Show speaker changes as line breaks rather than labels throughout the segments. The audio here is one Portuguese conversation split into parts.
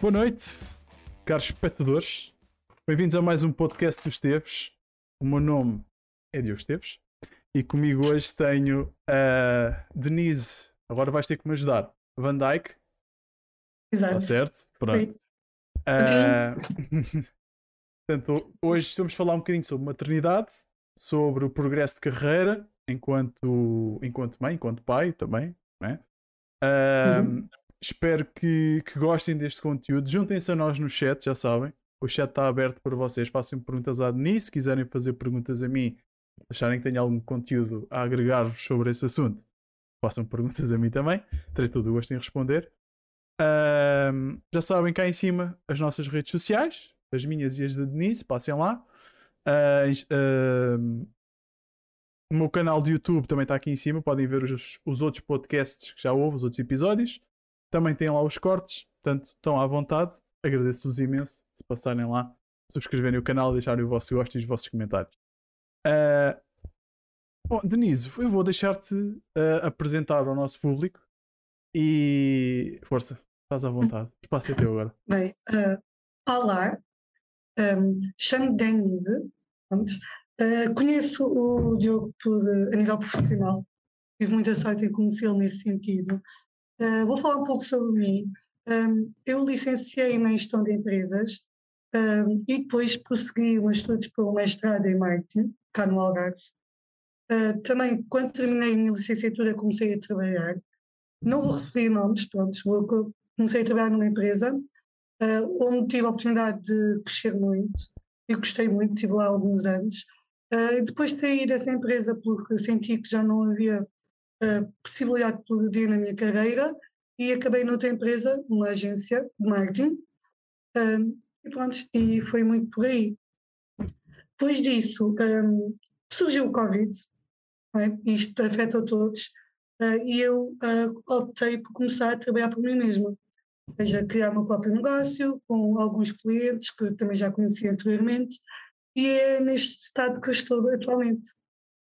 Boa noite, caros espectadores. Bem-vindos a mais um podcast dos Teves. O meu nome é Diogo Esteves e comigo hoje tenho a Denise. Agora vais ter que me ajudar. Van Dyke.
Exato.
Está certo? Pronto. Ah, Portanto, hoje vamos falar um bocadinho sobre maternidade, sobre o progresso de carreira enquanto, enquanto mãe, enquanto pai também. Não é? Ah,
Uhum.
Espero que, que gostem deste conteúdo. Juntem-se a nós no chat, já sabem. O chat está aberto para vocês. Façam perguntas à Denise. Se quiserem fazer perguntas a mim, acharem que tenho algum conteúdo a agregar-vos sobre esse assunto, façam perguntas a mim também. Terei todo o gosto em responder. Ahm, já sabem cá em cima as nossas redes sociais, as minhas e as da Denise, passem lá. Ahm, o meu canal de YouTube também está aqui em cima, podem ver os, os outros podcasts que já houve, os outros episódios. Também têm lá os cortes, portanto estão à vontade. Agradeço-vos imenso se passarem lá, subscreverem o canal, deixarem o vosso gosto e os vossos comentários. Ah, bom, Denise, eu vou deixar-te ah, apresentar ao nosso público e força, estás à vontade. O espaço é teu agora.
Bem, ah, olá, Ahm, chamo-me Denise. Ah, conheço o Diogo por, a nível profissional, tive muita sorte em conhecê-lo nesse sentido. Ah, vou falar um pouco sobre mim. Ahm, eu licenciei na gestão de empresas ahm, e depois prossegui meus estudos para o mestrado em marketing, cá no Algarve. Ah, também, quando terminei a minha licenciatura, comecei a trabalhar. Não vou referir nomes, pronto, vou- comecei a trabalhar numa empresa ah, onde tive a oportunidade de crescer muito e gostei muito, estive lá alguns anos. E depois de sair dessa empresa porque senti que já não havia ah, possibilidade de progredir na minha carreira e acabei noutra empresa, uma agência de marketing, ah, e pronto, e foi muito por aí. Depois disso, ah, surgiu o Covid, é? isto afeta a todos, ah, e eu ah, optei por começar a trabalhar por mim mesma ou seja, criar o meu próprio negócio com alguns clientes que eu também já conhecia anteriormente e é neste estado que eu estou atualmente.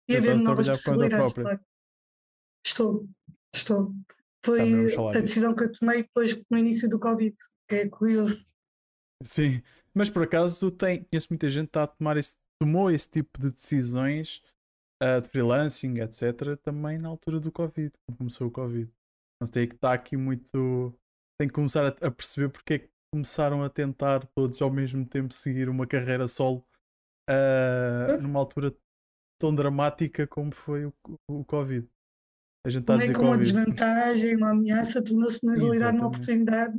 E
Já
haver
a
novas possibilidades. claro. Estou, estou. Foi
falar
a decisão que eu tomei depois no início do Covid, que é curioso.
Sim, mas por acaso tem, conheço muita gente que está a tomar esse, tomou esse tipo de decisões ah, de freelancing, etc., também na altura do Covid, quando começou o Covid. Não sei que está aqui muito. Tem que começar a, a perceber porque é que começaram a tentar todos ao mesmo tempo seguir uma carreira solo ah, numa altura tão dramática como foi o, o Covid. A gente está
Não
dizer
como uma desvantagem, uma ameaça, tornou-se na realidade uma oportunidade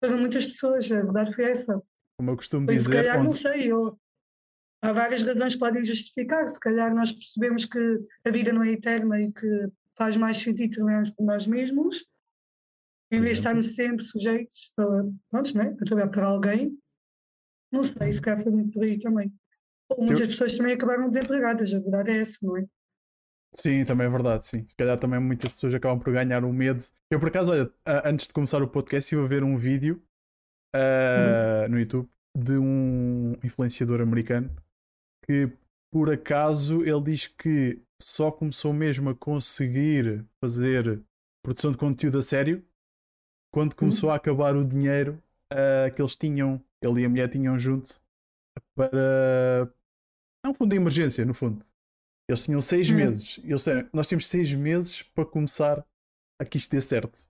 para muitas pessoas. A verdade foi essa.
Como eu costumo
Pois se
dizer,
calhar, não
onde,
sei, eu- há várias razões que podem justificar. Se calhar nós percebemos que a vida não é eterna e que faz mais sentido trabalharmos por nós mesmos, em vez de estarmos sempre sujeitos a, pronto, né, a trabalhar para alguém. Não sei, se calhar foi muito por aí também. Ou muitas pessoas também acabaram desempregadas, a verdade é essa, não é?
Sim, também é verdade, sim. Se calhar também muitas pessoas acabam por ganhar o medo. Eu, por acaso, olha, antes de começar o podcast, estive a ver um vídeo ah, no YouTube de um influenciador americano que, por acaso, ele diz que só começou mesmo a conseguir fazer produção de conteúdo a sério quando começou a acabar o dinheiro ah, que eles tinham, ele e a mulher tinham junto para. É um fundo de emergência, no fundo. Eles tinham seis
Hum.
meses. Eles disseram, nós temos seis meses para começar a que isto dê certo.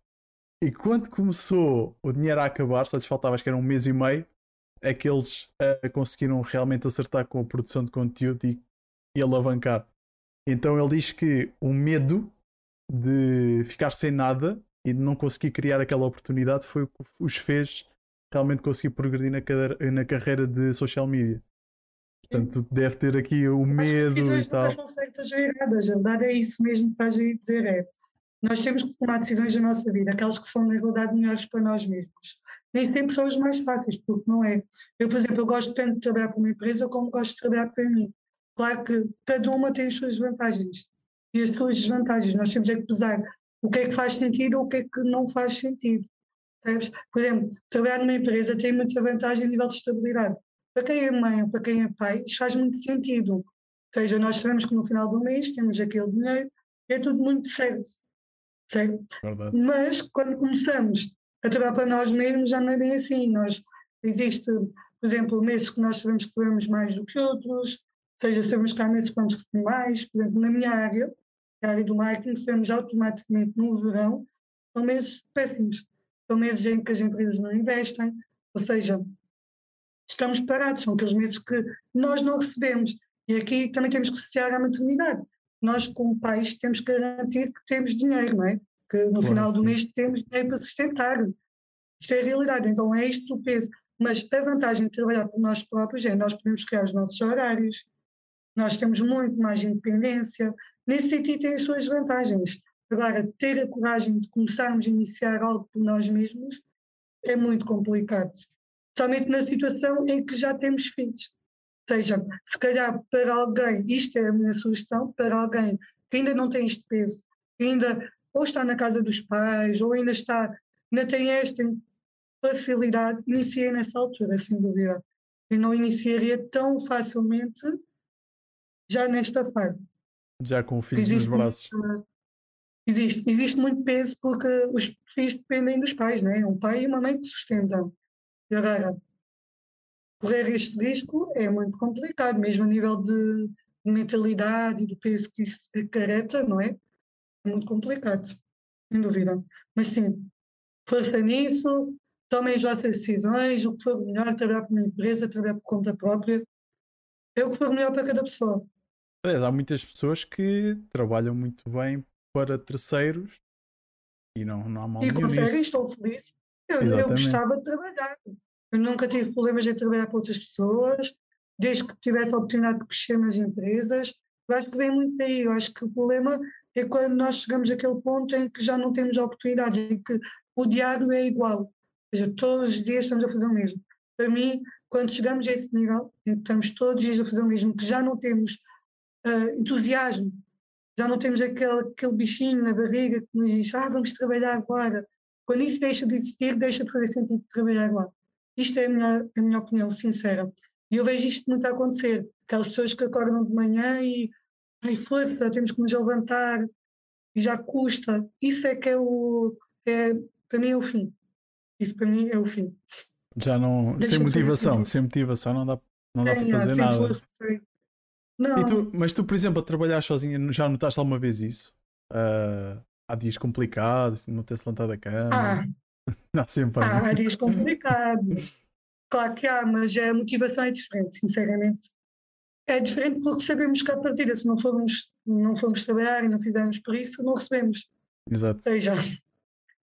E quando começou o dinheiro a acabar, só lhes faltava acho que era um mês e meio, é que eles ah, conseguiram realmente acertar com a produção de conteúdo e, e alavancar. Então ele diz que o medo de ficar sem nada e de não conseguir criar aquela oportunidade foi o que os fez realmente conseguir progredir na, na carreira de social media. Portanto, deve ter aqui o medo
as decisões
e tal.
nunca são certas ou erradas. A verdade é isso mesmo que estás a dizer. É, nós temos que tomar decisões da nossa vida, aquelas que são, na verdade, melhores para nós mesmos. Nem sempre são as mais fáceis, porque não é. Eu, por exemplo, eu gosto tanto de trabalhar para uma empresa como gosto de trabalhar para mim. Claro que cada uma tem as suas vantagens e as suas desvantagens. Nós temos é que pesar o que é que faz sentido ou o que é que não faz sentido. Percebes? Por exemplo, trabalhar numa empresa tem muita vantagem a nível de estabilidade. Para quem é mãe ou para quem é pai, isto faz muito sentido. Ou seja, nós sabemos que no final do mês temos aquele dinheiro, é tudo muito certo. certo?
Verdade.
Mas quando começamos a trabalhar para nós mesmos já não é bem assim. Nós, existe, por exemplo, meses que nós sabemos que recebemos mais do que outros, seja, sabemos que há meses que vamos receber mais. Por exemplo, na minha área, a área do marketing, recebemos automaticamente no verão, são meses péssimos. São meses em que as empresas não investem, ou seja, estamos parados, são aqueles meses que nós não recebemos. E aqui também temos que associar à maternidade. Nós, como pais, temos que garantir que temos dinheiro, não é? Que no final do mês temos dinheiro para sustentar. Isto é a realidade, então é isto o peso. Mas a vantagem de trabalhar por nós próprios é nós podemos criar os nossos horários, nós temos muito mais independência. Nesse sentido, tem as suas vantagens. Agora, ter a coragem de começarmos a iniciar algo por nós mesmos é muito complicado. Somente na situação em que já temos filhos. Ou seja, se calhar para alguém, isto é a minha sugestão, para alguém que ainda não tem este peso, que ainda ou está na casa dos pais, ou ainda está, ainda tem esta facilidade, iniciei nessa altura, sem dúvida. E não iniciaria tão facilmente já nesta fase.
Já com o filho nos braços. Muito,
existe, existe muito peso porque os filhos dependem dos pais, né? um pai e uma mãe que sustentam. E agora, correr este risco é muito complicado, mesmo a nível de mentalidade e do peso que isso acarreta, não é? É muito complicado, sem dúvida. Mas sim, força nisso, tomem as vossas decisões, o que for melhor, trabalhar para uma empresa, trabalhar por conta própria, é o que for melhor para cada pessoa.
há muitas pessoas que trabalham muito bem para terceiros e não, não há mal
e
nenhum
conseguem,
nisso.
estão felizes. Eu, eu, gostava de trabalhar. Eu nunca tive problemas em trabalhar com outras pessoas, desde que tivesse a oportunidade de crescer nas empresas. Eu acho que vem muito daí. Eu acho que o problema é quando nós chegamos àquele ponto em que já não temos oportunidades, em que o diário é igual. Ou seja, todos os dias estamos a fazer o mesmo. Para mim, quando chegamos a esse nível, em que estamos todos os dias a fazer o mesmo, que já não temos uh, entusiasmo, já não temos aquele, aquele bichinho na barriga que nos diz, ah, vamos trabalhar agora. Quando isso deixa de existir, deixa de fazer sentido trabalhar agora. Isto é a minha, a minha opinião sincera. E eu vejo isto muito a acontecer. Aquelas pessoas que acordam de manhã e, ai, força, temos que nos levantar, e já custa. Isso é que é o, é, para mim é o fim. Isso para mim é o fim.
Já não, Deixa sem motivação, sem motivação não dá, não dá para fazer nada. Força, não. Tu, mas tu, por exemplo, a trabalhar sozinha, já notaste alguma vez isso? Uh, há dias complicados, não ter-se levantado da cama. Ah,
Não, sempre há. Há dias complicados. Claro que há, mas a motivação é diferente, sinceramente. É diferente porque sabemos que à partida, se não formos, não formos trabalhar e não fizermos por isso, não recebemos.
Exato.
Ou seja,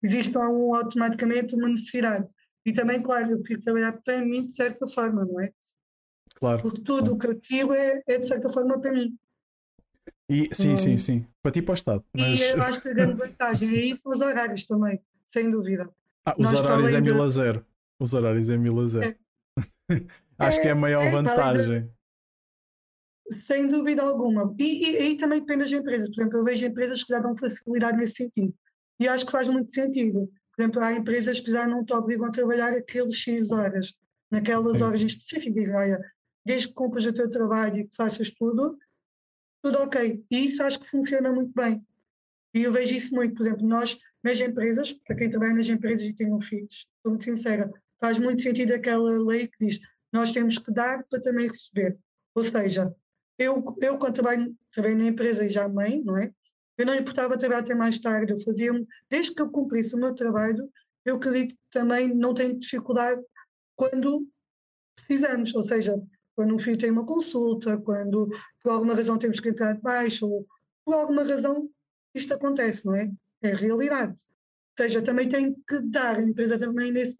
existe um, automaticamente uma necessidade. E também, claro, eu queria trabalhar para mim de certa forma, não é?
Claro.
Porque tudo o que eu tiro é, é de certa forma para mim.
E, sim, hum. sim, sim. Para ti e para o Estado.
Mas... E eu acho que a grande vantagem é isso, os horários também, sem dúvida.
Ah, os Nós horários é mil a zero. Os horários é mil a zero. É. Acho é, que é a maior é, vantagem.
Sem dúvida alguma. E, aí também depende das empresas. Por exemplo, eu vejo empresas que já dão facilidade nesse sentido. E acho que faz muito sentido. Por exemplo, há empresas que já não te obrigam a trabalhar aqueles X horas, naquelas Sim. horas específicas. Olha, desde que cumpras o teu trabalho e que faças tudo, tudo ok. E isso acho que funciona muito bem. E eu vejo isso muito. Por exemplo, nós nas empresas, para quem trabalha nas empresas e tem um filhos, sou muito sincera, faz muito sentido aquela lei que diz nós temos que dar para também receber. Ou seja, eu, eu quando trabalho, trabalho na empresa e já mãe, não é? Eu não importava trabalhar até mais tarde, eu fazia desde que eu cumprisse o meu trabalho, eu acredito que também não tenho dificuldade quando precisamos, ou seja, quando um filho tem uma consulta, quando por alguma razão temos que entrar de baixo, ou por alguma razão isto acontece, não é? é a realidade. Ou seja, também tem que dar, a empresa também nesse,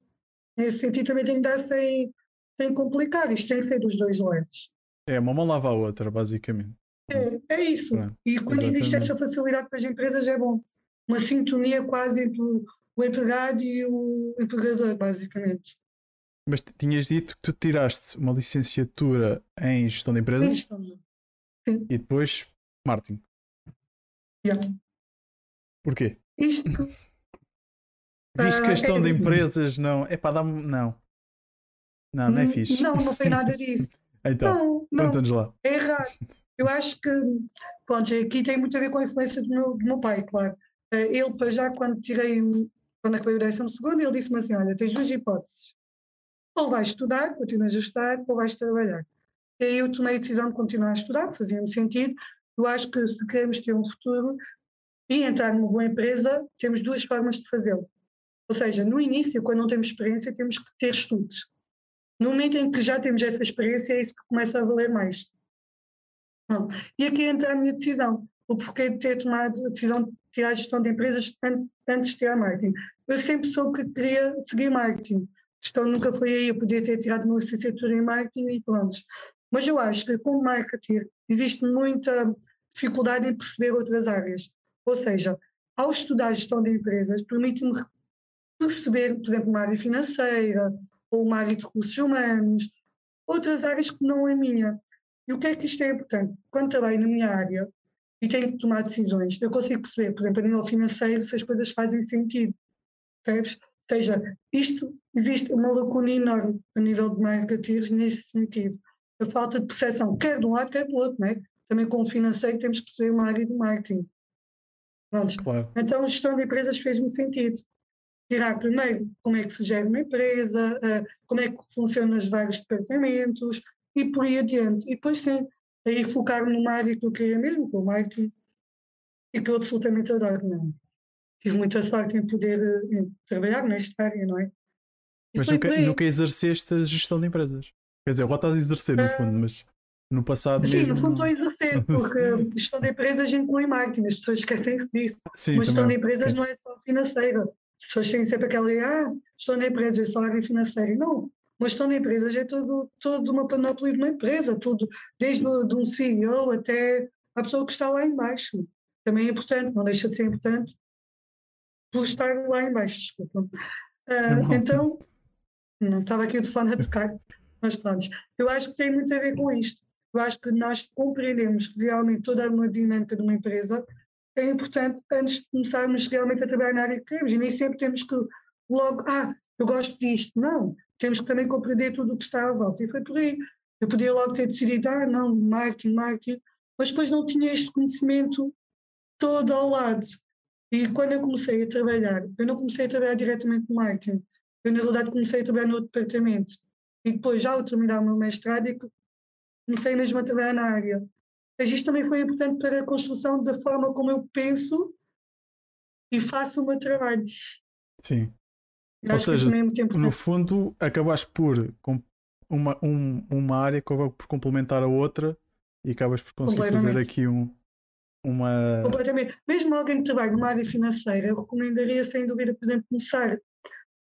nesse sentido também tem que dar sem, sem complicar, isto tem que ser dos dois lados.
É, uma mão lava a outra, basicamente.
É, é isso. Pronto, e quando exatamente. existe essa facilidade para as empresas é bom. Uma sintonia quase entre o empregado e o empregador, basicamente.
Mas tinhas dito que tu tiraste uma licenciatura em gestão de empresas?
Gestão. Sim.
E depois marketing.
Yeah.
Porquê?
Isto.
Que a questão uh, é de empresas não. É para dar. Não. Não, não é hum, fixe.
Não, não foi nada disso.
então, não, não. lá.
É errado. Eu acho que. Pronto, aqui tem muito a ver com a influência do meu, do meu pai, claro. Uh, ele, para já, quando tirei quando acabei o décimo segundo, ele disse-me assim: Olha, tens duas hipóteses. Ou vais estudar, continuas a estudar, ou vais trabalhar. E aí eu tomei a decisão de continuar a estudar, fazia-me sentido. Eu acho que se queremos ter um futuro e entrar numa boa empresa, temos duas formas de fazê-lo. Ou seja, no início, quando não temos experiência, temos que ter estudos. No momento em que já temos essa experiência, é isso que começa a valer mais. E aqui entra a minha decisão, o porquê de ter tomado a decisão de tirar a gestão de empresas antes de tirar marketing. Eu sempre soube que queria seguir marketing. Gestão nunca foi aí, eu podia ter tirado uma licenciatura em marketing e pronto. Mas eu acho que com marketing existe muita dificuldade em perceber outras áreas. Ou seja, ao estudar gestão de empresas, permite-me perceber, por exemplo, uma área financeira ou uma área de recursos humanos, outras áreas que não é minha. E o que é que isto é importante? Quando trabalho na minha área e tenho que tomar decisões, eu consigo perceber, por exemplo, a nível financeiro, se as coisas fazem sentido. Percebes? Ou seja, isto existe uma lacuna enorme a nível de marketeers nesse sentido. A falta de percepção, quer de um lado, quer do outro, não é? Também com o financeiro temos que perceber uma área do marketing. Claro. Então, a gestão de empresas fez-me sentido tirar primeiro como é que se gera uma empresa, uh, como é que funcionam os vários departamentos e por aí adiante. E depois sim, aí focar numa área que eu queria mesmo, que é o marketing, e que eu absolutamente adoro. Não. Tive muita sorte em poder eh, em trabalhar nesta área, não é?
mas nunca, nunca exerceste a gestão de empresas? Quer dizer, agora estás a exercer no fundo, ah, mas no passado
Sim,
mesmo...
no fundo estou a exercer, porque gestão de empresas inclui marketing, as pessoas esquecem-se disso. Sim, mas gestão de empresas não é só financeira. As pessoas têm sempre aquela ideia, ah, gestão de empresas é só área financeira. Não, uma gestão de empresas é todo, todo uma panóplia de uma empresa, tudo, desde de um CEO até a pessoa que está lá embaixo. Também é importante, não deixa de ser importante por estar lá embaixo, desculpa. Uh, então, não estava aqui o telefone a tocar, mas pronto. Eu acho que tem muito a ver com isto. Eu acho que nós compreendemos realmente toda uma dinâmica de uma empresa é importante antes de começarmos realmente a trabalhar na área que queremos. E nem sempre temos que logo, ah, eu gosto disto. Não, temos que também compreender tudo o que está à volta. E foi por aí. Eu podia logo ter decidido, ah, não, marketing, marketing, mas depois não tinha este conhecimento todo ao lado. E quando eu comecei a trabalhar, eu não comecei a trabalhar diretamente no marketing. Eu, na realidade, comecei a trabalhar no outro departamento. E depois, já ao terminar o meu mestrado, comecei mesmo a trabalhar na área. Mas isto também foi importante para a construção da forma como eu penso e faço o meu trabalho.
Sim. Ou seja, é no fundo, acabaste por uma, um, uma área por complementar a outra e acabas por conseguir fazer aqui um, uma.
Completamente. Mesmo alguém que trabalha numa área financeira, eu recomendaria, sem dúvida, por exemplo, começar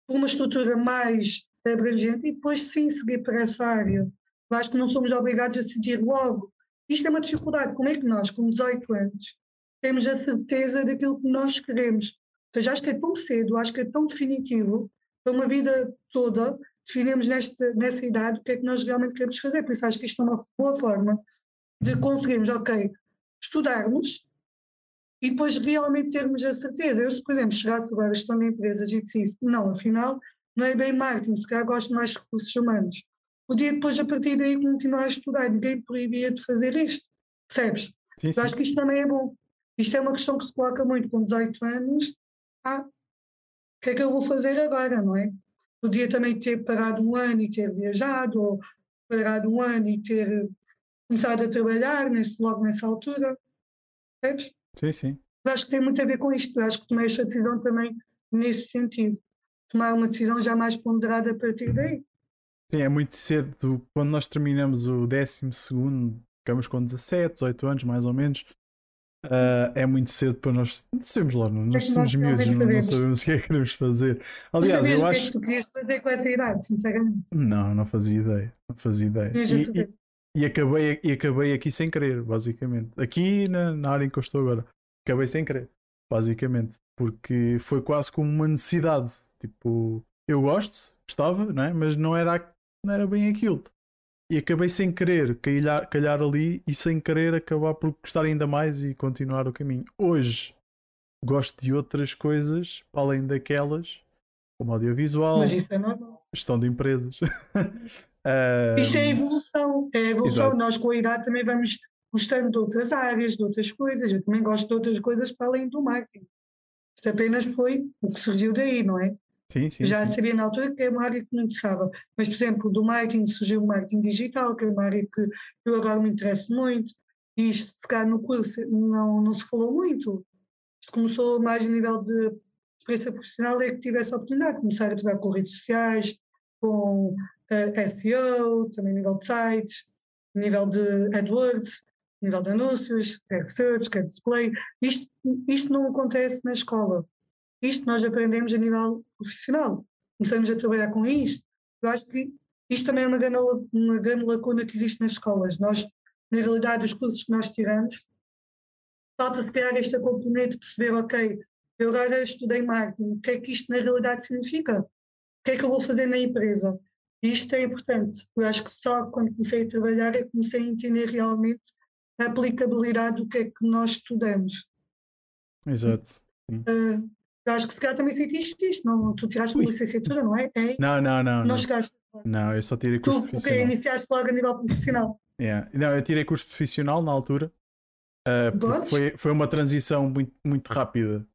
por uma estrutura mais abrangente e depois sim seguir para essa área. Eu acho que não somos obrigados a decidir logo isto é uma dificuldade. Como é que nós, com 18 anos, temos a certeza daquilo que nós queremos? Ou seja, acho que é tão cedo, acho que é tão definitivo, para uma vida toda, definimos nesta, nessa idade o que é que nós realmente queremos fazer. Por isso acho que isto é uma boa forma de conseguirmos, ok, estudarmos e depois realmente termos a certeza. Eu, se, por exemplo, chegasse agora a gestão de empresas e dissesse, não, afinal, não é bem marketing, se calhar gosto mais de recursos humanos podia depois, a partir daí, continuar a estudar. Ninguém proibia de fazer isto, percebes? Sim, sim. acho que isto também é bom. Isto é uma questão que se coloca muito com 18 anos. Ah, o que é que eu vou fazer agora, não é? Podia também ter parado um ano e ter viajado, ou parado um ano e ter começado a trabalhar nesse, logo nessa altura. Percebes?
Sim, sim.
acho que tem muito a ver com isto. acho que tomei esta decisão também nesse sentido. Tomar uma decisão já mais ponderada a partir daí.
Sim, é muito cedo. Quando nós terminamos o décimo segundo, ficamos com 17, 18 anos, mais ou menos. Uh, é muito cedo para nós. Sabemos lá, nós somos miúdos, não, não, sabemos o que é que queremos fazer. Aliás, eu acho.
O que tu querias fazer com essa idade, sinceramente?
Não, não fazia ideia. Não fazia ideia. E, e, e, acabei, e acabei aqui sem querer, basicamente. Aqui na, na área em que eu estou agora. Acabei sem querer, basicamente. Porque foi quase como uma necessidade. Tipo, eu gosto, gostava, não é? mas não era não era bem aquilo. E acabei sem querer calhar, calhar ali e sem querer acabar por gostar ainda mais e continuar o caminho. Hoje gosto de outras coisas para além daquelas, como audiovisual,
Mas isso é normal.
gestão de empresas.
uh, Isto é evolução, é evolução. Exato. Nós com a idade também vamos gostando de outras áreas, de outras coisas. Eu também gosto de outras coisas para além do marketing. Isto apenas foi o que surgiu daí, não é?
Sim, sim.
Já
sim.
sabia na altura que é uma área que me interessava. Mas, por exemplo, do marketing surgiu o marketing digital, que é uma área que eu agora me interesso muito. E isto, se calhar, no curso não, não se falou muito. Isto começou mais a nível de experiência profissional, é que tive essa oportunidade de começar a trabalhar com redes sociais, com uh, SEO, também nível de sites, nível de AdWords, nível de anúncios, quer search, quer display. Isto, isto não acontece na escola. Isto nós aprendemos a nível profissional. Começamos a trabalhar com isto. Eu acho que isto também é uma grande, uma grande lacuna que existe nas escolas. Nós, na realidade, os cursos que nós tiramos, falta de criar esta componente de perceber, ok, eu agora estudei marketing, o que é que isto na realidade significa? O que é que eu vou fazer na empresa? Isto é importante. Eu acho que só quando comecei a trabalhar é que comecei a entender realmente a aplicabilidade do que é que nós estudamos.
Exato.
Uh, eu acho que se calhar também sentiste isto, não? Tu tiraste uma licenciatura, não é? é?
Não, não, não.
Não,
não.
chegaste.
Não, eu só tirei curso
Tu,
profissional.
ok, iniciaste logo a nível profissional.
Yeah. Não, eu tirei curso profissional na altura. uh, foi, foi uma transição muito, muito rápida.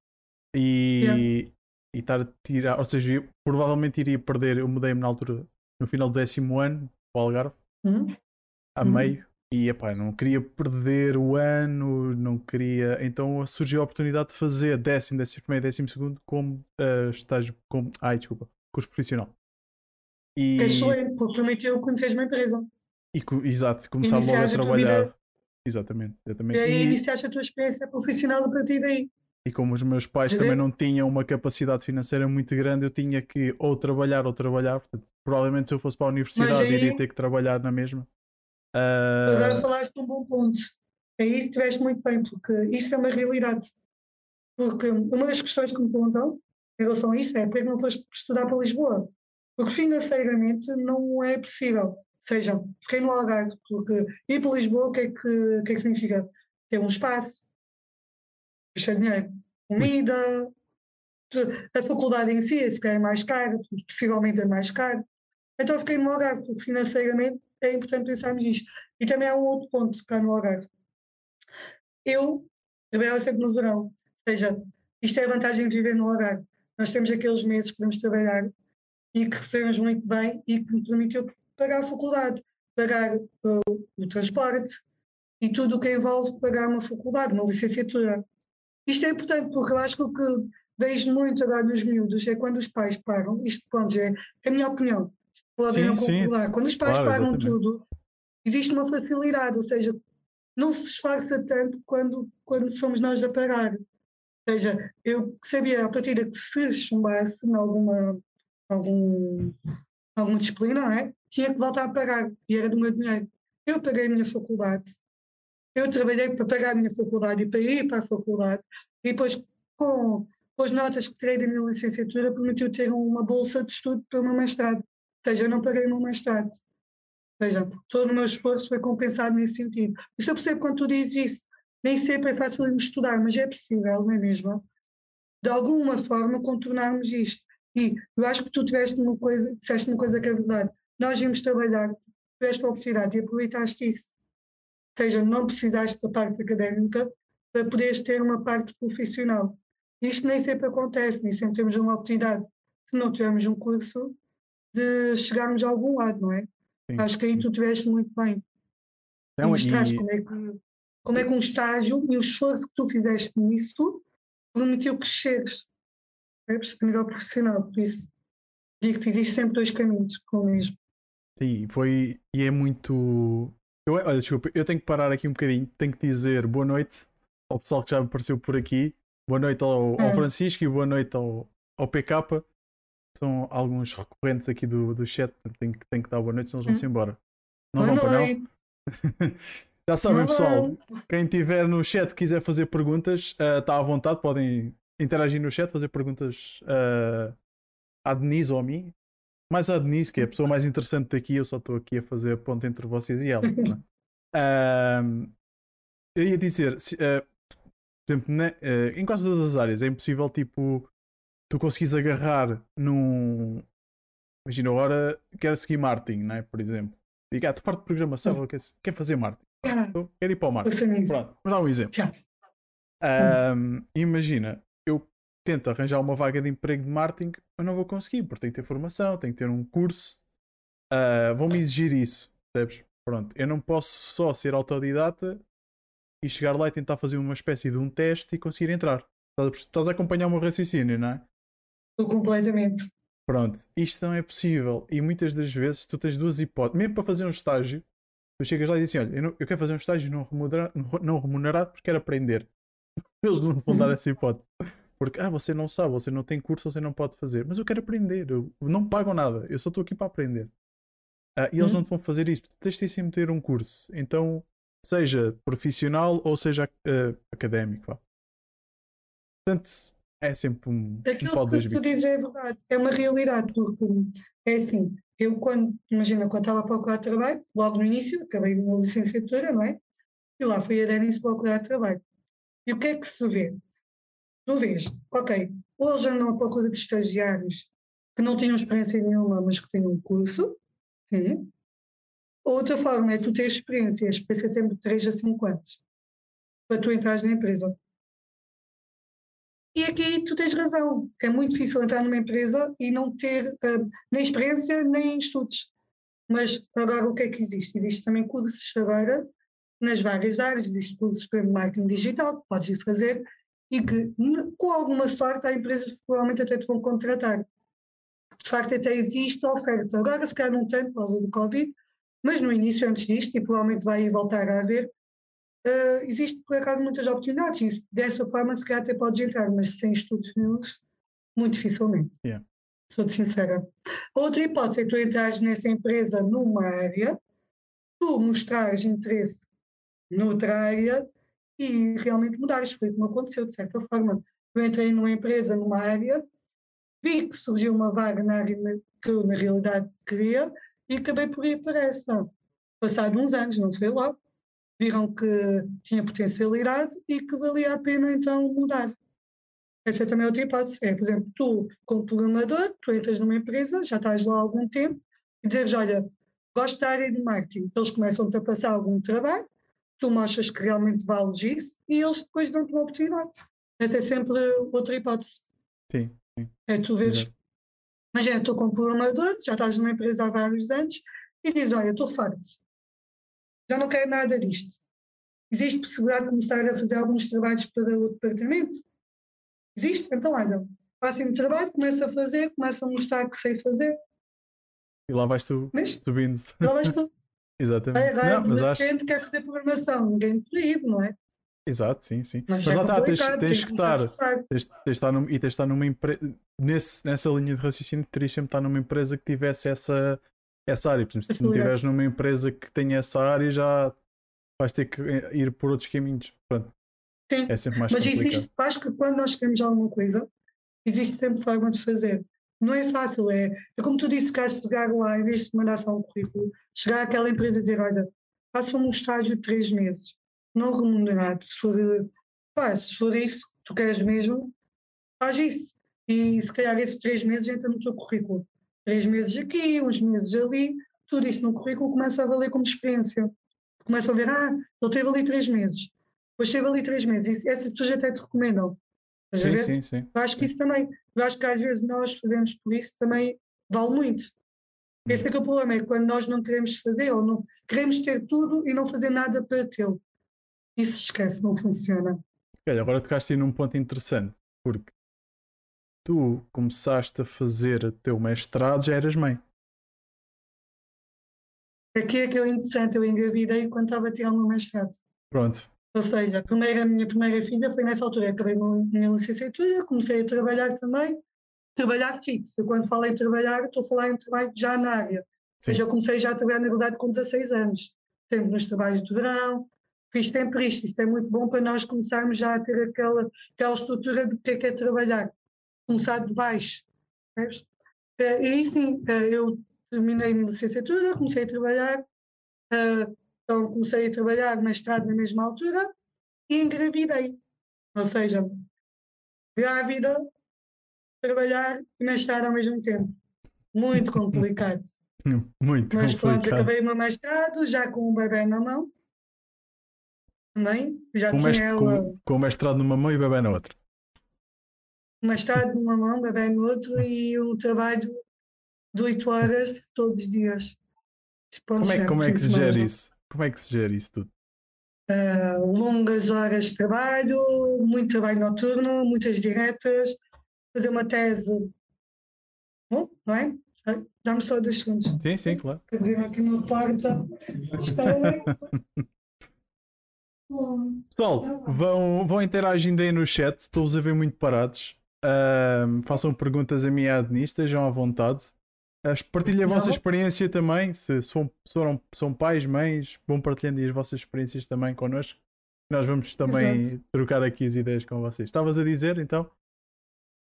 E,
Yeah.
e estar a tirar, ou seja, eu provavelmente iria perder. Eu mudei-me na altura, no final do décimo ano, para o Algarve,
Hum?
a
Uhum.
meio. E epá, não queria perder o ano, não queria. Então surgiu a oportunidade de fazer décimo, décimo primeiro, décimo segundo como uh, estágio, como. Ai, desculpa, curso profissional. E,
Que é excelente, porque permitiu conheceres uma empresa.
e exato, começar logo a
Iniciares a
trabalhar.
vida.
Exatamente,
E
exatamente.
aí
E,
iniciaste a tua experiência profissional a partir daí.
E como os meus pais também
vê?
não tinham uma capacidade financeira muito grande, eu tinha que ou trabalhar ou trabalhar. Portanto, provavelmente se eu fosse para a universidade
aí-
iria ter que trabalhar na mesma.
Agora
Ah,
falaste um bom ponto. É isso que tiveste muito bem, porque isso é uma realidade. Porque uma das questões que me perguntam em relação a isso é por que não foste estudar para Lisboa? Porque financeiramente não é possível. Ou seja, fiquei no Algarve, porque ir para Lisboa, o que é que, o que, é que significa? Ter um espaço, dinheiro, comida, a faculdade em si, se calhar é mais caro, possivelmente é mais caro. Então fiquei no Algarve, porque financeiramente é importante pensarmos nisto. E também há um outro ponto cá no Algarve. Eu trabalhava sempre no verão, ou seja, isto é a vantagem de viver no Algarve. Nós temos aqueles meses que podemos trabalhar e que recebemos muito bem e que me permitiu pagar a faculdade, pagar uh, o transporte e tudo o que envolve pagar uma faculdade, uma licenciatura. Isto é importante porque eu acho que o que vejo muito agora nos miúdos é quando os pais pagam, isto pronto, é a minha opinião, podem não concordar, quando os pais
claro,
pagam
exatamente.
tudo, existe uma facilidade, ou seja, não se esforça tanto quando, quando somos nós a pagar. Ou seja, eu sabia a partir de que se chumbasse em alguma, algum, alguma disciplina, não é? tinha que voltar a pagar, e era do meu dinheiro. Eu paguei a minha faculdade, eu trabalhei para pagar a minha faculdade e para ir para a faculdade, e depois com, com as notas que tirei da minha licenciatura permitiu ter uma bolsa de estudo para o meu mestrado. Ou seja, eu não paguei o meu mestrado. Ou seja, todo o meu esforço foi compensado nesse sentido. Isso eu percebo quando tu dizes isso. Nem sempre é fácil irmos estudar, mas é possível, não é mesmo? De alguma forma contornarmos isto. E eu acho que tu tiveste uma coisa, disseste uma coisa que é verdade. Nós íamos trabalhar, tiveste a oportunidade e aproveitaste isso. Seja, não precisaste da parte académica para poderes ter uma parte profissional. Isto nem sempre acontece, nem sempre temos uma oportunidade, se não tivermos um curso, de chegarmos a algum lado, não é?
sim.
Acho que aí tu tiveste muito bem.
Não,
mostraste
e-
como é, que, como é que um estágio e o esforço que tu fizeste nisso permitiu cresceres, percebes? A nível profissional, por isso. Digo-te, existe sempre dois caminhos com o mesmo.
Sim, foi. E é muito. Eu, olha, desculpa, eu tenho que parar aqui um bocadinho. Tenho que dizer boa noite ao pessoal que já me apareceu por aqui. Boa noite ao, ao
Hum.
Francisco e boa noite ao, ao PK. São alguns recorrentes aqui do, do chat. Tenho que, tenho que dar boa noite, senão eles vão-se embora. Não
Boa
vão para não? Já sabem, pessoal. Quem tiver no chat quiser fazer perguntas, ah, está à vontade, podem interagir no chat, fazer perguntas ah, à Denise ou a mim. Mais à Denise, que é a pessoa mais interessante daqui, eu só estou aqui a fazer ponto entre vocês e ela. é? Eu ia dizer, se, ah, por exemplo, né, ah, em quase todas as áreas é impossível, tipo, tu conseguis agarrar num. Imagina, agora quero seguir marketing, não é? Por exemplo. Diga, ah, tu parte de programação, eu quero, quero fazer marketing.
Ah,
Então, quero ir para o marketing.
nisso.
Pronto, vamos dar um exemplo.
Já.
Ahm, imagina, tento arranjar uma vaga de emprego de marketing, eu não vou conseguir, porque tenho que ter formação, tenho que ter um curso. Uh, Vão-me exigir isso, percebes? Pronto, eu não posso só ser autodidata e chegar lá e tentar fazer uma espécie de um teste e conseguir entrar. Estás a acompanhar o meu raciocínio, não é?
Completamente.
Pronto, isto não é possível. E muitas das vezes tu tens duas hipóteses. Mesmo para fazer um estágio, tu chegas lá e dizes assim: Olha, eu, não, eu quero fazer um estágio não remunerado, não remunerado porque quero aprender. Eles não te vão dar essa hipótese. Porque, ah, você não sabe, você não tem curso, você não pode fazer. Mas eu quero aprender, eu não pago nada, eu só estou aqui para aprender. Ah, e eles uhum. não te vão fazer isso, tens de sempre ter um curso. Então, seja profissional ou seja uh, académico. Vá. Portanto, é sempre um,
Aquilo
um pau
que tu dizes é verdade, é uma realidade, porque é assim, eu quando, imagina, quando estava a procurar trabalho, logo no início, acabei uma licenciatura, não é? E lá fui a Denis procurar trabalho. E o que é que se vê? Tu vês, ok, hoje andam à procura de estagiários que não tinham experiência nenhuma, mas que têm um curso, sim. Outra forma é tu ter experiência, a experiência é sempre de 3 a 5 anos, para tu entrares na empresa. E aqui tu tens razão, é muito difícil entrar numa empresa e não ter uh, nem experiência nem estudos. Mas agora o que é que existe? Existe também cursos agora nas várias áreas, existe cursos para marketing digital que podes ir fazer e que, com alguma sorte, há empresas que provavelmente até te vão contratar. De facto, até existe oferta. Agora, se calhar não tanto por causa do Covid, mas no início, antes disto, e provavelmente vai voltar a haver, uh, existe por acaso muitas oportunidades. E dessa forma, se calhar até podes entrar, mas sem estudos neles, muito dificilmente.
Yeah.
Sou-te sincera. Outra hipótese é tu entrares nessa empresa numa área, tu mostrares interesse noutra área e realmente mudar. Foi como aconteceu, de certa forma. Eu entrei numa empresa, numa área, vi que surgiu uma vaga na área que eu, na realidade, queria e acabei por ir para essa. Passado uns anos, não foi logo, viram que tinha potencialidade e que valia a pena então mudar. Essa é também outra hipótese. É, por exemplo, tu, como programador, tu entras numa empresa, já estás lá há algum tempo, e dizes, olha, gosto da área de marketing. Eles começam-te a passar algum trabalho, tu mostras que realmente vales isso e eles depois dão-te uma oportunidade. Essa é sempre outra hipótese.
Sim. sim.
É tu vês. Imagina, estou como programador, já estás numa empresa há vários anos e dizes: Olha, estou farto, já não quero nada disto. Existe possibilidade de começar a fazer alguns trabalhos para o departamento? Existe? Então, olha, faço o trabalho, começo a fazer, começo a mostrar que sei fazer.
E lá vais tu Mas, subindo.
Lá vais tu.
Exatamente.
Agora, não, mas acho... gente quer fazer programação, ninguém proíbe, não é?
Exato, sim, sim. Mas, mas lá está, tens, tens que estar, tens, tens estar num, e tens de estar numa empresa, nessa linha de raciocínio, terias sempre estar numa empresa que tivesse essa, essa área. Por exemplo, se não estiveres numa empresa que tenha essa área, já vais ter que eh, ir por outros caminhos. Pronto.
Sim,
é sempre mais
mas
complicado.
existe, acho que quando nós queremos alguma coisa, existe sempre forma de fazer não é fácil, é, é como tu disse, que has de pegar lá, em vez de mandar só um currículo, chegar àquela empresa e dizer, olha, faça-me um estágio de três meses, não remunerado, se for, pá, se for isso que tu queres mesmo, faz isso. E se calhar esses três meses entra no teu currículo. Três meses aqui, uns meses ali, tudo isto no currículo começa a valer como experiência. Começa a ver, ah, ele teve ali três meses, depois teve ali três meses, e essas pessoas até te recomendam.
Sim, sim, sim.
Eu acho que isso também, eu acho que às vezes nós fazemos por isso também vale muito. Esse é que é o problema, é quando nós não queremos fazer ou não queremos ter tudo e não fazer nada para tê-lo. Isso esquece, não funciona.
Olha, agora tocaste aí num ponto interessante, porque tu começaste a fazer o teu mestrado, já eras mãe.
Aqui é que é interessante, eu engravidei quando estava a tirar o meu mestrado.
Pronto.
Ou seja, a, primeira, a minha primeira filha foi nessa altura, acabei a minha licenciatura, comecei a trabalhar também, trabalhar fixo. Eu, quando falei trabalhar, estou a falar em trabalho já na área. Ou seja, eu comecei já a trabalhar na verdade com 16 anos, sempre nos trabalhos de verão, fiz sempre isto. Isto é muito bom para nós começarmos já a ter aquela, aquela estrutura do que é que é trabalhar, começar de baixo. Sabes? Eh, e sim, eh, eu terminei a minha licenciatura, comecei a trabalhar, eh, então comecei a trabalhar mestrado na mesma altura e engravidei. Ou seja, grávida, trabalhar e mestrado ao mesmo tempo. Muito complicado.
Muito
Mas
complicado.
pronto, acabei o meu mestrado já com um bebê na mão. Também. Já
com,
tinha
mestre,
ela...
com, com o mestrado numa mão e o bebê na outra.
uma estrada numa mão, bebê no outro e um trabalho de 8 horas todos os dias.
Como é, como é que se gera isso? Como é que se gera isso tudo?
Uh, longas horas de trabalho, muito trabalho noturno, muitas diretas, fazer uma tese. Bom, não é? Dá-me só dois segundos.
Sim, sim, claro.
Abrir aqui uma porta.
Pessoal, vão, vão interagindo aí no chat, estou-vos a ver muito parados. Uh, façam perguntas a mim e à Denise, estejam à vontade. Partilhem a vossa experiência também. Se são, são, são pais, mães, vão partilhando as vossas experiências também connosco. Nós vamos também Exato. trocar aqui as ideias com vocês. Estavas a dizer então?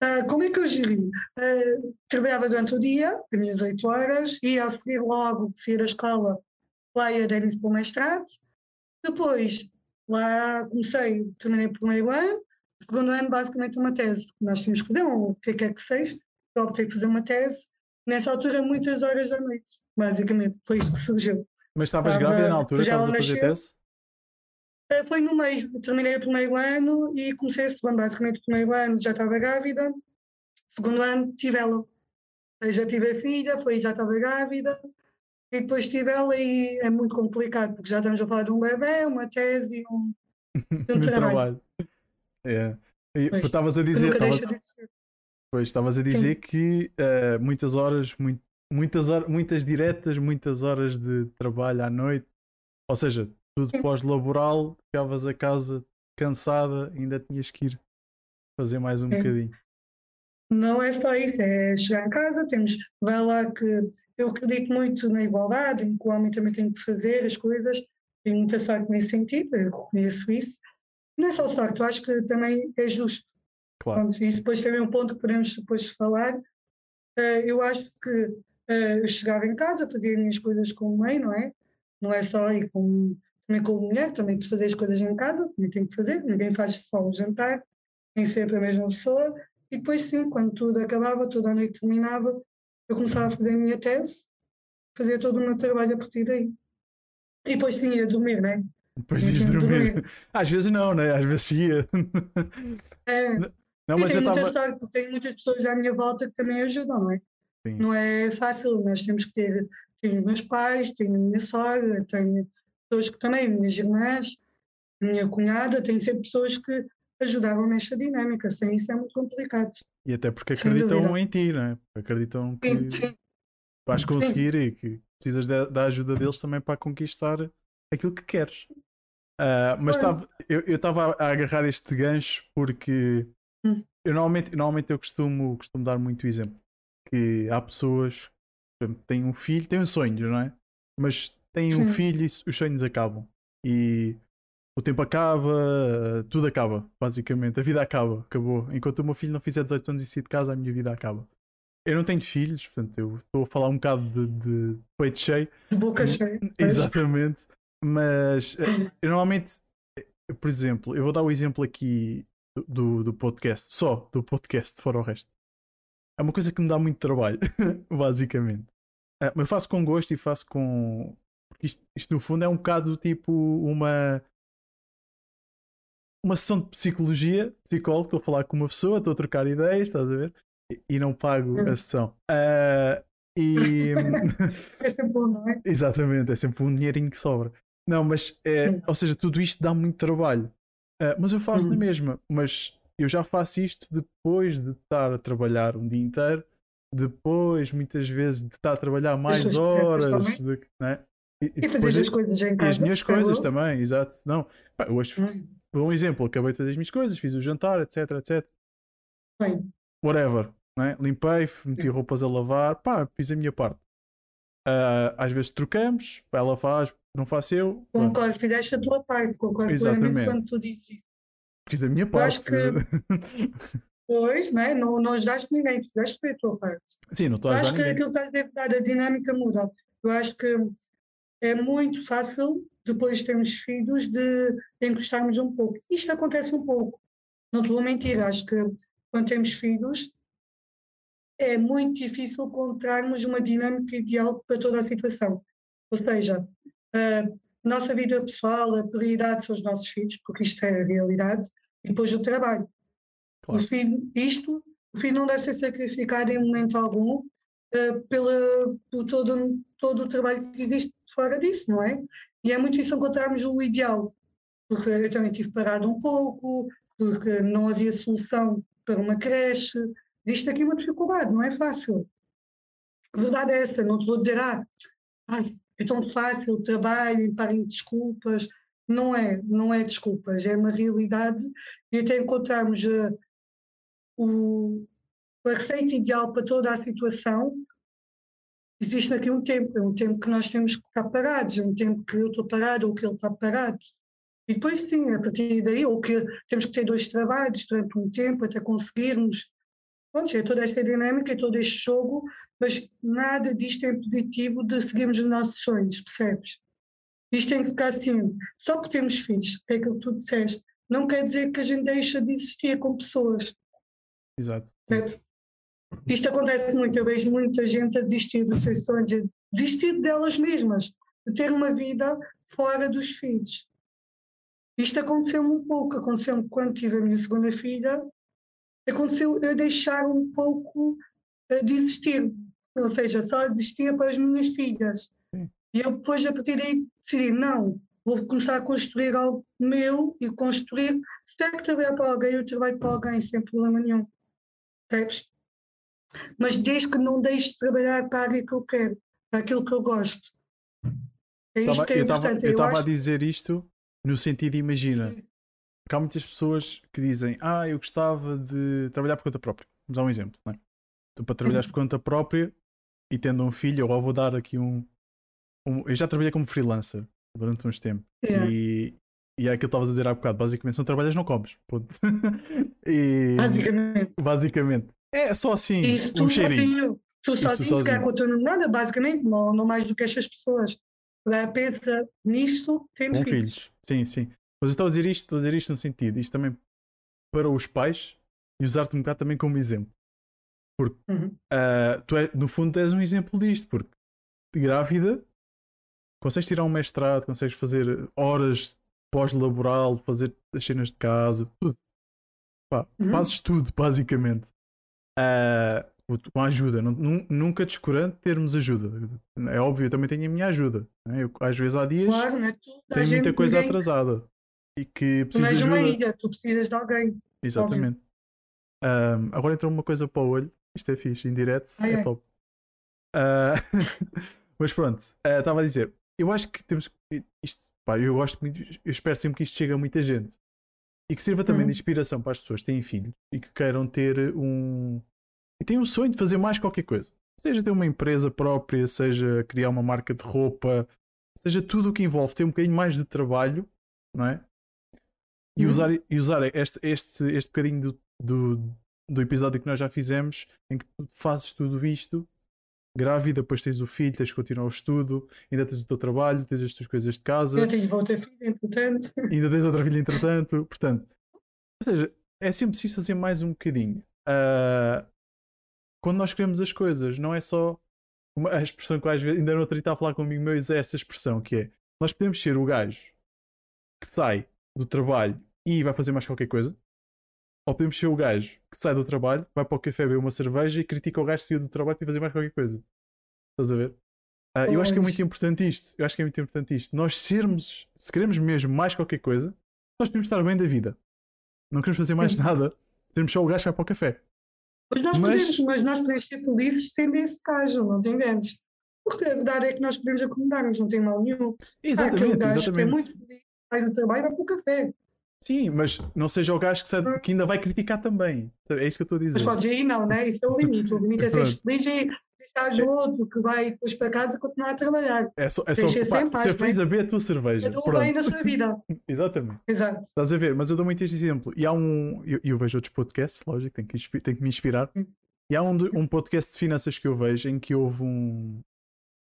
Uh, como é que eu geri? Uh, trabalhava durante o dia, as minhas 8 horas, ia a seguir logo, sair da escola, lá ia dar para o mestrado. Depois, lá comecei, terminei o primeiro ano, segundo ano, basicamente, uma tese. Nós tínhamos que fazer, o que é que é que seja. Eu optei por fazer uma tese. Nessa altura, muitas horas da noite, basicamente. Foi isso que surgiu.
Mas estavas grávida na altura? Estavas a fazer tese?
Eh, foi no meio. Terminei o primeiro ano e comecei a segundo. Basicamente, o primeiro ano já estava grávida. Segundo ano, tive ela. Já tive a filha, foi, já estava grávida. E depois tive ela e é muito complicado, porque já estamos a falar de um bebê, uma tese e um, um trabalho. trabalho.
É. estavas a dizer. Estavas, pois, estavas a dizer Sim. que uh, muitas horas, muito, muitas, horas, muitas diretas, muitas horas de trabalho à noite, ou seja, tudo pós-laboral, chegavas a casa cansada, ainda tinhas que ir fazer mais um Sim. bocadinho.
Não é só isso, é chegar em casa, temos, vai lá que eu acredito muito na igualdade, em que o homem também tem que fazer as coisas, tenho muita sorte nesse sentido, eu reconheço isso, não é só o facto, acho que também é justo. Claro. Pronto, e depois também um ponto que podemos depois falar. Uh, eu acho que uh, eu chegava em casa, fazia as minhas coisas como mãe, não é? Não é só ir com, também como mulher, também de fazer as coisas em casa, também tenho que fazer, ninguém faz só o jantar, nem sempre a mesma pessoa. E depois, sim, quando tudo acabava, toda a noite terminava, eu começava a fazer a minha tese, fazia todo o meu trabalho a partir daí. E depois tinha a dormir, não é?
Depois ias dormir. dormir. Às vezes não, né? Às vezes ia.
É. Não, mas eu estava. Tava... Porque tenho muitas pessoas à minha volta que também ajudam, não é? Sim. Não é fácil, nós temos que ter. Tenho meus pais, tenho a minha sogra, tenho pessoas que também, minhas irmãs, minha cunhada, tenho sempre pessoas que ajudavam nesta dinâmica. Sem isso é muito complicado.
E até porque acreditam em ti, não é? Acreditam que sim, sim. vais conseguir sim. e que precisas da ajuda deles também para conquistar aquilo que queres. Uh, mas tava, eu estava a agarrar este gancho porque hum. eu normalmente, normalmente eu costumo, costumo dar muito exemplo que há pessoas que têm um filho, têm um sonho, não é? Mas têm Sim. um filho e os sonhos acabam. E o tempo acaba, tudo acaba, basicamente. A vida acaba, acabou. Enquanto o meu filho não fizer 18 anos e sair de casa, a minha vida acaba. Eu não tenho filhos, portanto, eu estou a falar um bocado de, de peito cheio.
De boca cheia.
Exatamente. Mas eh, eu normalmente, eh, por exemplo, eu vou dar o exemplo aqui do, do podcast, só do podcast, fora o resto. É uma coisa que me dá muito trabalho, basicamente. Uh, mas faço com gosto e faço com. Porque isto, isto, no fundo é um bocado tipo uma. Uma sessão de psicologia, psicólogo, estou a falar com uma pessoa, estou a trocar ideias, estás a ver? E, e não pago a hum. sessão. Uh, e...
é sempre um, não é?
Exatamente, é sempre um dinheirinho que sobra. Não, mas é, ou seja, tudo isto dá muito trabalho. Uh, mas eu faço na uhum. mesma. Mas eu já faço isto depois de estar a trabalhar um dia inteiro, depois, muitas vezes, de estar a trabalhar mais horas. De, né?
E, e, e fazer as coisas em casa.
E as minhas coisas também, exato. Não, pá, hoje, hum. um exemplo, acabei de fazer as minhas coisas, fiz o jantar, etc, etc.
Bem.
Whatever. Né? Limpei, meti roupas a lavar, pá, fiz a minha parte. Uh, às vezes trocamos, ela faz, não faço eu.
Concordo, fizeste a tua parte, concordo Exatamente. quando tu disse isso.
Fiz a minha parte.
acho que pois, né? não, não ajudaste ninguém, fizeste a tua parte.
Sim, não estou a
ajudar
Acho que
aquilo que estás a verdade, a dinâmica muda. Eu acho que é muito fácil, depois de termos filhos, de encostarmos um pouco. Isto acontece um pouco. Não te vou mentir, acho que quando temos filhos, é muito difícil encontrarmos uma dinâmica ideal para toda a situação. Ou seja, a nossa vida pessoal, a prioridade são os nossos filhos, porque isto é a realidade, e depois o trabalho. O filho, isto, o filho não deve ser sacrificado em momento algum uh, pela, por todo, todo o trabalho que existe fora disso, não é? E é muito isso encontrarmos o ideal, porque eu também tive parado um pouco, porque não havia solução para uma creche. Existe aqui uma dificuldade, não é fácil. A verdade é esta, não te vou dizer, ah, ai, é tão fácil, trabalho, parem desculpas. Não é, não é desculpas, é uma realidade e até encontrarmos uh, o, a receita ideal para toda a situação, existe aqui um tempo, é um tempo que nós temos que ficar parados, é um tempo que eu estou parado ou que ele está parado. E depois sim, a partir daí, ou que temos que ter dois trabalhos durante um tempo até conseguirmos. Pronto, é toda esta dinâmica, é todo este jogo, mas nada disto é impeditivo de seguirmos os nossos sonhos, percebes? Isto tem que ficar assim. Só porque temos filhos, é aquilo que tu disseste, não quer dizer que a gente deixa de existir com pessoas.
Exato.
Certo? Isto acontece muito, eu vejo muita gente a desistir dos seus sonhos, a desistir delas mesmas, de ter uma vida fora dos filhos. Isto aconteceu-me um pouco, aconteceu-me quando tive a minha segunda filha, aconteceu eu deixar um pouco uh, de existir, ou seja, só existia para as minhas filhas. Sim. E eu depois, a partir daí, decidi, não, vou começar a construir algo meu e construir, se tiver que trabalhar para alguém, eu trabalho para alguém, sem problema nenhum. Percebes? Mas desde que não deixe de trabalhar para a área que eu quero, para aquilo que eu gosto.
É isto tava, é eu estava a dizer isto no sentido, imagina, Sim. Que há muitas pessoas que dizem, ah, eu gostava de trabalhar por conta própria. Vamos dar um exemplo, não é? Tu para trabalhares por conta própria e tendo um filho, eu vou dar aqui um, um, Eu já trabalhei como freelancer durante uns tempos. Yeah. E, e é aquilo que estavas a dizer há bocado. Basicamente, se não trabalhas, não comes.
e, basicamente.
Basicamente. É só assim.
Isso, um tu cheirinho. Tu sozinho, sozinho. se quer com a tua namorada, basicamente, não, não mais do que estas pessoas. Pensa nisto, temos
filhos. filhos. Sim, sim. Mas eu estou a dizer isto, estou a dizer isto no sentido, isto também para os pais e usar-te um bocado também como exemplo. Porque uhum. uh, tu é, no fundo és um exemplo disto, porque grávida consegues tirar um mestrado, consegues fazer horas pós-laboral, fazer as cenas de casa, tudo. Pá, uhum. Fazes tudo, basicamente. Uh, com ajuda. Nunca descurante termos ajuda. É óbvio, eu também tenho a minha ajuda. Né? Eu, às vezes há dias claro, né? tem muita coisa ninguém... atrasada e que precisa de ajuda.
uma ilha, tu precisas de alguém.
Exatamente. Um, agora entrou uma coisa para o olho. Isto é fixe, em direto ah, é, é, top. Uh, mas pronto, uh, estava a dizer, eu acho que temos isto, pá, eu gosto muito, eu espero sempre que isto chegue a muita gente e que sirva também uhum. de inspiração para as pessoas que têm filhos e que queiram ter um, e tem um sonho de fazer mais qualquer coisa. Seja ter uma empresa própria, seja criar uma marca de roupa, seja tudo o que envolve ter um bocadinho mais de trabalho, não é? E uhum. usar, e usar este, este, este bocadinho do, do, do episódio que nós já fizemos, em que tu fazes tudo isto, grávida, depois tens o filho, tens que continuar o estudo, ainda tens o teu trabalho, tens as tuas coisas de casa.
Eu tenho outra filha, entretanto.
Ainda tens outra filha, entretanto. Portanto, ou seja, é sempre preciso fazer mais um bocadinho. Uh, quando nós queremos as coisas, não é só uma, a expressão que às vezes, ainda dia estava a falar comigo meu, é essa expressão que é nós podemos ser o gajo que sai do trabalho e vai fazer mais qualquer coisa, ou podemos ser o gajo que sai do trabalho, vai para o café beber uma cerveja e critica o gajo que saiu do trabalho para fazer mais qualquer coisa. Estás a ver? Uh, eu acho que é muito importante isto. Eu acho que é muito importante isto. Nós sermos, se queremos mesmo mais qualquer coisa, nós podemos estar bem da vida. Não queremos fazer mais nada. Sermos só o gajo que vai para o café.
Mas nós, mas... Podemos, mas nós podemos ser felizes sendo esse caso, não tem grandes. Porque a verdade é que nós podemos acomodar-nos, não tem mal nenhum.
Exatamente, exatamente. Que é
muito feliz, sai do trabalho vai para o café.
Sim, mas não seja o gajo que, sabe, que ainda vai criticar também. É isso que eu estou a dizer.
Mas podes ir, não, né? Isso é o limite. O limite é ser feliz e deixar o outro que vai depois para casa continuar a trabalhar.
É só, é só pá, ser feliz a beber a tua cerveja.
É o bem da sua vida.
Exatamente.
Exato.
Estás a ver? Mas eu dou muito este exemplo. E há um. Eu, eu vejo outros podcasts, lógico, tenho que, tenho que me inspirar. Hum. E há um, um podcast de finanças que eu vejo em que houve um,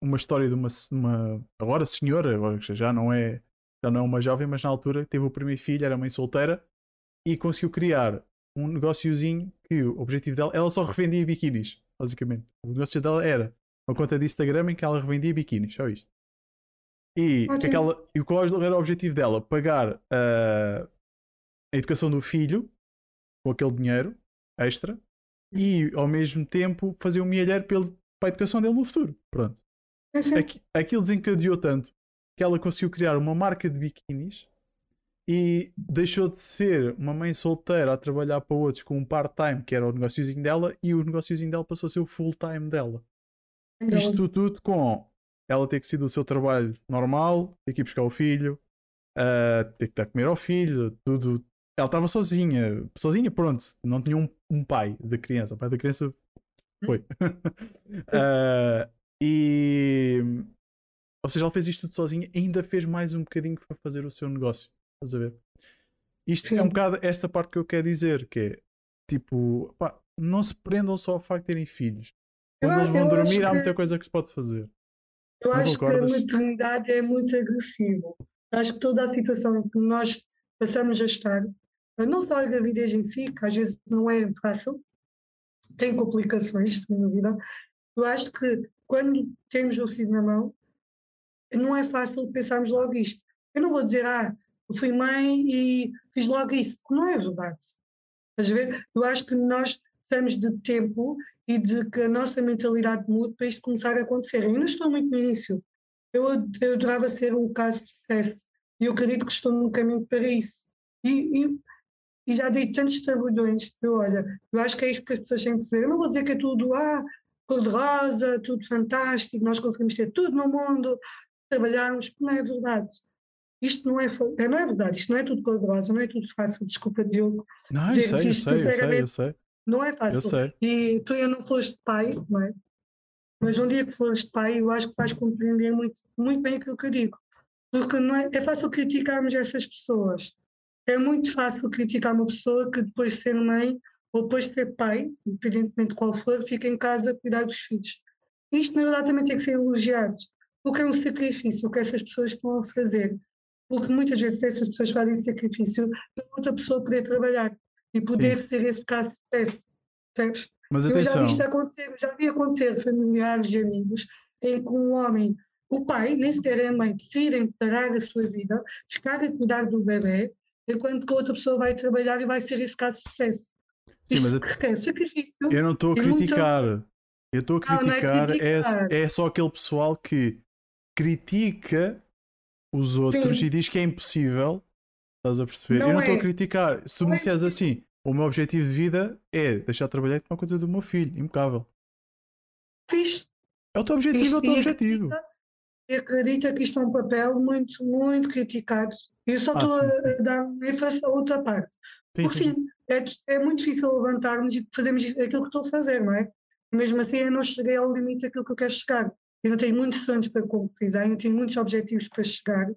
uma história de uma, uma agora senhora, agora já não é já não é uma jovem, mas na altura teve o primeiro filho, era mãe solteira e conseguiu criar um negóciozinho que o objetivo dela, ela só revendia biquínis, basicamente. O negócio dela era uma conta de Instagram em que ela revendia biquínis, só isto. E, aquela, e qual era o objetivo dela? Pagar uh, a educação do filho com aquele dinheiro extra e ao mesmo tempo fazer um milheiro pelo, para a educação dele no futuro. Pronto. Aqui, aquilo desencadeou tanto que ela conseguiu criar uma marca de biquinis e deixou de ser uma mãe solteira a trabalhar para outros com um part-time, que era o negóciozinho dela, e o negóciozinho dela passou a ser o full-time dela. Isto tudo com ela ter que sair do seu trabalho normal, ter que ir buscar o filho, uh, ter que dar a comer ao filho, tudo. Ela estava sozinha, sozinha, pronto, não tinha um, um, pai da criança. O pai da criança foi. uh, e ou seja, ela fez isto tudo sozinha ainda fez mais um bocadinho para fazer o seu negócio. Estás a ver? Isto Sim. é um bocado esta parte que eu quero dizer, que é tipo, pá, não se prendam só ao facto de terem filhos. Quando eu, eles vão dormir, há que... muita coisa que se pode fazer.
Eu não acho concordas? que a maternidade é muito agressiva. Acho que toda a situação que nós passamos a estar, não só a gravidez em si, que às vezes não é fácil, tem complicações, sem dúvida. Eu acho que quando temos o filho na mão, não é fácil pensarmos logo isto. Eu não vou dizer, ah, eu fui mãe e fiz logo isso. Não é verdade. Estás a ver? Eu acho que nós precisamos de tempo e de que a nossa mentalidade mude para isto começar a acontecer. Eu ainda estou muito no início. Eu, eu adorava ser um caso de sucesso e eu acredito que estou no caminho para isso. E, e, e já dei tantos trabalhões. Eu, olha, eu acho que é isto que as pessoas têm que saber. Eu não vou dizer que é tudo, ah, cor-de-rosa, tudo fantástico, nós conseguimos ter tudo no mundo, trabalharmos, não é verdade. Isto não é, é, não é verdade, isto não é tudo cor-de-rosa, não é tudo fácil, desculpa, Diogo.
Não, eu sei, eu sei, eu sei, eu sei.
Não é fácil.
Eu sei.
E tu ainda não foste pai, não é? Mas um dia que fores pai, eu acho que vais compreender muito, muito bem aquilo que eu digo. Porque não é, é fácil criticarmos essas pessoas. É muito fácil criticar uma pessoa que depois de ser mãe ou depois de ser pai, independentemente de qual for, fica em casa a cuidar dos filhos. Isto, na verdade, também tem que ser elogiado, porque é um sacrifício que essas pessoas estão a fazer. Porque muitas vezes essas pessoas fazem sacrifício para outra pessoa poder trabalhar e poder Sim. ter esse caso de sucesso. Percebes?
Mas
atenção.
Eu já vi
isto acontecer, já vi acontecer de familiares e amigos em que um homem, o pai, nem sequer é a mãe, decidem parar a sua vida, ficar a cuidar do bebê, enquanto que a outra pessoa vai trabalhar e vai ser esse caso de sucesso.
Sim, mas
requer sacrifício.
Eu não estou a criticar. Muito... Eu estou a criticar, não, não é, criticar. É, é, só aquele pessoal que critica os outros Sim. e diz que é impossível. Estás a perceber? Não eu não estou é. a criticar. Se tu me é disseres assim, o meu objetivo de vida é deixar de trabalhar e tomar conta do meu filho, impecável.
Fiz.
É o teu objetivo, Fiz. é o teu objetivo.
E acredita que isto é um papel muito, muito criticado. Eu só ah, estou ah, a dar ênfase a outra parte. Sim, Porque sim, é, é muito difícil levantarmos e fazermos aquilo que estou a fazer, não é? Mesmo assim, eu não cheguei ao limite daquilo que eu quero chegar. Eu não tenho muitos sonhos para concretizar, eu tenho muitos objetivos para chegar.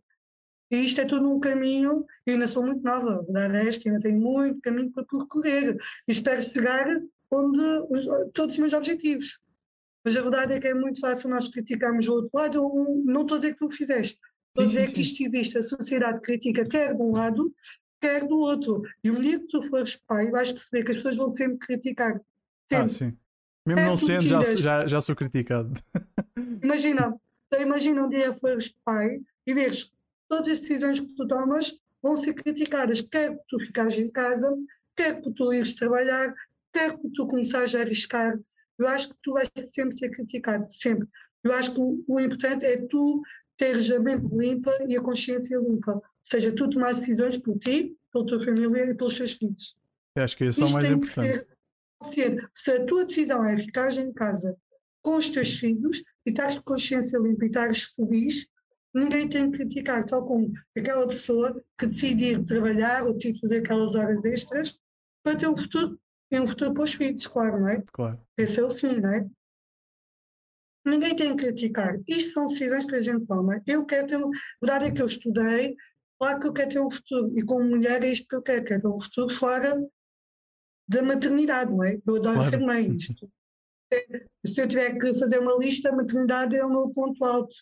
E isto é tudo um caminho, eu ainda sou muito nova, dar esta, ainda tenho muito caminho para percorrer. E espero chegar onde os, todos os meus objetivos. Mas a verdade é que é muito fácil nós criticarmos o outro lado. Eu não estou a dizer que tu fizeste, estou a dizer sim, que isto existe. A sociedade critica quer de um lado, quer do outro. E um dia que tu fores pai, vais perceber que as pessoas vão sempre criticar.
Sempre. Ah, sim. Mesmo é, não sendo, já, já, já sou criticado.
Imagina, então imagina um dia fores pai e vês todas as decisões que tu tomas vão ser criticadas, quer que tu ficares em casa, quer que tu ires trabalhar, quer que tu começares a arriscar. Eu acho que tu vais sempre ser criticado, sempre. Eu acho que o, o importante é tu teres a mente limpa e a consciência limpa. Ou seja, tu tomas decisões por ti, pela tua família e pelos teus filhos.
Eu acho que isso é o mais importante.
Ser, se a tua decisão é ficar em casa com os teus filhos e estares de consciência limpa e estares feliz, ninguém tem que criticar, tal como aquela pessoa que decide ir trabalhar ou decide fazer aquelas horas extras para ter um futuro, ter um futuro para os filhos, claro, não é?
Claro.
Esse é o fim, não é? Ninguém tem que criticar. Isto são decisões que a gente toma. Eu quero ter. A verdade é que eu estudei, claro que eu quero ter um futuro. E como mulher é isto que eu quero, quero ter um futuro fora da maternidade, não é? Eu adoro claro. ser mãe. Isto. Se eu tiver que fazer uma lista, a maternidade é o meu ponto alto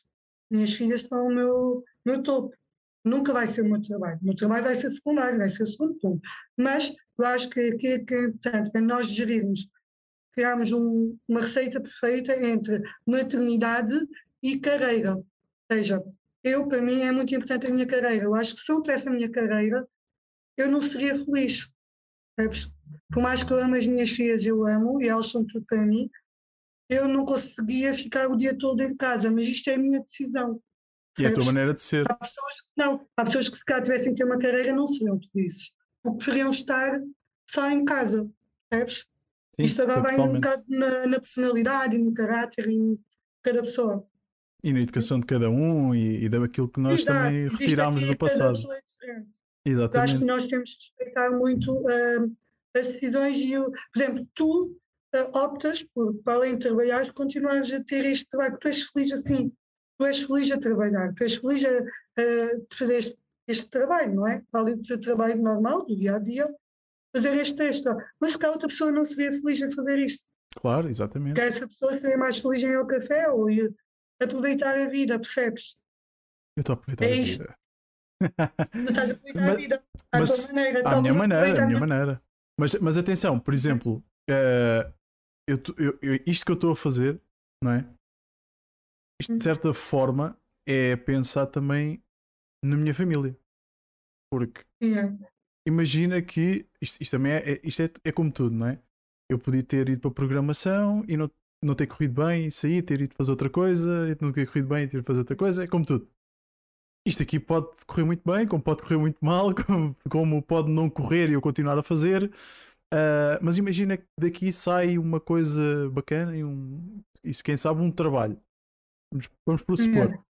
minhas filhas são o meu, meu topo. Nunca vai ser o meu trabalho. O meu trabalho vai ser secundário, vai ser o segundo ponto. Mas eu acho que aqui é, que é importante é nós gerirmos, criarmos um, uma receita perfeita entre maternidade e carreira. Ou seja, eu, para mim, é muito importante a minha carreira. Eu acho que se eu tivesse a minha carreira, eu não seria feliz. Sabes? Por mais que eu amo as minhas filhas, eu amo e elas são tudo para mim, eu não conseguia ficar o dia todo em casa, mas isto é a minha decisão.
E é a tua maneira de ser.
Há pessoas que não, há pessoas que se calhar tivessem que ter uma carreira não seriam felizes, porque preferiam estar só em casa, percebes?
Sim,
Isto agora vai um bocado na, na personalidade e no caráter em cada pessoa.
E na educação de cada um e, e daquilo que nós
Exato,
também
existe
retirámos do
cada
passado.
é diferente. Eu acho que
Exatamente.
nós temos de respeitar muito ah, as decisões e, o- por exemplo, tu ah, optas por, para além de trabalhar, continuares a ter este trabalho, tu és feliz assim, tu és feliz a trabalhar, tu és feliz a, a de fazer este, este trabalho, não é? Para além do teu trabalho normal, do dia a dia, fazer este extra. Mas se calhar outra pessoa não seria feliz a fazer isto,
Claro, exatamente.
que essa pessoa seria mais feliz em ir ao café ou ir aproveitar a vida, percebes?
Eu estou a aproveitar
É
a
isto.
vida.
Tu estás a aproveitar a
Mas-
vida à
mas
tua maneira.
À minha maneira, à
a
minha maneira. Mas, mas atenção, por exemplo, eh, eu eu- eu- isto que eu estou a fazer, não é? Isto de certa forma é pensar também na minha família. Porque
Yeah.
imagina que isto, isto também é, é- isto é, é como tudo, não é? Eu podia ter ido para a programação e não, não ter corrido bem e sair, ter ido fazer outra coisa, e não ter corrido bem e ter ido fazer outra coisa, é como tudo. Isto aqui pode correr muito bem, como pode correr muito mal, como, como pode não correr e eu continuar a fazer. Ah, mas imagina que daqui sai uma coisa bacana e, um, se quem sabe um trabalho. Vamos, vamos pressupor.
Yeah.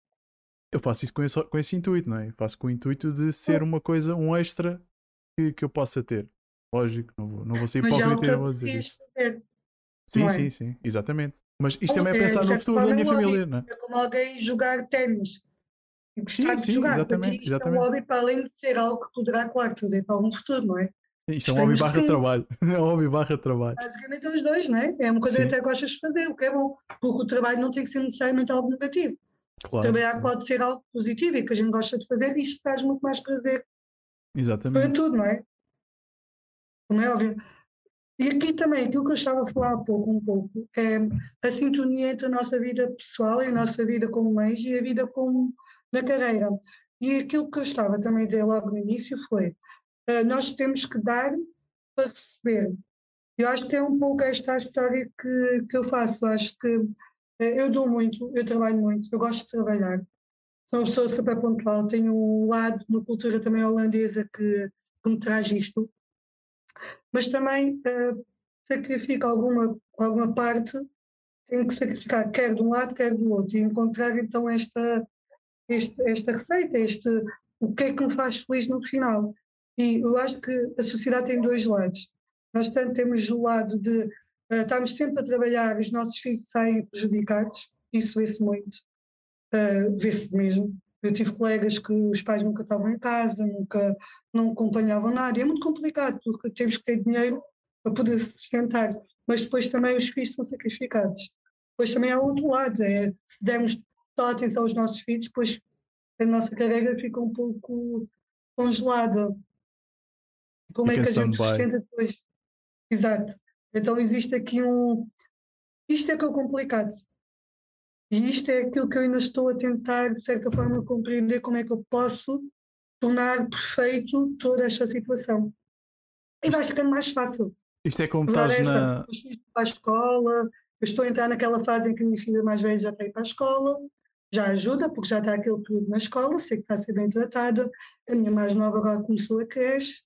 Eu faço isso com esse, com esse intuito, não é? Eu faço com o intuito de ser uma coisa, um extra que, que eu possa ter. Lógico, não vou, não vou ser
já
hipócrita e vou dizer isso. Sim,
é?
sim, sim, exatamente. Mas isto
Ou
também é
é,
pensar no futuro da minha família, não é?
É como alguém jogar ténis e gostar
Sim,
de
sim,
jogar. Para
exatamente,
isto
exatamente.
é um hobby para além de ser algo que poderá, claro, fazer para algum futuro, não é?
Isto é um hobby barra
sim.
trabalho. É um hobby barra trabalho.
Basicamente os dois, não é? É uma coisa
Sim.
que até gostas de fazer, o que é bom. Porque o trabalho não tem que ser necessariamente algo negativo.
Claro.
Trabalhar pode ser algo positivo e que a gente gosta de fazer e isto traz muito mais prazer para
Exatamente.
tudo, não é? Como é óbvio. E aqui também, aquilo que eu estava a falar há pouco, um pouco, é a sintonia entre a nossa vida pessoal e a nossa vida como mães e a vida como na carreira. E aquilo que eu estava também a dizer logo no início foi, eh, nós temos que dar para receber. Eu acho que é um pouco esta a história que, que eu faço. Eu acho que eh, eu dou muito, eu trabalho muito, eu gosto de trabalhar. Sou uma pessoa super pontual, tenho um lado na cultura também holandesa que, que me traz isto mas também eh, sacrifico alguma, alguma parte, tenho que sacrificar quer de um lado, quer do outro, e encontrar então esta, este, esta receita, este, o que é que me faz feliz no final. E eu acho que a sociedade tem dois lados. Nós tanto temos o lado de eh, estarmos sempre a trabalhar, os nossos filhos saem prejudicados, isso vê-se muito, eh, vê-se mesmo. Eu tive colegas que os pais nunca estavam em casa, nunca não acompanhavam nada. E é muito complicado, porque temos que ter dinheiro para poder sustentar. Mas depois também os filhos são sacrificados. Depois também há outro lado, é se dermos só atenção aos nossos filhos, depois a nossa carreira fica um pouco congelada. Como é que a gente sustenta depois? Exato. Então existe aqui um. Isto é que é o complicado. E isto é aquilo que eu ainda estou a tentar, de certa forma, compreender como é que eu posso tornar perfeito toda esta situação. E vai ficando mais fácil.
Isto é como
Agora
estás
esta,
na.
para a escola, eu estou a entrar naquela fase em que a minha filha mais velha já está a ir para a escola, já ajuda, porque já está aquele período na escola, sei que está a ser bem tratada. A minha mais nova agora começou a creche,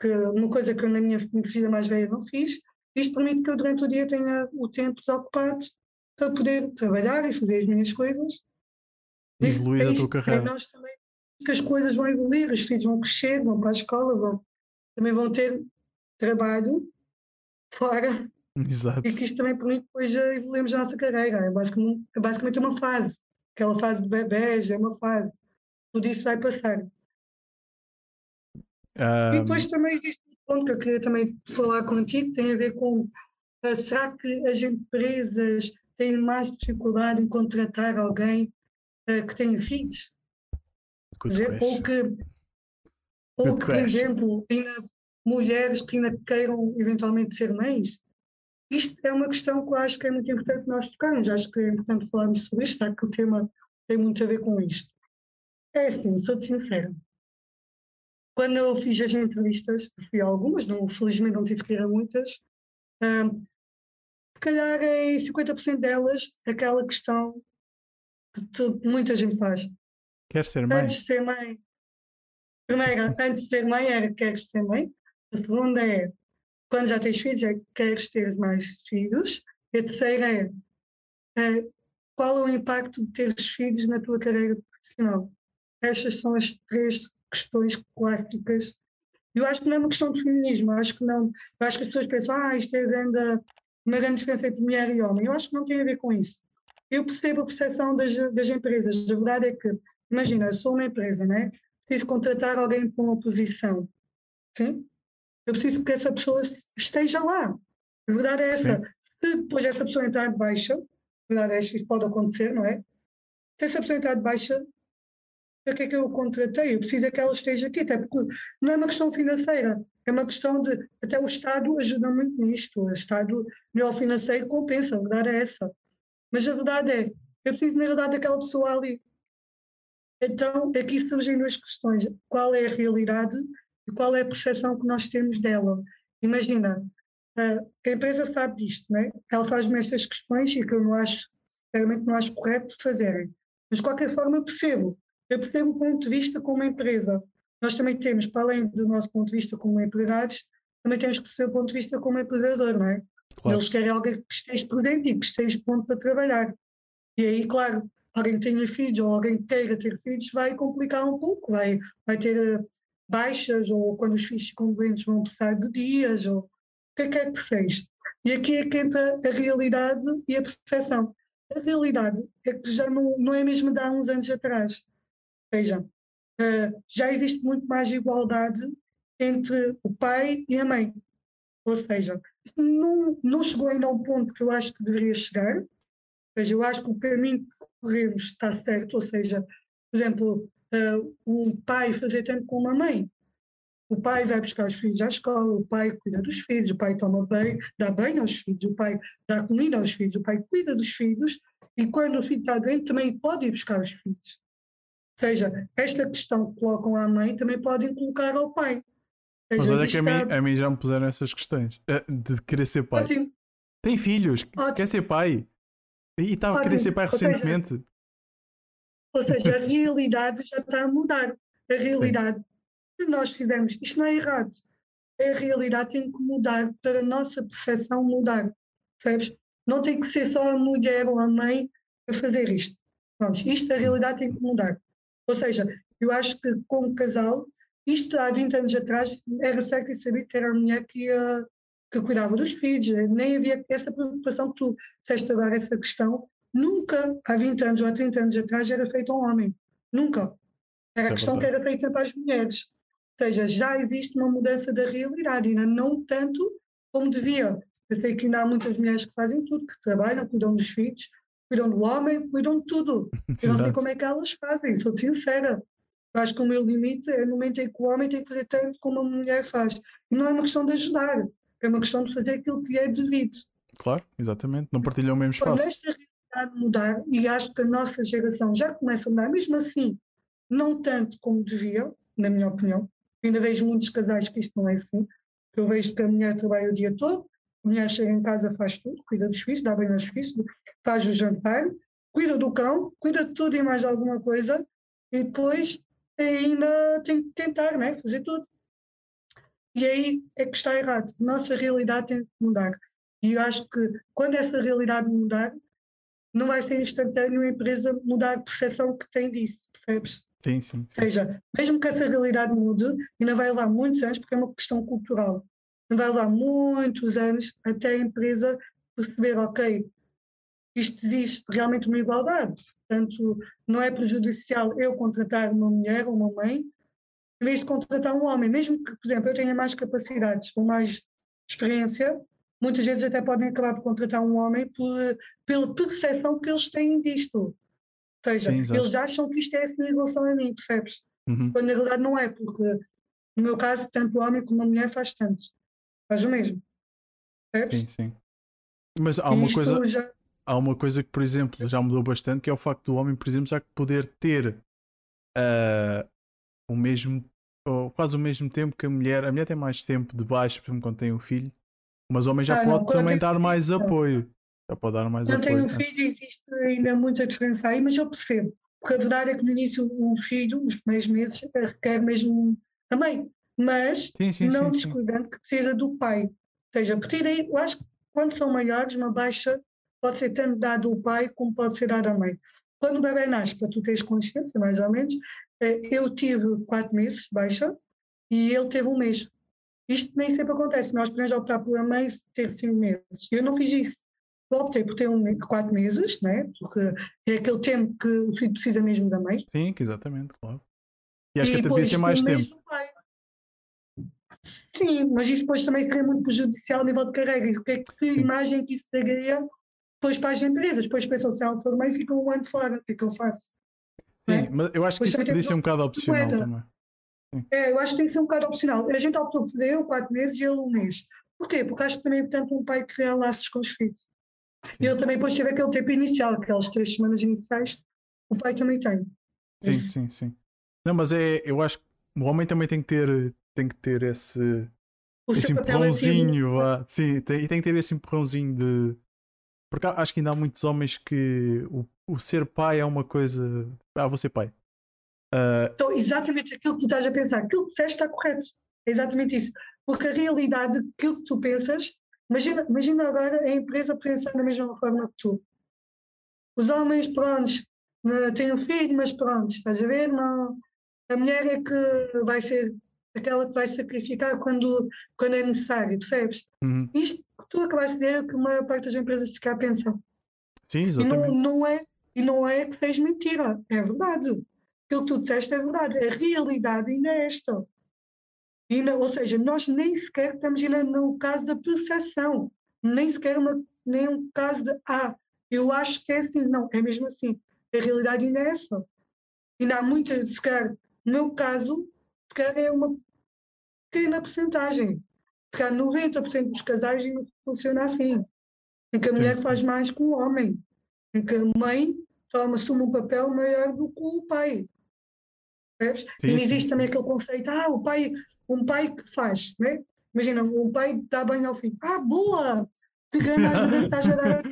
que uma coisa que eu na minha filha mais velha não fiz. Isto permite que eu durante o dia tenha o tempo desocupado para poder trabalhar e fazer as minhas coisas.
Evoluir
é
a tua carreira.
nós também que as coisas vão evoluir, os filhos vão crescer, vão para a escola, vão, também vão ter trabalho fora
Exato.
e que isto também permite depois a evoluirmos a nossa carreira. É basicamente, é basicamente uma fase. Aquela fase de bebés é uma fase. Tudo isso vai passar. E
Ahm,
depois também existe um ponto que eu queria também falar contigo, tem a ver com ah, será que as empresas têm mais dificuldade em contratar alguém ah, que tenha filhos? dizer, ou que, ou
Good
que, por exemplo, ainda mulheres que ainda queiram eventualmente ser mães. Isto é uma questão que eu acho que é muito importante nós tocarmos. Acho que é importante falarmos sobre isto, já que o tema tem muito a ver com isto. É assim, sou-te sincera. quando eu fiz as entrevistas, fui a algumas, não, felizmente não tive que ir a muitas, se calhar em 50% delas, aquela questão que tu, muita gente faz.
Quer ser mãe?
Antes de ser mãe. Primeiro, antes de ser mãe, era queres ser mãe. A segunda é, quando já tens filhos, é queres ter mais filhos. A terceira é, é qual é o impacto de teres filhos na tua carreira profissional. Estas são as três questões clássicas. Eu acho que não é uma questão de feminismo, eu acho que não. Eu acho que as pessoas pensam, ah, isto é grande, uma grande diferença entre mulher e homem. Eu acho que não tem a ver com isso. Eu percebo a percepção das, das empresas. A verdade é que, imagina, eu sou uma empresa, né? preciso contratar alguém para uma posição. Sim? Eu preciso que essa pessoa esteja lá. A verdade é essa. Sim. Se depois essa pessoa entrar de baixa, a verdade é que isso pode acontecer, não é? Se essa pessoa entrar de baixa, para que é que eu contratei? Eu preciso é que ela esteja aqui, até porque não é uma questão financeira, é uma questão de. Até o Estado ajuda muito nisto, o Estado, melhor financeiro, compensa, a verdade é essa. Mas a verdade é, eu preciso, na verdade, daquela pessoa ali. Então, aqui surgem duas questões: qual é a realidade e qual é a percepção que nós temos dela? Imagina, a empresa sabe disto, né? ela faz-me estas questões e que eu não acho, sinceramente, não acho correto fazerem. Mas, de qualquer forma, eu percebo eu percebo o ponto de vista como empresa. Nós também temos, para além do nosso ponto de vista como empregados, também temos que perceber o ponto de vista como empregador, não é? Claro. Eles querem alguém que esteja presente e que esteja pronto para trabalhar. E aí, claro, alguém que tenha filhos ou alguém que queira ter filhos vai complicar um pouco, vai, vai ter baixas ou quando os filhos ficam doentes vão precisar de dias ou o que é que é que seja. E aqui é que entra a realidade e a percepção. A realidade é que já não, não é mesmo de há uns anos atrás seja, uh, já existe muito mais igualdade entre o pai e a mãe. Ou seja, não, não chegou ainda ao ponto que eu acho que deveria chegar. Ou seja, eu acho que o caminho que corremos está certo. Ou seja, por exemplo, uh, um pai fazer tanto como a mãe. O pai vai buscar os filhos à escola, o pai cuida dos filhos, o pai toma bem, dá bem aos filhos, o pai dá comida aos filhos, o pai cuida dos filhos e quando o filho está doente também pode ir buscar os filhos seja, esta questão que colocam à mãe também podem colocar ao pai.
Seja, Mas olha que a mim, a mim, já me puseram essas questões eh, de querer ser pai. Ótimo. Tem filhos, Ótimo. quer ser pai. E estava a querer ser pai ou recentemente.
Ou seja, a realidade já está a mudar. A realidade, se nós fizermos, isto não é errado. A realidade tem que mudar para a nossa percepção mudar. Percebes? Não tem que ser só a mulher ou a mãe a fazer isto. Pronto, isto, a realidade tem que mudar. Ou seja, eu acho que como casal, isto há 20 anos atrás era certo e sabia que era a mulher que, que cuidava dos filhos, nem havia essa preocupação que tu disseste agora, essa questão. Nunca, há 20 anos ou há 30 anos atrás, era feito a um homem. Nunca. Era a é questão que era feita para as mulheres. Ou seja, já existe uma mudança da realidade, ainda não tanto como devia. Eu sei que ainda há muitas mulheres que fazem tudo, que trabalham, cuidam dos filhos, cuidam do homem, cuidam de tudo. Eu não sei como é que elas fazem, sou sincera. Eu acho que o meu limite é no momento em que o homem tem que fazer tanto como a mulher faz. E não é uma questão de ajudar, é uma questão de fazer aquilo que é devido.
Claro, exatamente. Não partilham o mesmo espaço.
Quando realidade mudar, e acho que a nossa geração já começa a mudar, mesmo assim, não tanto como devia, na minha opinião. ainda vejo muitos casais que isto não é assim. Eu vejo que a mulher trabalha o dia todo, a mulher chega em casa, faz tudo, cuida dos filhos, dá bem aos filhos, faz o jantar, cuida do cão, cuida de tudo e mais alguma coisa, e depois ainda tem que tentar, né? fazer tudo. E aí é que está errado. A nossa realidade tem que mudar. E eu acho que quando essa realidade mudar, não vai ser instantâneo a empresa mudar a percepção que tem disso, percebes?
Sim, sim.
Ou seja, mesmo que essa realidade mude, ainda vai levar muitos anos, porque é uma questão cultural vai levar muitos anos até a empresa perceber, ok, isto existe realmente uma igualdade. Portanto, não é prejudicial eu contratar uma mulher ou uma mãe, em vez de contratar um homem. Mesmo que, por exemplo, eu tenha mais capacidades ou mais experiência, muitas vezes até podem acabar por contratar um homem por, pela percepção que eles têm disto. Ou seja, Sim, eles acham que isto é assim em relação a mim, percebes? Uhum. Quando na realidade não é, porque no meu caso, tanto o homem como a mulher faz tanto faz o mesmo. Percebes?
Sim, sim. Mas há uma coisa. Já... Há uma coisa que, por exemplo, já mudou bastante, que é o facto do homem, por exemplo, já poder ter uh, o mesmo ou quase o mesmo tempo que a mulher. A mulher tem mais tempo de baixo, por exemplo, quando tem um filho, mas o homem já
Ah, não,
pode
quando
também
tem-
dar mais
não.
apoio. Já pode dar mais
Não
apoio.
tenho um filho, existe ainda muita diferença aí, mas eu percebo. Porque a verdade é que no início um filho, nos primeiros meses, eh, requer mesmo a mãe. Mas
Sim, sim,
não
sim,
descuidando que precisa do pai. Ou seja, a partir daí, eu acho que quando são maiores, uma baixa pode ser tanto dado ao pai como pode ser dado à mãe. Quando o bebê nasce, para tu teres consciência, mais ou menos, eh, eu tive quatro meses de baixa e ele teve um mês. Isto nem sempre acontece. Nós podemos optar por a mãe ter cinco meses. Eu não fiz isso. Optei por ter um, quatro meses, né? porque é aquele tempo que o filho precisa mesmo da mãe.
Sim, que exatamente, claro. E acho que
E
até devia ser mais tempo.
Sim, mas isso depois também seria muito prejudicial a nível de carreira. E que, é que- que
Sim.
imagem que isso daria depois para as empresas? Depois pensam se ela for mãe, fica um ano fora. O que é que eu faço?
Sim,
né?
mas eu acho que isso podia ser um bocado opcional também.
É, eu acho que tem que ser um bocado opcional. A gente optou por fazer eu quatro meses e ele um mês. Porquê? Porque acho que também é importante um pai criar laços com os filhos. E ele também depois teve aquele tempo inicial, aquelas três semanas iniciais, o pai também tem.
Sim,
Isso.
sim, sim. Não, mas é, eu acho que o homem também tem que ter, tem que ter esse,
O
esse
papel ativo.
empurrãozinho, vá. Sim, tem, e tem que ter esse empurrãozinho de. Porque acho que ainda há muitos homens que o, o ser pai é uma coisa. Ah, vou ser pai. Ah,
Então, exatamente aquilo que tu estás a pensar, aquilo que disseste está correto. É exatamente isso. Porque a realidade, aquilo que tu pensas, imagina, imagina agora a empresa pensar da mesma forma que tu. Os homens, prontos, né, têm um filho, mas pronto, estás a ver? Não, a mulher é que vai ser aquela que vai sacrificar quando, quando é necessário, percebes?
uhum.
Isto que tu acabaste de dizer é que a maior parte das empresas se cá pensam.
Sim,
E não,
exatamente.
não é, e não é que fez mentira, é verdade. Aquilo que tu disseste é verdade, a realidade ainda é esta. Ou seja, nós nem sequer estamos no caso da percepção, nem sequer uma, nem um caso de ah, eu acho que é assim, não, é mesmo assim. A realidade ainda é essa. Ainda há muita, se calhar, no meu caso, se calhar é uma pequena porcentagem. Se calhar 90% dos casais ainda funciona assim. Em que a
Sim,
mulher faz mais que o homem. Em que a mãe toma, assume um papel maior do que o pai. Percebes?
Sim,
e existe
sim.
também aquele conceito, ah, o pai, um pai que faz, né? Imagina, um pai dá banho ao filho. Ah, boa! Que grande ajuda que estás a dar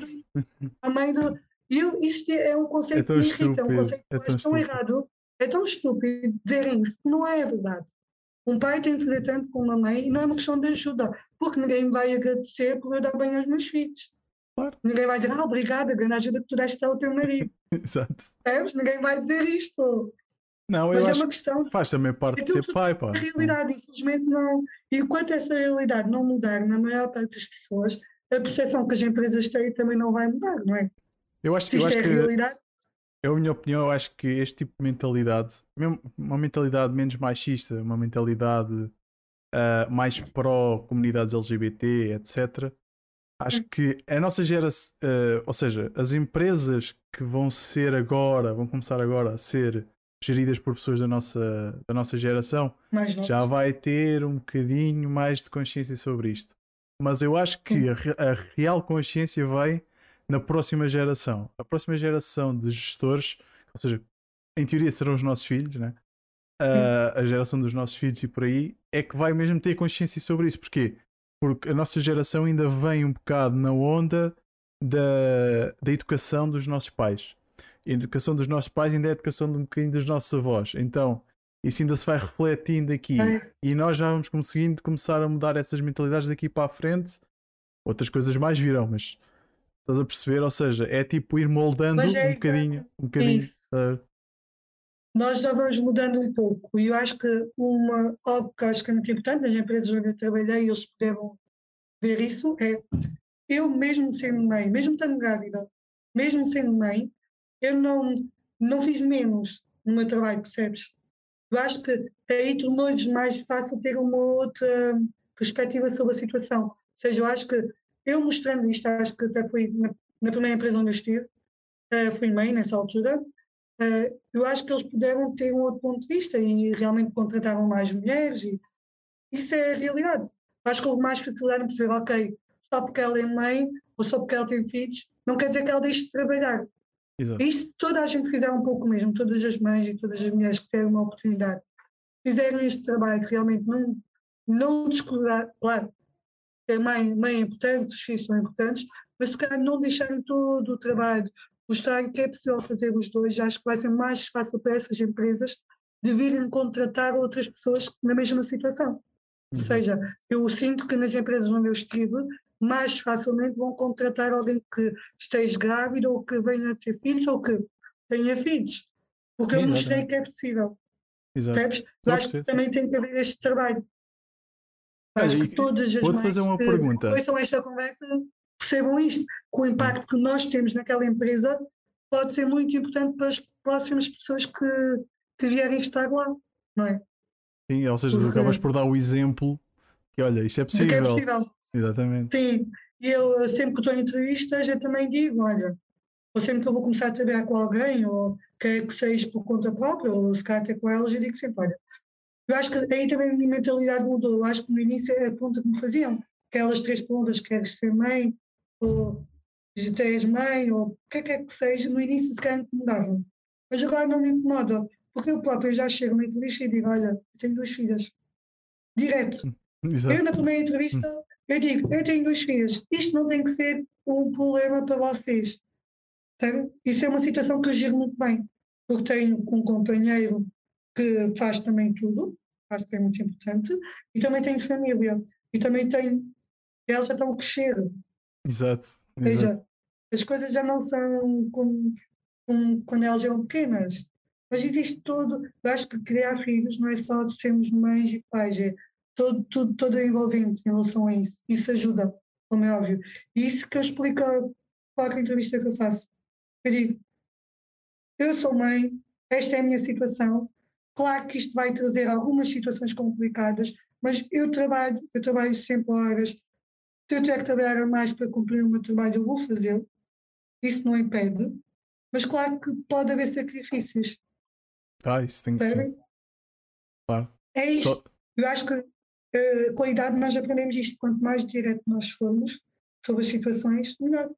a mãe do. Eu, isto é um conceito
tão
que me irrita, é um conceito que
é tão
tão errado, é tão estúpido dizerem isso, não é verdade. Um pai tem que fazer tanto com uma mãe e não é uma questão de ajuda, porque ninguém vai agradecer por eu dar banho aos meus filhos.
Claro.
Ninguém vai dizer, ah, obrigada, grande ajuda que tu deste ao teu marido.
Exato.
Percebes? Ninguém vai dizer isto.
Não, eu
Mas é
acho
uma
que
questão
faz também parte de ser pai, pá.
a realidade, infelizmente, não. E enquanto essa realidade não mudar na maior parte das pessoas, a percepção que as empresas têm também não vai mudar, não é?
Eu acho,
Se
eu acho
é a
que
realidade,
É a minha opinião, eu acho que este tipo de mentalidade, mesmo uma mentalidade menos machista, uma mentalidade ah, mais pró-comunidades LGBT, etc., acho
Hum.
que a nossa geração, ah, ou seja, as empresas que vão ser agora, vão começar agora a ser geridas por pessoas da nossa, da nossa geração, já vai ter um bocadinho mais de consciência sobre isto. Mas eu acho que a, a real consciência vai na próxima geração. A próxima geração de gestores, ou seja, em teoria serão os nossos filhos, né? a, a geração dos nossos filhos e por aí, é que vai mesmo ter consciência sobre isso. Porquê? Porque a nossa geração ainda vem um bocado na onda da, da educação dos nossos pais. A educação dos nossos pais ainda é a educação de um bocadinho dos nossos avós. Então, isso ainda se vai refletindo aqui.
É.
E nós já vamos conseguindo começar a mudar essas mentalidades daqui para a frente. Outras coisas mais virão, mas estás a perceber? Ou seja, é tipo ir moldando
é
um bocadinho, um bocadinho. Ah,
Nós já vamos mudando um pouco. E eu acho que uma, algo que acho que é muito importante nas empresas onde eu trabalhei, eles puderam ver isso, é eu mesmo sendo mãe, mesmo estando grávida, mesmo sendo mãe, eu não, não fiz menos no meu trabalho, percebes? Eu acho que aí tornou-lhes mais fácil ter uma outra perspectiva sobre a situação. Ou seja, eu acho que eu mostrando isto, acho que até foi na, na primeira empresa onde eu estive, eh, fui mãe nessa altura, eh, eu acho que eles puderam ter um outro ponto de vista e realmente contrataram mais mulheres e isso é a realidade. Acho que houve mais facilidade em perceber, ok, só porque ela é mãe ou só porque ela tem filhos, não quer dizer que ela deixe de trabalhar.
Exato.
Isto se toda a gente fizer um pouco mesmo, todas as mães e todas as mulheres que têm uma oportunidade fizerem este trabalho, realmente não, não descuidar, claro, a mãe, mãe é importante, os filhos são importantes, mas se calhar não deixarem todo o trabalho, mostrarem que é possível fazer os dois, acho que vai ser mais fácil para essas empresas de virem contratar outras pessoas na mesma situação. Ou uhum. seja, eu sinto que nas empresas onde eu estive, mais facilmente vão contratar alguém que esteja grávida ou que venha a ter filhos ou que tenha filhos. Porque eu mostrei que é possível. Exato. Acho que também tem que haver este trabalho. Acho que todas as
vou fazer uma que pergunta.
ouçam esta conversa percebam isto, que o impacto que nós temos naquela empresa pode ser muito importante para as próximas pessoas que, que vierem estar lá, não é?
Sim, ou seja, Porque... acabas por dar o exemplo que olha, isto é possível. É possível. Exatamente.
Sim, e eu sempre que estou em entrevistas eu também digo, olha, ou sempre que eu vou começar a trabalhar com alguém, ou quer que seja por conta própria, ou se calhar até com elas, eu digo sempre, olha, eu acho que aí também a minha mentalidade mudou. Eu acho que no início a pergunta que me faziam, aquelas três perguntas, queres ser mãe, ou tens mãe, ou o que é que, é que seja, no início se calhar incomodavam. Mas agora não me incomoda, porque eu próprio já chego na entrevista e digo, olha, eu tenho duas filhas. Direto. Exato. Eu na primeira entrevista, eu digo, eu tenho duas filhas. Isto não tem que ser um problema para vocês. Sabe? Isso é uma situação que eu giro muito bem, porque tenho um companheiro que faz também tudo, acho que é muito importante, e também tenho família, e também tenho, elas já estão a crescer.
Exato.
Ou seja, as coisas já não são como, como quando elas eram pequenas. Mas existe tudo, eu acho que criar filhos não é só de sermos mães e pais, é todo, tudo, todo envolvente em relação a isso. Isso ajuda, como é óbvio. E isso que eu explico a qualquer entrevista que eu faço. Eu digo, eu sou mãe, esta é a minha situação, Claro que isto vai trazer algumas situações complicadas, mas eu trabalho, eu trabalho sempre horas. Se eu tiver que trabalhar a mais para cumprir o meu trabalho, eu vou fazê-lo. Isso não impede. Mas claro que pode haver sacrifícios.
Ah, isso tem que ser. Claro.
É isto. Só... Eu acho que com a idade nós aprendemos isto. Quanto mais direto nós formos sobre as situações, melhor.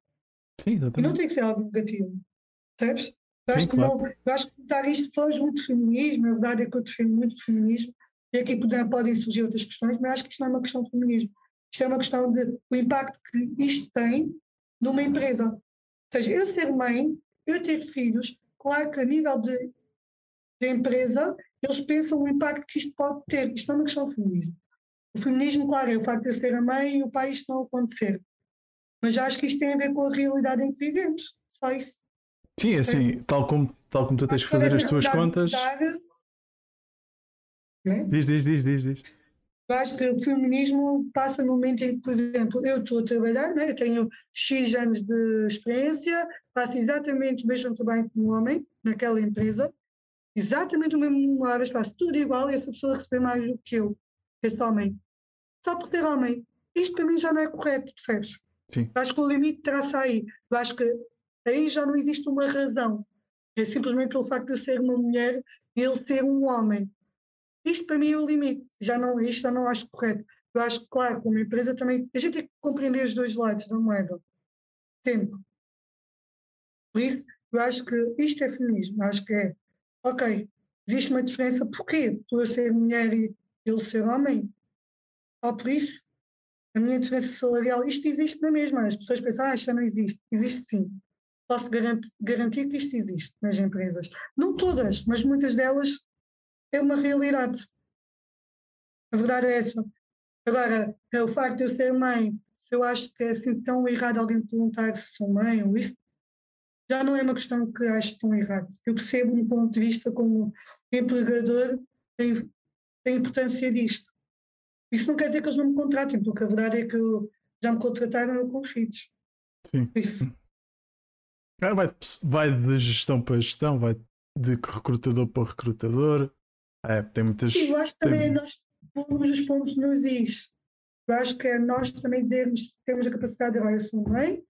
Sim, exatamente.
E não tem que ser algo negativo. Percebes? Eu acho, Sim, que claro. não, eu acho que dar isto foge muito do feminismo, a verdade é que eu defendo muito o feminismo, e aqui podem surgir outras questões, mas acho que isto não é uma questão de feminismo. Isto é uma questão de o impacto que isto tem numa empresa. Ou seja, eu ser mãe, eu ter filhos, claro que a nível de, de empresa, eles pensam o impacto que isto pode ter. Isto não é uma questão de feminismo. O feminismo, claro, é o facto de eu ser a mãe e o pai isto não acontecer. Mas acho que isto tem a ver com a realidade em que vivemos. Só isso.
Sim, é assim, tal como, tal como tu tens que fazer as tuas contas.
Né?
Diz, diz, diz, diz, diz.
Eu acho que o feminismo passa no momento em que, por exemplo, eu estou a trabalhar, né? eu tenho X anos de experiência, faço exatamente o mesmo trabalho que um homem naquela empresa, exatamente o mesmo horas, faço tudo igual e essa pessoa receber mais do que eu, esse homem. Só por ser homem. Isto para mim já não é correto, percebes?
Sim.
Acho que o limite terá-se aí. Eu acho que aí já não existe uma razão. É simplesmente pelo facto de eu ser uma mulher e ele ser um homem. Isto para mim é o limite. Já não, isto já não acho correto. Eu acho que, claro, como empresa também, a gente tem que compreender os dois lados da moeda. Sempre. Por isso, eu acho que isto é feminismo. Acho que é, ok, existe uma diferença. Porquê? Por eu ser mulher e ele ser homem? Só por isso? A minha diferença salarial, isto existe na mesma. As pessoas pensam, ah, isto não existe. Existe sim posso garantir, que isto existe nas empresas. Não todas, mas muitas delas é uma realidade. A verdade é essa. Agora, é o facto de eu ser mãe, se eu acho que é assim tão errado alguém perguntar se sou mãe ou isso, já não é uma questão que acho tão errado. Eu percebo um ponto de vista como empregador a importância disto. Isso não quer dizer que eles não me contratem, porque a verdade é que já me contrataram com filhos.
Sim. Isso. Ah, vai, vai de gestão para gestão, vai de recrutador para recrutador. É, tem muitas.
Sim, eu acho que também tem... nós pomos os pontos nos is. Eu acho que é nós também dizermos temos a capacidade de, olha, eu sou mãe,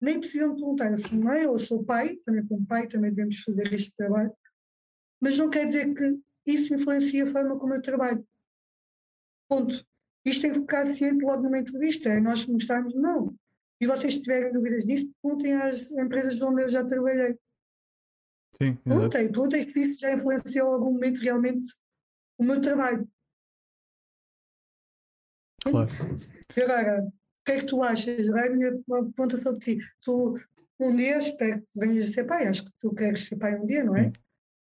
nem precisam perguntar, eu sou mãe ou sou pai, também como pai também devemos fazer este trabalho, mas não quer dizer que isso influencia a forma como eu trabalho. Ponto. Isto ficar ciente logo numa entrevista, é nós mostrarmos, não, e vocês tiverem dúvidas disso, perguntem às empresas onde eu já trabalhei.
Sim,
perguntem, perguntem se isso já influenciou em algum momento realmente o meu trabalho.
Claro.
E agora, o que é que tu achas? Agora a minha pergunta para ti. Tu, um dia, espero que venhas a ser pai, acho que tu queres ser pai um dia, não é?
Sim.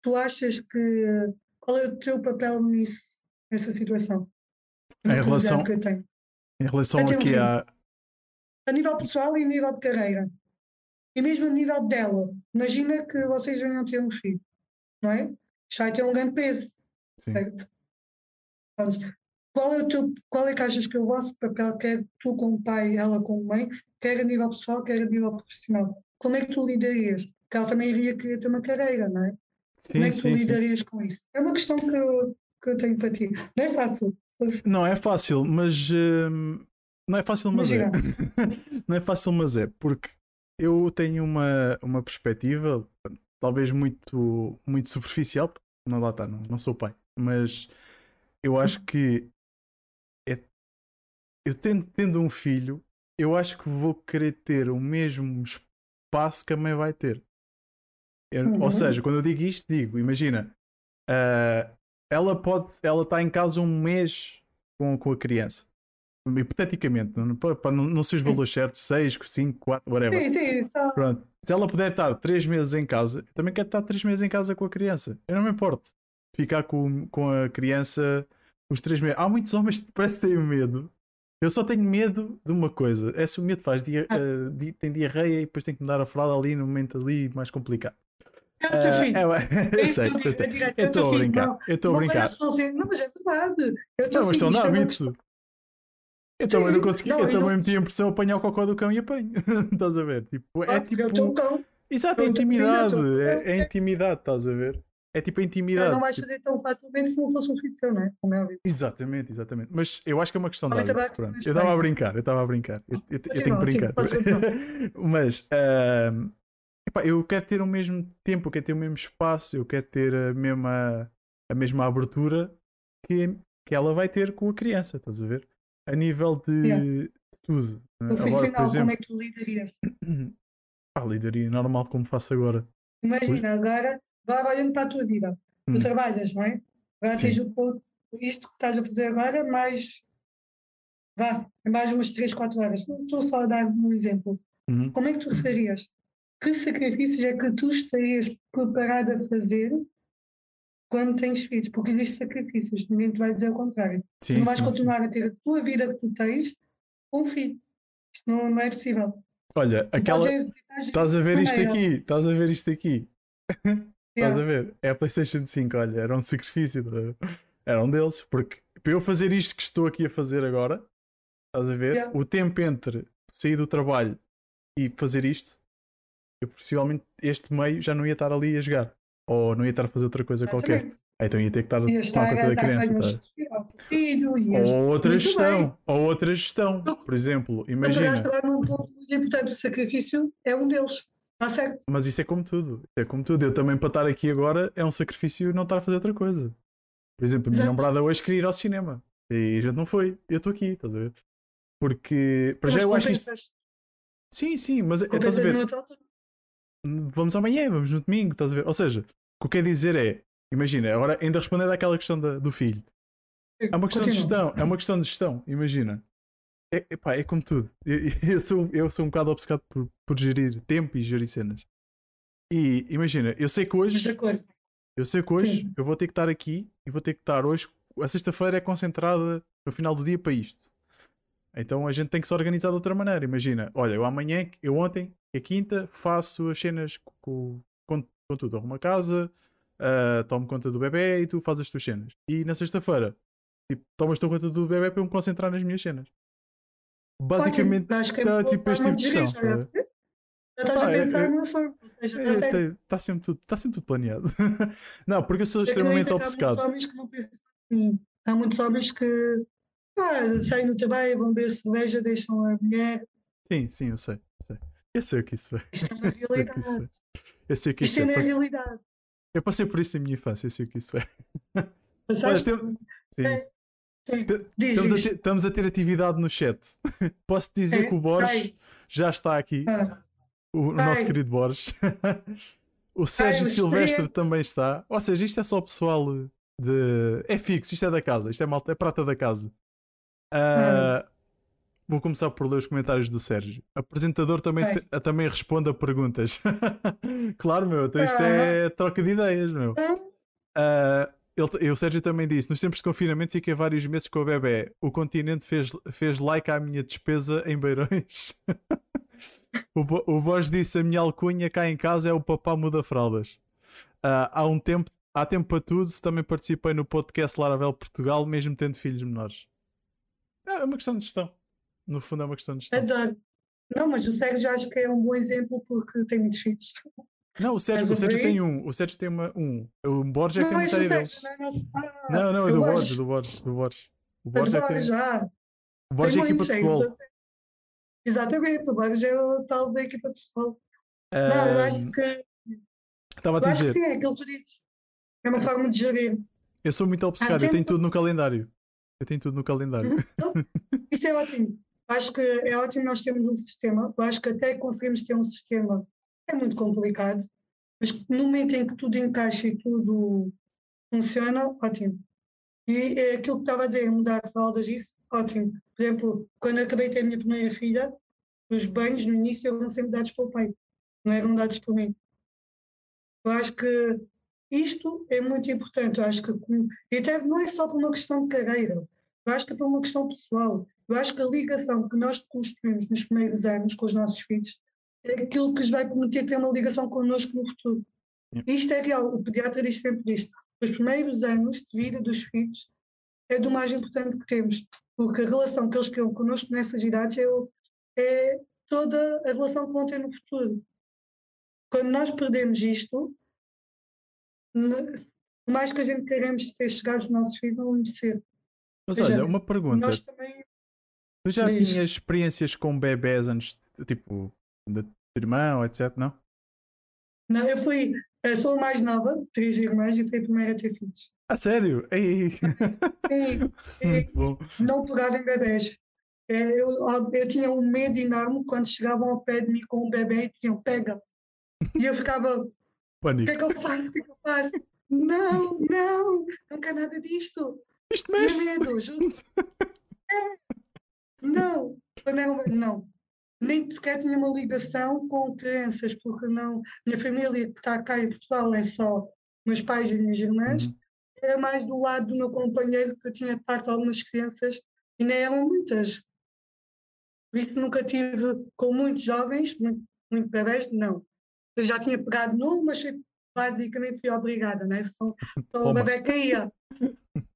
Tu achas que. Qual é o teu papel nisso, nessa situação?
Em relação-
que eu tenho.
Em relação
Eu tenho
aqui à.
A nível pessoal e a nível de carreira. E mesmo a nível dela. Imagina que vocês venham a ter um filho, não é? Isto vai ter um grande peso.
Sim.
Certo? Qual é, o teu, qual é que achas que é o vosso papel, quer tu como pai, ela como mãe, quer a nível pessoal, quer a nível profissional? Como é que tu lidarias? Porque ela também iria querer ter uma carreira, não é? Como é
Sim,
que tu
sim, sim.
lidarias com isso? É uma questão que eu, que eu tenho para ti. Não é fácil.
Não é fácil, mas. hum, não é fácil, mas é. não é fácil, mas é. Porque eu tenho uma, uma perspectiva, talvez muito, muito superficial, porque não lá está, não, não sou pai, mas eu acho que é, eu tendo, tendo um filho, eu acho que vou querer ter o mesmo espaço que a mãe vai ter. Eu-
Uhum.
Ou seja, quando eu digo isto, digo, imagina, ah, ela pode, ela está em casa um mês com, com a criança. Hipoteticamente, não, não, não ser os valores certos, 6, 5, 4, whatever.
Sim, sim, só.
Pronto. Se ela puder estar 3 meses em casa, eu também quero estar 3 meses em casa com a criança. Eu não me importo ficar com, com a criança os 3 meses. Há muitos homens que parece que têm medo. Eu só tenho medo de uma coisa. É se o medo faz dia,
Ah.
di- tem diarreia e depois tem que me dar a fralda ali no momento ali mais complicado.
É o teu filho.
é, eu
É
sei,
é é
estou a brincar.
Não,
Eu estou a
é
brincar.
não, mas é verdade. Eu
Não, mas
é uma
hábitos.
questão-
Eu também não consegui.
não,
eu também
não-
meti a impressão apanhar o cocó do cão e apanho. estás a ver? Tipo, é
estou
tipo. Exato, é
também, eu
intimidade. É, é intimidade, estás a ver? É tipo a
eu
intimidade.
não vais
tipo-
fazer tão facilmente se não fosse um filho teu, não é? Como é óbvio.
Exatamente, exatamente. Mas eu acho que é uma questão de Eu estava a brincar, eu estava a brincar. Eu, eu- eu tenho que brincar. Mas ahm, epá, eu quero ter o mesmo tempo, eu quero ter o mesmo espaço, eu quero ter a mesma, a mesma abertura que, que ela vai ter com a criança, estás a ver? A nível de,
Yeah.
de tudo. Agora,
Profissional, como
exemplo,
é que tu lidarias?
pá, lidaria normal como faço agora.
Imagina, agora, agora olhando para a tua vida, tu
Hum.
trabalhas, não é? Agora
Sim.
tens o pouco, isto que estás a fazer agora, mais, vá, é mais umas 3, 4 horas. Estou só a dar um exemplo.
Uhum.
Como é que tu farias? Que sacrifícios é que tu estarias preparado a fazer quando tens filhos? Porque existem sacrifícios, ninguém te vai dizer o contrário. Tu
Sim,
não vais
sim, sim.
continuar a ter a tua vida que tu tens com um filho. Isto não, não é possível.
Olha,
Tu
aquela. Estás a ver
de
isto aqui? Estás a ver isto aqui? Estás
Yeah.
a ver? É a PlayStation 5, olha, era um sacrifício. estás a ver? Era um deles, porque para eu fazer isto que estou aqui a fazer agora, estás a ver?
Yeah.
O tempo entre sair do trabalho e fazer isto, eu possivelmente este meio já não ia estar ali a jogar. Ou não ia estar a fazer outra coisa qualquer.
Exatamente.
Então ia ter que estar a tomar conta
a
da criança. tá?
filho,
Ou outra gestão.
bem.
Ou outra gestão. Por exemplo, imagina.
importante, o sacrifício é um deles. Está certo?
Mas isso é como tudo. É como tudo. Eu também para estar aqui agora é um sacrifício não estar a fazer outra coisa. Por exemplo, a minha
Exato.
namorada hoje queria ir ao cinema. E a gente não foi. Eu estou aqui, estás a ver? Porque para já eu acho isto. Sim, sim, mas é- estás a ver? Vamos amanhã, vamos no domingo, estás a ver? Ou seja, o que eu quero dizer é, imagina, agora ainda respondendo àquela questão da- do filho. É uma questão de
Continua.
gestão, é uma questão de gestão, imagina. É, epá, é como tudo. Eu, eu sou, eu sou um bocado obcecado por, por gerir tempo e gerir cenas. E imagina, eu sei que hoje. Eu sei que hoje
Sim.
eu vou ter que estar aqui e vou ter que estar hoje. A sexta-feira é concentrada no final do dia para isto. Então a gente tem que se organizar de outra maneira. Imagina, olha, eu amanhã, eu ontem, que é quinta, faço as cenas com, com, com tudo. Arrumo a casa, ah, tomo conta do bebê e tu fazes as tuas cenas. E na sexta-feira, tipo, tomas tu conta do bebê para eu me concentrar nas minhas cenas. Basicamente,
Ótimo, acho que é
tá tipo este tipo de
olha.
tá
Já estás a
é-
pensar
é-
no está
está sempre, tudo, tá sempre tudo planeado. não, porque eu sou extremamente obcecado.
Há muitos homens que não assim. Há muitos homens que ah, saem do trabalho, vão beber cerveja, deixam a mulher.
Sim, sim, eu sei. Eu sei, eu sei o que isso é.
Isto é uma
Eu sei o que isso
realidade.
é. Eu sei o que
Isto
isso é.
ainda é
Passei-
realidade.
Eu passei por isso na minha infância, eu sei o que isso é. Olha,
Passaste?
tem- Sim.
É. Sim.
Estamos a, ter, estamos a ter atividade no chat. Posso dizer
É?
que o Borges já está aqui,
Ah,
o, o nosso querido Borges. o Sérgio Silvestre também está. Ou seja, isto é só pessoal eh, de. É fixo, isto é da casa, isto é, malta, é prata da casa. Uh, Vou começar por ler os comentários do Sérgio. Apresentador também, te, também responde a perguntas. claro, meu, então isto é troca de ideias, meu. Uh, ele, o Sérgio também disse: nos tempos de confinamento fiquei vários meses com o bebê. O continente fez, fez like à minha despesa em Beirões. o, o Bosch disse: a minha alcunha cá em casa é o papá muda fraldas. Uh, há um tempo, há tempo para tudo, também participei no podcast Laravel Portugal, mesmo tendo filhos menores. É uma questão de gestão. No fundo é uma questão de gestão.
Adoro. Não, mas o Sérgio acho que é um bom exemplo porque tem muitos filhos.
Não, o Sérgio, o Sérgio tem um. O Sérgio tem uma, um. O Borges é que tem uma série deles. Não, não, é do Borges, do Borges, do Borges.
O Borges é já.
O Borges é a equipa de futebol.
Exatamente, o Borges é o tal da equipa de futebol. Não, eu acho que.
Estava a dizer.
Acho que é aquilo que tu dizes. É uma forma de gerir.
Eu sou muito obcecado, eu tenho tudo no calendário. Eu tenho tudo no calendário.
Então, isso é ótimo. Acho que é ótimo nós termos um sistema. Eu acho que até conseguimos ter um sistema é muito complicado, mas no momento em que tudo encaixa e tudo funciona, ótimo. E é aquilo que estava a dizer, mudar de fraldas, isso, ótimo. Por exemplo, quando acabei de ter a minha primeira filha, os banhos no início eram sempre dados pelo pai, não eram dados por mim. Eu acho que isto é muito importante. Eu acho que, e até não é só por uma questão de carreira, eu acho que é por uma questão pessoal. Eu acho que a ligação que nós construímos nos primeiros anos com os nossos filhos é aquilo que lhes vai permitir ter uma ligação connosco no futuro. Isto é real, o pediatra diz sempre isto. Os primeiros anos de vida dos filhos é do mais importante que temos, porque a relação que eles criam connosco nessas idades é, é toda a relação que vão ter no futuro. Quando nós perdemos isto, por mais que a gente queremos ser chegados aos nossos filhos, não vamos ser.
Mas seja, olha, uma pergunta. Também... Tu já Diz. tinhas experiências com bebés antes, tipo, de irmão, etc, não?
Não, eu fui, eu sou a mais nova, três irmãs, e fui a primeira a ter filhos.
Ah, sério? Ei.
Sim, sim. não pegava em bebés. É, eu, eu tinha um medo enorme quando chegavam ao pé de mim com um bebê e diziam, pega. E eu ficava, Pânico. o que é que eu faço? O que é que eu faço? Não, não, não quero nada disto.
Isto mexe.
juro. É. Não, não, não. Nem sequer tinha uma ligação com crianças, porque não. Minha família que está cá em Portugal é só meus pais e minhas irmãs. Uhum. Era mais do lado do meu companheiro que eu tinha parte algumas crianças e nem eram muitas. Vi que nunca tive com muitos jovens, muito, muito bebés, não. Eu já tinha pegado num, mas basicamente fui obrigada, né? Só, só o bebê caía.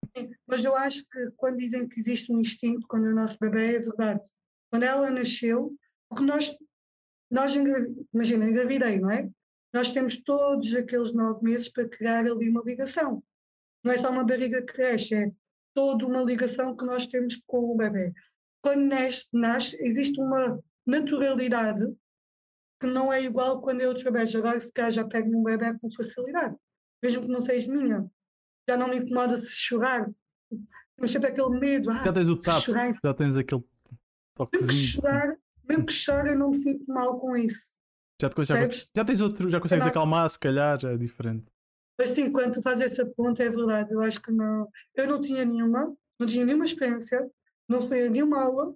Mas eu acho que quando dizem que existe um instinto quando o nosso bebê é verdade. Quando ela nasceu, porque nós, nós imagina, engravidei, não é? Nós temos todos aqueles nove meses para criar ali uma ligação. Não é só uma barriga que cresce, é toda uma ligação que nós temos com o bebê. Quando nasce, nasce existe uma naturalidade que não é igual quando é outros bebés. Agora, se calhar, já pego um bebê com facilidade, mesmo que não seja minha já não me incomoda se chorar. Mas sempre aquele medo. Ah,
já tens o tato, chorar, já tens aquele toquezinho.
Mesmo que, chorar, mesmo que chore, eu não me sinto mal com isso.
Já, te, já, já tens outro, já consegues acalmar, se calhar, já é diferente.
Mas tu fazes essa ponta, é verdade. Eu acho que não. Eu não tinha nenhuma, não tinha nenhuma experiência, não fui a nenhuma aula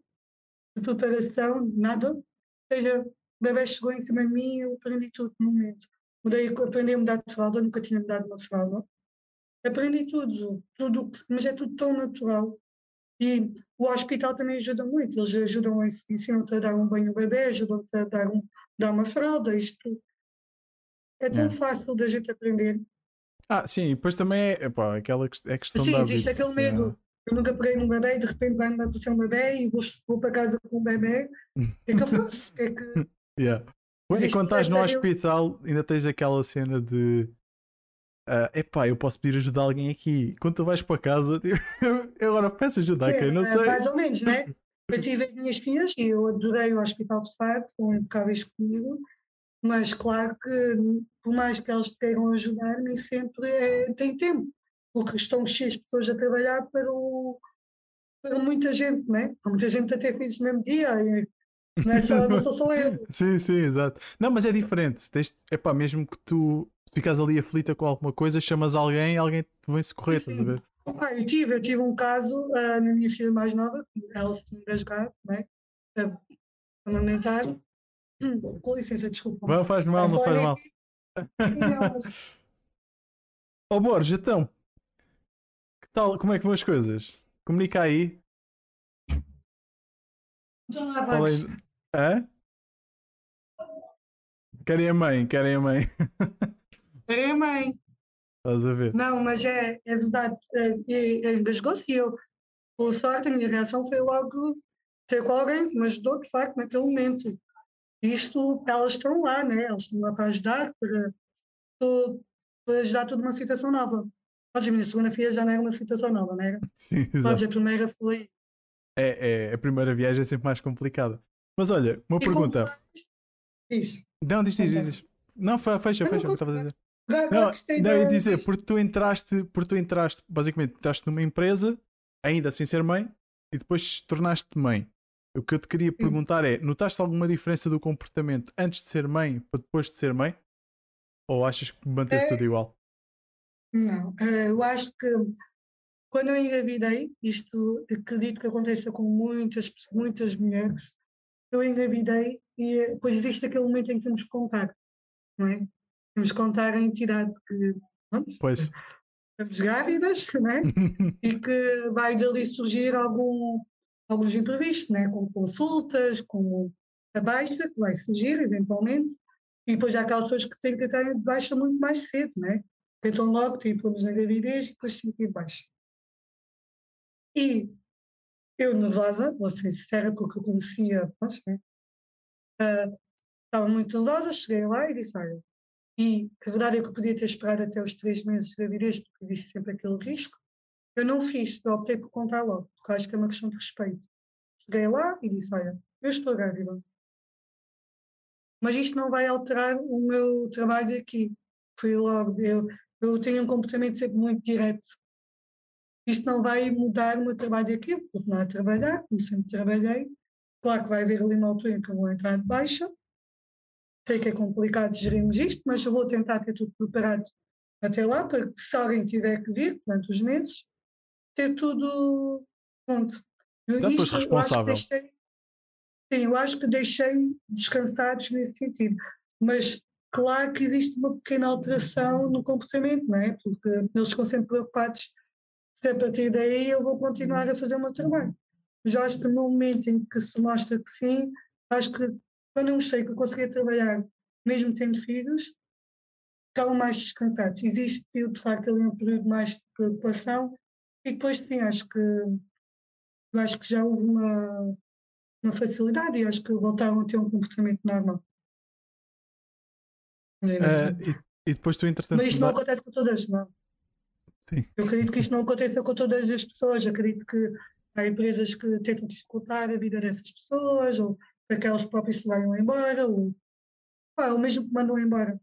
de preparação, nada. Ou seja, o bebê chegou em cima de mim e eu aprendi tudo no momento. Mudei, aprendi a mudar de fralda, nunca tinha mudado uma fralda aprendi tudo, tudo, mas é tudo tão natural. E o hospital também ajuda muito, eles ajudam a ensinam-te a dar um banho bebê, ajudam-te a dar, um, dar uma fralda, isto é tão é. fácil da gente aprender.
Ah, sim, e depois também é epá, aquela é questão
sim,
da
existe aquele medo. É. Eu nunca peguei num bebê e de repente vai-me aparecer um bebê e vou, vou para casa com um bebê. O que é que eu faço? É que...
yeah. E quando estás no hospital, ainda tens aquela cena de Uh, epá, eu posso pedir ajuda a alguém aqui. Quando tu vais para casa, eu agora peço ajuda a quem, não é, sei.
Mais ou menos, né? Eu tive as minhas filhas e eu adorei o Hospital de Fado, foram impecáveis comigo, mas claro que, por mais que eles queiram ajudar, nem sempre é, tem tempo, porque estão cheias de pessoas a trabalhar para, o, para muita gente, né? Há muita gente a ter filhos no mesmo dia. Não, é só, não sou só eu.
sim, sim, exato. Não, mas é diferente. Tens, epá, mesmo que tu ficas ali aflita com alguma coisa, chamas alguém e alguém te vem socorrer, estás a ver?
Ah, eu tive, eu tive um caso uh, na minha filha mais nova, ela se tinha engasgado, né? Uh, amamentar. Hum, com licença, desculpa.
Não faz mal, não faz mal. Ó oh, Borges, então, que tal, como é que vão as coisas? Comunica aí.
Lá vais.
Hã? Querem a mãe, querem a mãe.
Querem a mãe.
Estás a ver?
Não, mas é, é verdade. É, Engasgou-se eu. Por sorte, a minha reação foi logo ter com alguém que me ajudou, de facto, naquele momento. Isto, elas estão lá, né? Elas estão lá para ajudar, para, para ajudar toda uma situação nova. Podes, a minha segunda filha já não era uma situação nova, não era?
Sim, exato.
Podes, a primeira foi.
É, é, a primeira viagem é sempre mais complicada. Mas olha, uma
E
pergunta.
Diz.
Não, diz, diz, diz. Não, fe- fecha,
Eu
fecha, o que estavas a dizer. Não, não, ia
da-
dizer, porque tu entraste, porque tu entraste, basicamente, entraste numa empresa, ainda sem ser mãe, e depois tornaste-te mãe. O que eu te queria perguntar é: notaste alguma diferença do comportamento antes de ser mãe para depois de ser mãe? Ou achas que manteve-se
É.
tudo igual?
Não, eh, eu acho que quando eu engravidei, isto acredito que aconteça com muitas, muitas mulheres, eu engravidei e eh, depois existe aquele momento em que temos que contar, não é? Temos que contar a entidade que pronto,
Pois.
estamos grávidas, não é? e que vai dali surgir algum, alguns imprevistos, né? como consultas, como a baixa, que vai surgir eventualmente, e depois há aquelas pessoas que têm que estar de baixa muito mais cedo, né? tentam logo ter problemas na gravidez e depois sentir baixa. E eu, nervosa, vou ser sincera, porque eu conhecia, pronto, né? Ah, estava muito nervosa, cheguei lá e disse, olha, e a verdade é que eu podia ter esperado até os três meses de gravidez, porque existe sempre aquele risco. Eu não fiz, eu optei por contar logo, porque acho que é uma questão de respeito. Cheguei lá e disse, olha, eu estou grávida. Mas isto não vai alterar o meu trabalho aqui. Fui logo, eu, eu tenho um comportamento sempre muito direto. Isto não vai mudar o meu trabalho aqui, vou continuar a trabalhar, como sempre trabalhei. Claro que vai haver ali uma altura em que eu vou entrar de baixa. Sei que é complicado gerirmos isto, mas eu vou tentar ter tudo preparado até lá, para que se alguém tiver que vir, durante os meses, ter tudo pronto. Eu-
foste
isto eu
responsável.
deixei- sim, eu acho que deixei descansados nesse sentido. Mas claro que existe uma pequena alteração no comportamento, não é? Porque eles ficam sempre preocupados a partir daí eu vou continuar a fazer o meu trabalho. Mas acho que no momento em que se mostra que sim, acho que quando eu mostrei que eu conseguia trabalhar, mesmo tendo filhos, ficavam mais descansados. Existe, de facto, ali um período mais de preocupação e depois, sim, acho que, acho que já houve uma, uma facilidade e acho que voltaram a ter um comportamento normal. Assim.
e, e depois tu, entretanto,
Mas isto não acontece com todas, não.
Sim.
Eu acredito que isto não aconteça com todas as pessoas. Acredito que há empresas que tentam dificultar a vida dessas pessoas, ou que aquelas próprias se vão embora, ou, ou mesmo que mandam embora.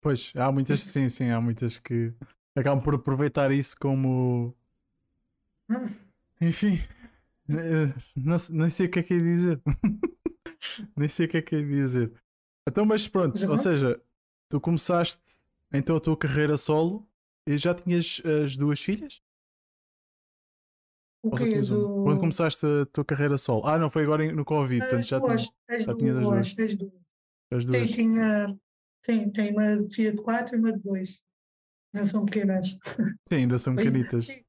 Pois, há muitas, sim, sim, há muitas que acabam por aproveitar isso como.
Ah,
Enfim, eh, não, sei o que é que é dizer. nem sei o que é que é dizer. Então, mas pronto, ou seja, tu começaste então a tua carreira solo já tinhas as duas filhas?
o
Ou
quê? Do...
Quando começaste a tua carreira solo? Ah, não, foi agora no Covid, portanto
As
já
duas,
tinhas
as
já
duas, as duas.
as duas.
tinha, sim, tem uma filha de quatro e uma de dois. Não são pequenas.
Sim, ainda são pequenitas.
sim.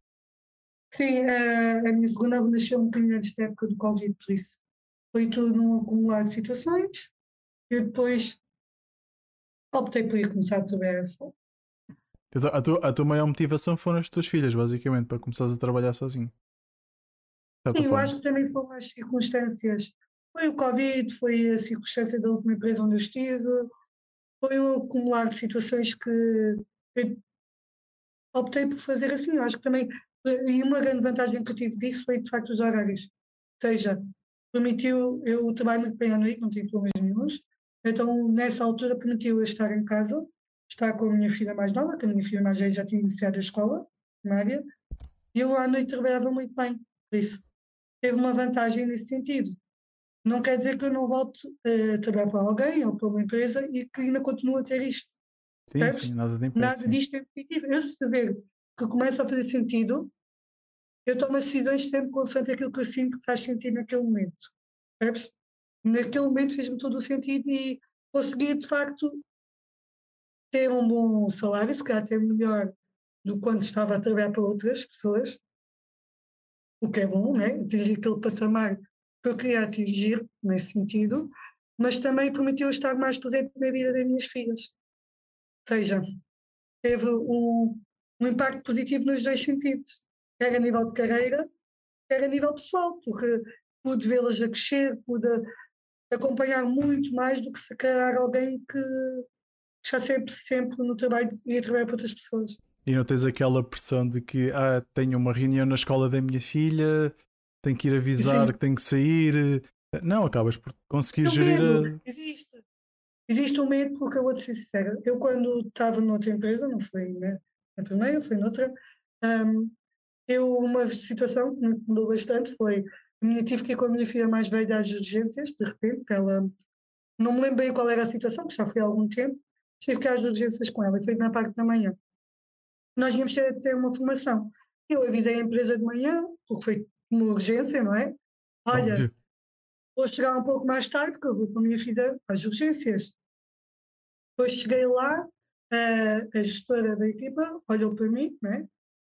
Sim, a, a minha segunda nasceu um bocadinho antes da época do Covid, por isso foi tudo um acumulado de situações. Eu depois optei por ir começar a trabalhar só.
A tua, a tua maior motivação foram as tuas filhas, basicamente, para começares a trabalhar sozinho.
Sim, eu acho que também foram as circunstâncias. Foi o Covid, foi a circunstância da última empresa onde eu estive, foi o acumular de situações que eu optei por fazer assim. Eu acho que também, e uma grande vantagem que eu tive disso foi de facto os horários. Ou seja, permitiu, eu trabalho muito bem à noite, não tive problemas nenhums, então nessa altura permitiu eu estar em casa, estar com a minha filha mais nova, que a minha filha mais velha já tinha iniciado a escola primária, e eu à noite trabalhava muito bem, por isso teve uma vantagem nesse sentido. não quer dizer que eu não volte a trabalhar para alguém ou para uma empresa e que ainda continuo a ter isto.
Sim, sim, nada de impede,
Nada
sim.
disto é positivo. Eu se ver que começa a fazer sentido, eu tomo as decisões sempre consoante aquilo que eu sinto que faz sentido naquele momento. Percebes? Naquele momento fez-me todo o sentido e consegui de facto ter um bom salário, se calhar até melhor do quando estava a trabalhar para outras pessoas, o que é bom, né? atingir aquele patamar que eu queria atingir nesse sentido, mas também permitiu estar mais presente na vida das minhas filhas. Ou seja, teve um, um impacto positivo nos dois sentidos, quer a nível de carreira, quer a nível pessoal, porque pude vê-las a crescer, pude acompanhar muito mais do que se calhar alguém que está sempre, sempre no trabalho e a trabalhar para outras pessoas.
E não tens aquela pressão de que ah, tenho uma reunião na escola da minha filha, tenho que ir avisar
Sim.
que tenho que sair. Não, acabas por conseguir
O
gerir
medo,
a...
existe. Existe um medo, porque eu vou-te ser sincera. Eu, quando estava noutra empresa, não foi né, na primeira, foi noutra, hum, eu, uma situação que me mudou bastante foi: a minha, tive que ir com a minha filha mais velha às urgências, de repente, ela. Não me lembro bem qual era a situação, que já foi há algum tempo, tive que às urgências com ela, foi na parte da manhã. Nós íamos ter, ter uma formação. Eu avisei a empresa de manhã, porque foi uma urgência, não é? Olha,
Óbvio.
vou chegar um pouco mais tarde, que eu vou com a minha filha às urgências. Depois cheguei lá, a, a gestora da equipa olhou para mim, né?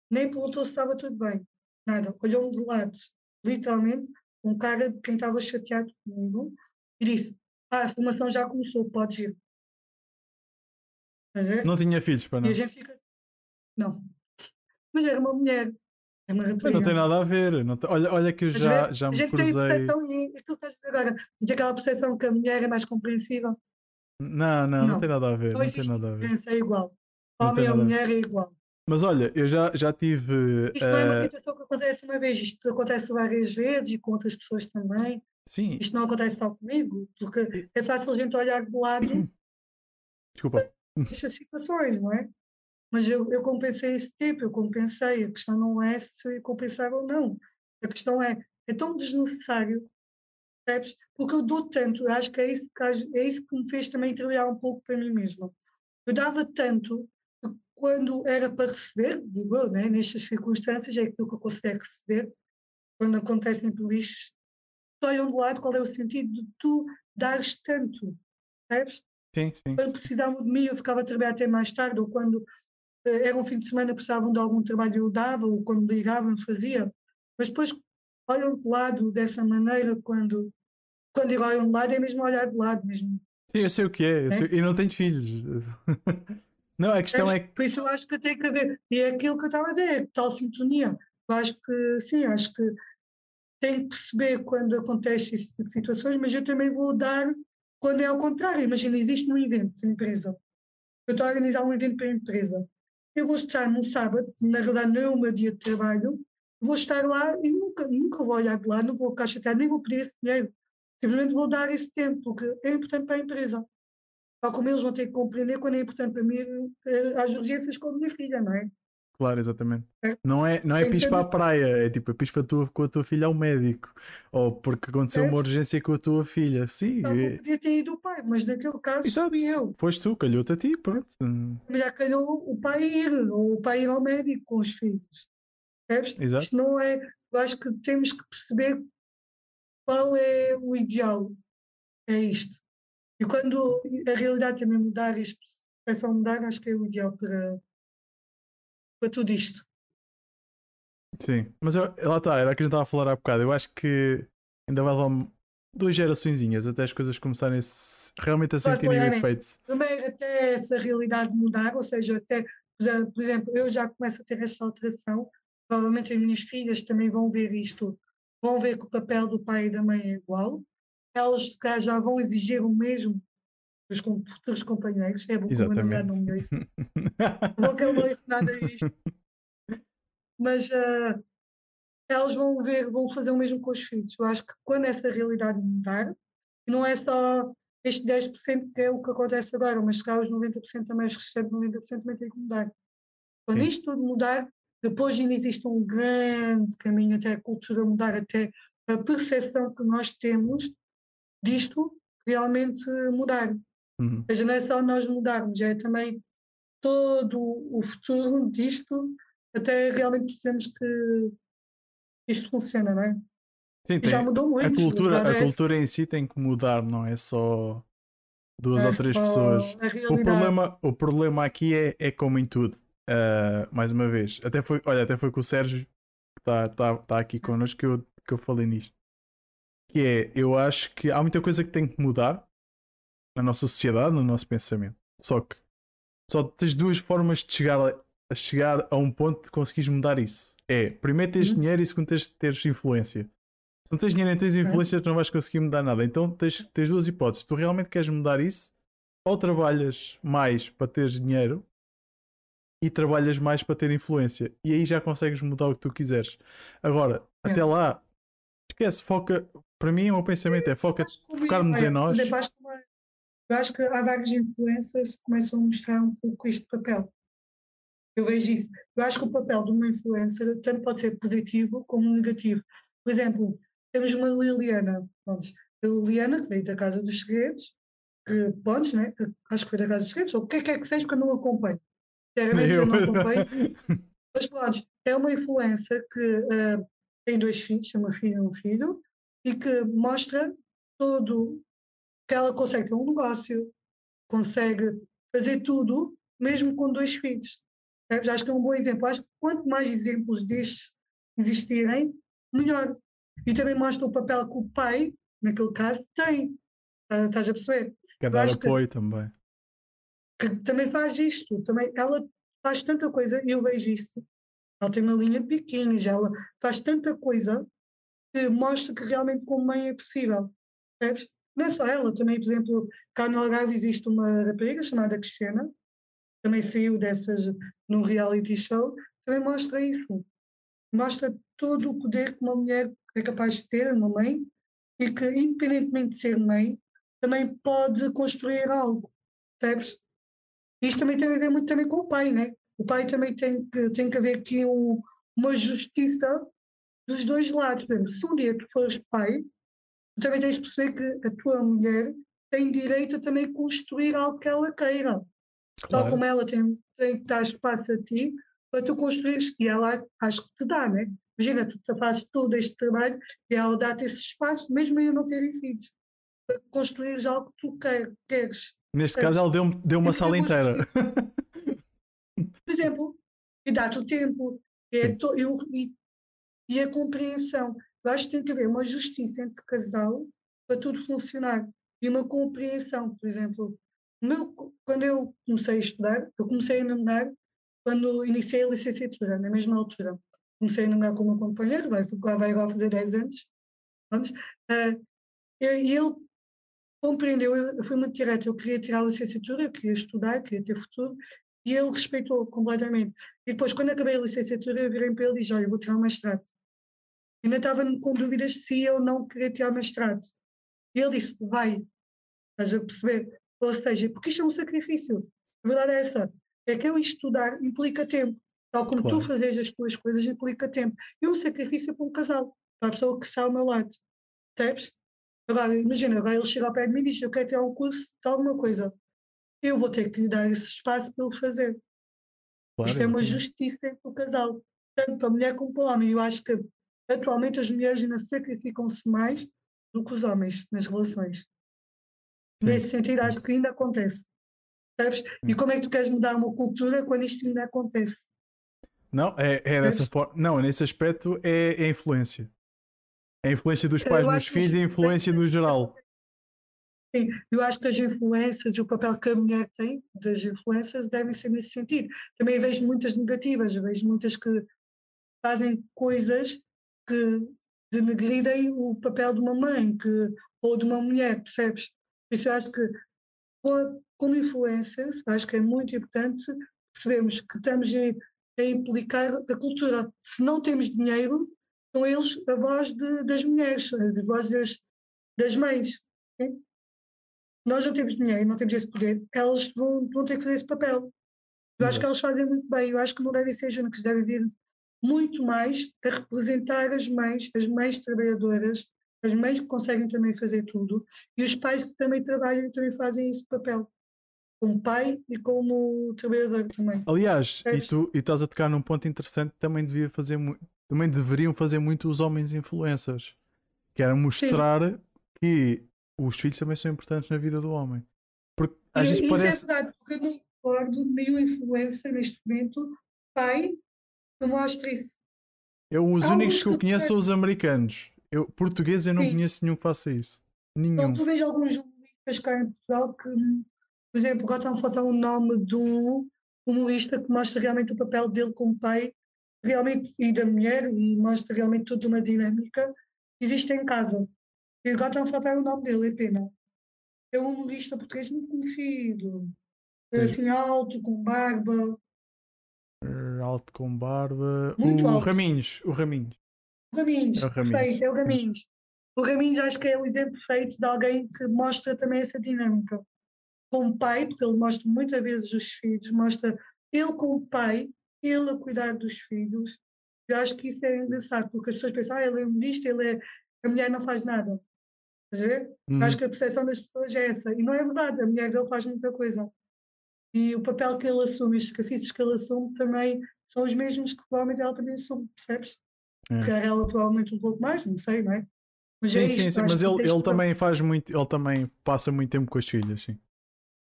nem perguntou se estava tudo bem, nada. Olhou-me de lado, literalmente, um cara de quem estava chateado comigo, e disse: Ah, a formação já começou, podes ir.
Não tinha filhos para
E
não.
a gente fica. Não. Mas era uma mulher. É uma
Mas
rapariga.
não tem nada a ver. não tem- Olha, olha que eu já,
a ver?
já
a
me
gente tem
cruzei.
percepção, e aquilo que estás agora, aquela percepção que a mulher é mais compreensível.
Não, não, não,
Não.
tem nada a ver.
Não
Não tem
existe
nada a ver.
é igual.
Tem
Homem ou mulher é igual.
Mas olha, eu já, já tive.
Isto não é uma
eh,
situação que acontece uma vez, isto acontece várias vezes e com outras pessoas também.
sim,
Isto não acontece só comigo, porque é fácil a gente olhar de lado
desculpa.
Estas situações, não é? Mas eu, eu compensei esse tipo, eu compensei. A questão não é se compensar ou não. A questão é, é tão desnecessário, percebes? Porque eu dou tanto, eu acho que é isso é isso que me fez também trabalhar um pouco para mim mesma. Eu dava tanto que quando era para receber, digo eu, né? nestas circunstâncias, é aquilo que eu consigo receber, quando acontecem imprevistos, olham do lado qual é o sentido de tu dares tanto, percebes?
Sim, sim.
quando precisavam de mim eu ficava a trabalhar até mais tarde, ou quando eh, era um fim de semana precisavam de algum trabalho eu dava, ou quando ligavam fazia. Mas depois olham de lado dessa maneira, quando, quando digo olham de lado, é mesmo olhar de lado mesmo.
Sim, eu sei o que é.
É?
sei- E não tenho filhos. Não, a questão é que.
Por isso eu acho que tem que haver, e é aquilo que eu estava a dizer, tal sintonia. Eu acho que sim, acho que tem que perceber quando acontece esse tipo de situações, mas eu também vou dar quando é ao contrário. Imagina, existe um evento da empresa. Eu estou a organizar um evento para a empresa. Eu vou estar num sábado, na realidade não é meu dia de trabalho, vou estar lá e nunca, nunca vou olhar de lá, não vou ficar nem vou pedir esse dinheiro. Simplesmente vou dar esse tempo, porque é importante para a empresa. Tal como eles vão ter que compreender quando é importante para mim eh, as urgências com a minha filha, não é?
Claro, exatamente.
É.
Não é, não é
Tem que
pis
ser
para a praia, é tipo, é pis para tua, com a tua filha ao médico. Ou porque aconteceu
É.
uma urgência com a tua filha. Sim,
como
é-
podia ter ido o pai, mas naquele caso
exato.
fui eu.
Foste tu, calhou-te a ti, pronto.
Já calhou o pai ir, ou o pai ir ao médico com os filhos. Percebes?
Exato.
Isto não é. Eu acho que temos que perceber qual é o ideal. É isto. E quando a realidade também mudar e a percepção mudar, acho que é o ideal para, para tudo isto.
Sim, mas eu- lá está, era o que a gente estava a falar há bocado. Eu acho que ainda vai levar duas geraçõezinhas até as coisas começarem a realmente a sentirem o efeito.
Primeiro, até essa realidade mudar, ou seja, até, por exemplo- por exemplo, eu já começo a ter esta alteração, provavelmente as minhas filhas também vão ver isto, vão ver que o papel do pai e da mãe é igual, elas se calhar já vão exigir o mesmo dos futuros companheiros, é bom não me ouça, bom que ele não ouça nada disto, mas ah, elas vão ver, vão fazer o mesmo com os filhos. Eu acho que quando essa realidade mudar, não é só este 10% que é o que acontece agora, mas se calhar os 90% também, os restantes 90% também têm que mudar. Quando
Sim.
isto tudo mudar, depois ainda existe um grande caminho até a cultura mudar, até a percepção que nós temos disto realmente mudar.
Uhum.
Ou seja, não é só nós mudarmos, é também todo o futuro disto, até realmente percebemos que isto funciona, não é?
Sim,
E já
tem,
mudou muito.
a cultura,
agora
a
é-
cultura em si tem que mudar, não é só duas
é
ou três pessoas. O problema, o problema aqui é, é como em tudo. Ah, mais uma vez, até foi, olha, até foi com o Sérgio que está tá, tá aqui connosco que eu, que eu falei nisto. Que é, eu acho que há muita coisa que tem que mudar na nossa sociedade, no nosso pensamento. Só que só tens duas formas de chegar a, a chegar a um ponto de conseguires mudar isso. É, primeiro tens
Uhum.
dinheiro e segundo tens, teres influência. Se não tens dinheiro nem tens influência, tu não vais conseguir mudar nada. Então tens, tens duas hipóteses. Tu realmente queres mudar isso, ou trabalhas mais para teres dinheiro e trabalhas mais para ter influência. E aí já consegues mudar o que tu quiseres. Agora,
É.
até lá, esquece, foca. Para mim, o meu pensamento é foca,
é,
em nós.
Eu acho que há várias influências que começam a mostrar um pouco este papel. Eu vejo isso. Eu acho que o papel de uma influencer tanto pode ser positivo como negativo. Por exemplo, temos uma Liliana. Pronto, a Liliana, que veio da Casa dos Segredos, que, pronto, né? acho que foi da Casa dos Segredos, ou o que é que é que seja que eu não acompanho. Sinceramente, eu,
Eu.
não acompanho. Mas pronto, é uma influencer que ah, tem dois filhos, uma filha e um filho, e que mostra todo que ela consegue ter um negócio, consegue fazer tudo, mesmo com dois filhos. Percebes? Acho que é um bom exemplo. Acho que quanto mais exemplos destes existirem, melhor. E também mostra o papel que o pai, naquele caso, tem. Ah, Estás a perceber?
Quer dar
acho que-
apoio também.
que também faz isto, também ela faz tanta coisa, e eu vejo isso. Ela tem uma linha de biquínis, ela faz tanta coisa que mostra que realmente como mãe é possível. Percebes? Não é só ela, também, por exemplo, cá no Algarve existe uma rapariga chamada Cristiana, também saiu dessas num reality show, também mostra isso. Mostra todo o poder que uma mulher é capaz de ter, uma mãe, e que, independentemente de ser mãe, também pode construir algo. Percebes? Isto também tem a ver muito também com o pai, né? O pai também tem que, tem que haver aqui um- uma justiça dos dois lados. Por exemplo, se um dia tu fores pai, também tens de perceber que a tua mulher tem direito a também construir algo que ela queira. Tal
Claro.
como ela tem, tem que dar espaço a ti para tu construires, e ela acho que te dá, né? Imagina, tu fazes todo este trabalho e ela dá-te esse espaço, mesmo eu não terem filhos, para construires algo que tu quer- queres.
Neste
É.
caso, ela deu, deu uma sala
gosto
inteira.
por exemplo, e dá-te o tempo, e, é to- e- e a compreensão. Eu acho que tem que haver uma justiça entre casal para tudo funcionar. E uma compreensão, por exemplo, meu quando eu comecei a estudar, eu comecei a namorar quando iniciei a licenciatura, na mesma altura. Comecei a namorar com o meu companheiro, vai, vai vai agora fazer 10 anos. anos. Ah, e ele compreendeu, eu eu fui muito direta, eu queria tirar a licenciatura, eu queria estudar, queria ter futuro, e ele respeitou completamente. E depois, quando acabei a licenciatura, eu virei para ele e disse: Olha, eu vou tirar o mestrado. Ainda estava com dúvidas se eu não queria tirar o mestrado. E ele disse: Vai, estás a perceber? Ou seja, porque isto é um sacrifício. A verdade é essa: é que eu estudar implica tempo. Tal como
Claro.
tu fazes as tuas coisas implica tempo. E um sacrifício para um casal, para a pessoa que está ao meu lado. Percebes? Agora, imagina, agora ele chega ao pé de mim e diz: Eu quero tirar um curso de alguma coisa. Eu vou ter que lhe dar esse espaço para ele fazer.
Claro,
Isto é uma justiça entre o casal, tanto para a mulher como para o homem. Eu acho que atualmente as mulheres ainda sacrificam-se mais do que os homens nas relações.
Sim.
Nesse sentido, acho que ainda acontece. Sabes? E
Sim.
como é que tu queres mudar uma cultura quando isto ainda acontece?
Não, é, é dessa forma. Não, nesse aspecto é, é a influência. É a influência dos pais nos filhos e a influência no geral.
Sim, eu acho que as influências, o papel que a mulher tem das influências devem ser nesse sentido. Também vejo muitas negativas, vejo muitas que fazem coisas que denegrirem o papel de uma mãe que, ou de uma mulher, percebes? Isso eu acho que, co- como influências, acho que é muito importante percebermos que estamos a, a implicar a cultura. Se não temos dinheiro, são eles a voz de- das mulheres, a voz das, das mães. sim? Nós não temos dinheiro, não temos esse poder, elas vão, vão ter que fazer esse papel. Eu acho que elas fazem muito bem, eu acho que não devem ser únicos, devem vir muito mais a representar as mães, as mães trabalhadoras, as mães que conseguem também fazer tudo e os pais que também trabalham e também fazem esse papel, como pai e como trabalhador também.
Aliás, e tu e estás a tocar num ponto interessante, também devia fazer também deveriam fazer muito os homens influencers, que era mostrar Sim. que os filhos também são importantes na vida do homem. Porque às vezes parece.
é verdade, porque eu não recordo de nenhuma influência neste momento, pai, que mostre isso.
Eu, os únicos que eu conheço são os americanos. Eu, português eu não Sim. conheço nenhum que faça isso. Nenhum. Então,
tu vês alguns jornalistas cá em Portugal que, por exemplo, agora estão a faltar o nome de um humorista que mostra realmente o papel dele como pai realmente e da mulher e mostra realmente toda uma dinâmica existe em casa. E agora estão a faltar o nome dele, é pena. É um humorista português muito conhecido. É assim, alto, com barba.
Alto com barba. Muito o alto. Raminhos, o Raminhos.
Raminhos, é o Raminhos. perfeito, é o Raminhos. O Raminhos acho que é o exemplo perfeito de alguém que mostra também essa dinâmica. Como pai, porque ele mostra muitas vezes os filhos, mostra ele como pai, ele a cuidar dos filhos. Eu acho que isso é engraçado, porque as pessoas pensam, ah, ele é humorista, ele é... a mulher não faz nada. Estás a ver? Uhum. Acho que a percepção das pessoas é essa. E não é verdade, a mulher dele faz muita coisa. E o papel que ele assume, os sacrifícios que ele assume também são os mesmos que provavelmente ela também assume, percebes? É. Se calhar ela provavelmente um pouco mais, não sei, não é?
Mas sim, é isto, sim, sim, mas ele, ele também faz muito, ele também passa muito tempo com as filhas, sim.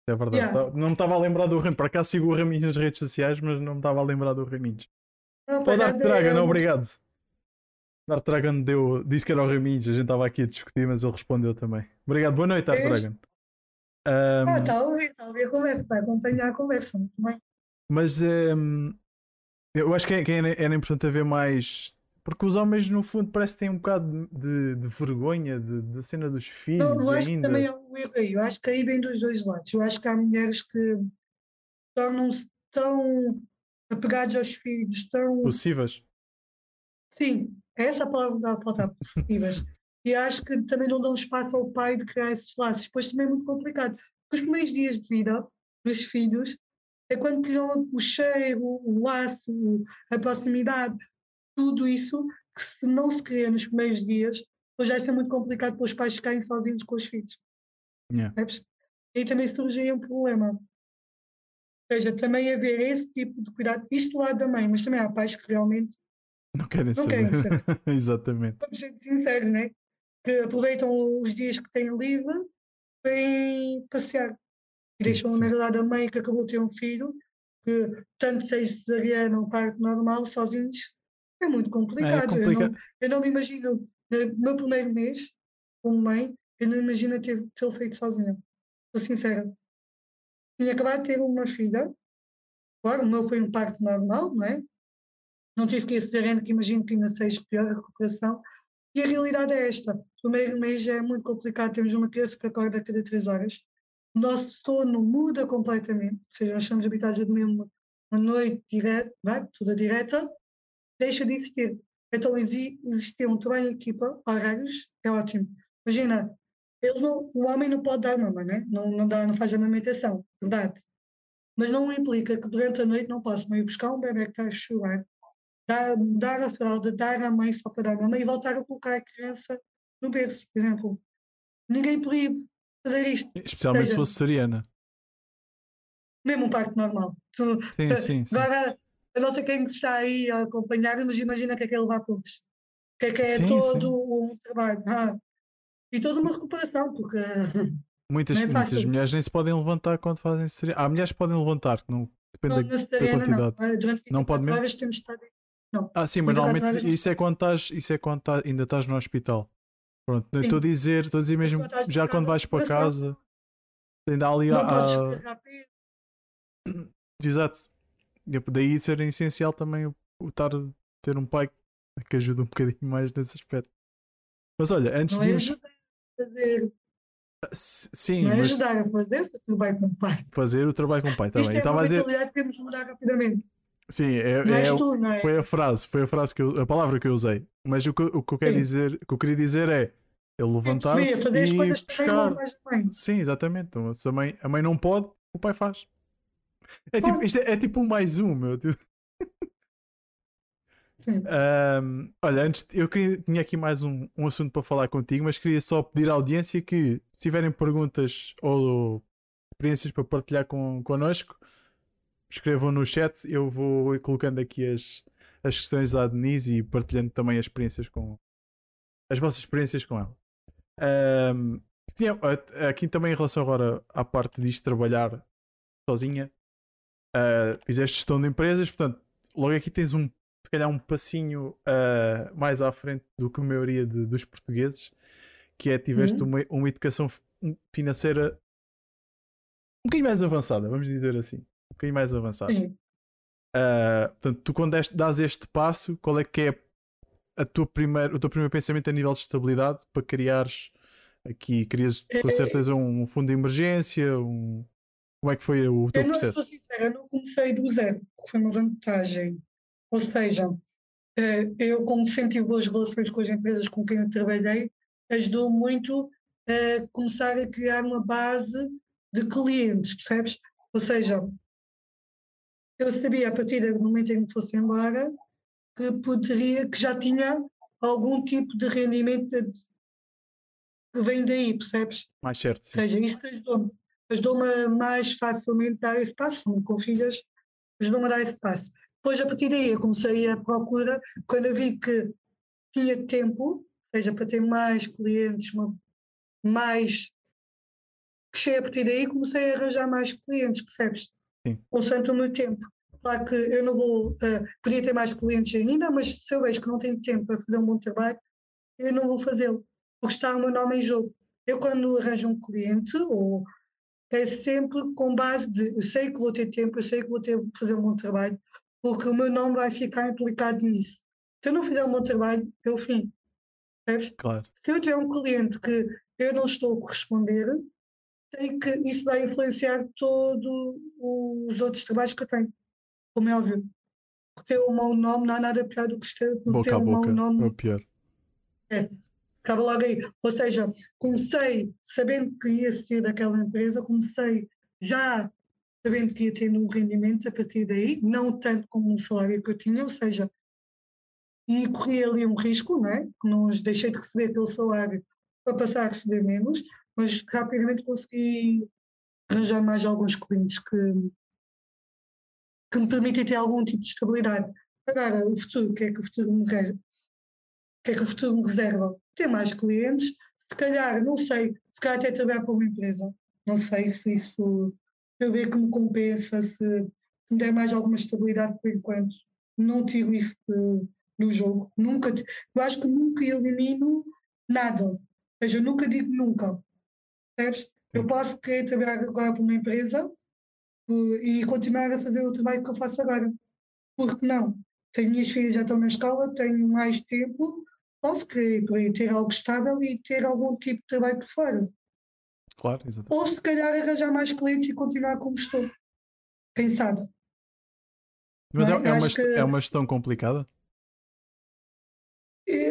É verdade. Yeah. Não me estava a lembrar do Raminhos. Para cá sigo o Raminhos nas redes sociais, mas não me estava a lembrar do Raminhos. Não, o Dark Dragon, obrigado. Dark Dragon deu, disse que era o Raminhos. A gente estava aqui a discutir, mas ele respondeu também. Obrigado, boa noite, Dark Dragon.
Um, ah, está a ouvir, está a ouvir a conversa, vai acompanhar a conversa, muito bem.
Mas um, eu acho que é, que é, era importante haver mais porque os homens, no fundo, parece que têm um bocado de, de vergonha da cena dos filhos não,
eu
acho
ainda. Que também é um erro aí. Eu acho que aí vem dos dois lados. Eu acho que há mulheres que tornam-se tão apegados aos filhos, tão.
Possíveis?
Sim, é essa a palavra que dá a faltar, possíveis. e acho que também não dão espaço ao pai de criar esses laços. Depois também é muito complicado. Porque os primeiros dias de vida dos filhos é quando criam o cheiro, o laço, a proximidade tudo isso que se não se cria nos primeiros dias, hoje já é muito complicado para os pais ficarem sozinhos com os filhos.
Yeah.
E também surge um problema. Ou seja, também haver esse tipo de cuidado, isto do lado da mãe, mas também há pais que realmente
não querem não saber. Querem saber. Exatamente.
Vamos ser sinceros, né? Que aproveitam os dias que têm livre para passear. Deixam, sim. na verdade, a mãe que acabou de ter um filho, que tanto seja cesariana ou parto normal, sozinhos, é muito complicado. É complica... eu, não, eu, não, me imagino, no meu primeiro mês, como mãe, eu não imagino ter, ter feito sozinha. Estou sincera. Tinha acabado de ter uma filha, claro, o meu foi um parto normal, não é? Não tive que ir cesariana, que imagino que ainda seja pior a recuperação. E a realidade é esta: o primeiro mês é muito complicado. Temos uma criança que acorda a cada três horas. O nosso sono muda completamente, ou seja, nós estamos habituados a dormir uma, uma noite direta, vai, toda direta, deixa de existir. Então existir um trabalho em equipa, horários, é ótimo. Imagina, eles não, o homem não pode dar mama, né? não, não, dá, não faz a amamentação, verdade. Mas não implica que durante a noite não possa ir buscar um bebê que está a chorar, dar, dar a fralda, dar a mãe só para dar mama e voltar a colocar a criança no berço, por exemplo. Ninguém proíbe fazer isto.
Especialmente se fosse seriana.
Mesmo um parto normal. Tu,
sim, sim, sim.
Agora, não sei quem está aí a acompanhar, mas imagina que é que é levar pontos. O que é que é sim, todo sim. um trabalho. Ah, e toda uma recuperação, porque.
Muitas, é muitas mulheres nem se podem levantar quando fazem cerimónia. Há mulheres que podem levantar, não depende não, da, da quantidade. Não,
Durante
não pode mesmo.
Horas temos estado... não.
Ah, sim, mas normalmente isso é quando estás, isso é quando estás, ainda estás no hospital. Pronto, estou a dizer, estou a dizer mesmo, já quando vais para casa, ainda há ali
não
a. Exato. Daí ser essencial também o, o estar, ter um pai que ajuda um bocadinho mais nesse aspecto. Mas olha, antes
não
de.
É ajudar a fazer.
Ah, sim,
não é
mas...
ajudar a fazer o trabalho com o pai.
Fazer o trabalho com o pai, também.
Tá Isto é uma
a dizer...
que temos de mudar rapidamente.
Sim, é, é, tu, é, foi a frase, foi a frase que eu, a palavra que eu usei. Mas o que, o que eu quero Sim. dizer, o que eu queria dizer é ele levantar-se e buscar. Sim, exatamente. Então, se a mãe, a mãe não pode, o pai faz. É tipo, isto é, é tipo um mais um, meu.
Sim.
Um, olha, antes eu queria, tinha aqui mais um, um assunto para falar contigo, mas queria só pedir à audiência que se tiverem perguntas ou experiências para partilhar com, connosco, escrevam no chat. Eu vou colocando aqui as, as questões à Denise e partilhando também as experiências com as vossas experiências com ela. Um, aqui também em relação agora à parte disto trabalhar sozinha, uh, fizeste gestão de empresas, portanto, logo aqui tens um se calhar um passinho uh, mais à frente do que a maioria de, dos portugueses, que é tiveste uhum. uma, uma educação financeira um bocadinho mais avançada, vamos dizer assim. Um bocadinho mais avançada. Sim. Uh, portanto, tu quando deste, dás este passo, qual é que é a tua primeira, o teu primeiro pensamento a nível de estabilidade para criares aqui, com é, certeza um fundo de emergência, um... como é que foi o teu
eu
processo?
Eu não sou sincera, eu não comecei do zero, foi uma vantagem. Ou seja, eh, eu, como tive boas relações com as empresas com quem eu trabalhei, ajudou muito a começar a criar uma base de clientes, percebes? Ou seja, eu sabia a partir do momento em que fosse embora que poderia, que já tinha algum tipo de rendimento que vem daí, percebes?
Mais certo.
Sim. Ou seja, isso ajudou-me. Ajudou-me mais facilmente a dar esse passo, com filhas, ajudou-me a dar esse passo. Depois, a partir daí, eu comecei a procura, quando eu vi que tinha tempo, ou seja, para ter mais clientes, mais. Cresci a partir daí comecei a arranjar mais clientes, percebes?
Sim.
Constante o meu tempo. Claro que eu não vou. Uh, podia ter mais clientes ainda, mas se eu vejo que não tenho tempo para fazer um bom trabalho, eu não vou fazê-lo, porque está o meu nome em jogo. Eu, quando arranjo um cliente, ou é sempre com base de eu sei que vou ter tempo, eu sei que vou ter fazer um bom trabalho, porque o meu nome vai ficar implicado nisso. Se eu não fizer o meu trabalho, é o fim. Percebes?
Claro.
Se eu tiver um cliente que eu não estou a corresponder, sei que isso vai influenciar todos os outros trabalhos que eu tenho. Como é óbvio. Porque ter um mau nome não há nada pior do que ter,
boca
ter um mau nome.
É o pior.
É. Acaba logo aí. Ou seja, comecei sabendo que ia ser daquela empresa, comecei já sabendo que ia tendo um rendimento a partir daí, não tanto como um salário que eu tinha, ou seja, e corri ali um risco, não é? Não deixei de receber aquele salário para passar a receber menos, mas rapidamente consegui arranjar mais alguns clientes que, que me permitem ter algum tipo de estabilidade. Agora, o futuro, o que é que o futuro me reserva? O que é que o futuro me reserva? Ter mais clientes, se calhar, não sei, se calhar até trabalhar para uma empresa, não sei se isso eu ver que me compensa, se, me der mais alguma estabilidade por enquanto. Não tiro isso de, no jogo. Nunca, eu acho que nunca elimino nada. Ou seja, nunca digo nunca. Percebes? Eu posso querer trabalhar agora para uma empresa e continuar a fazer o trabalho que eu faço agora. Porque não? Tenho minhas filhas já estão na escola, tenho mais tempo, posso querer ter algo estável e ter algum tipo de trabalho por fora.
Claro, exatamente.
Ou se calhar arranjar mais clientes e continuar como estou. Quem sabe?
Mas é, é, uma, que... é uma gestão complicada?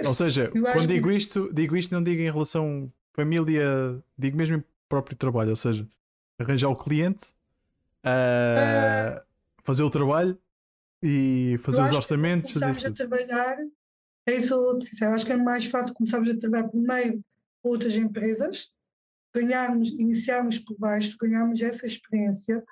Ou seja, quando digo que... isto, digo isto, não digo em relação família, digo mesmo em próprio trabalho. Ou seja, arranjar o cliente, uh, fazer o trabalho e fazer os orçamentos.
Fazer
isso
a trabalhar, é isso que eu acho que é mais fácil começarmos a trabalhar por meio de outras empresas ganharmos, iniciarmos por baixo, ganharmos essa experiência,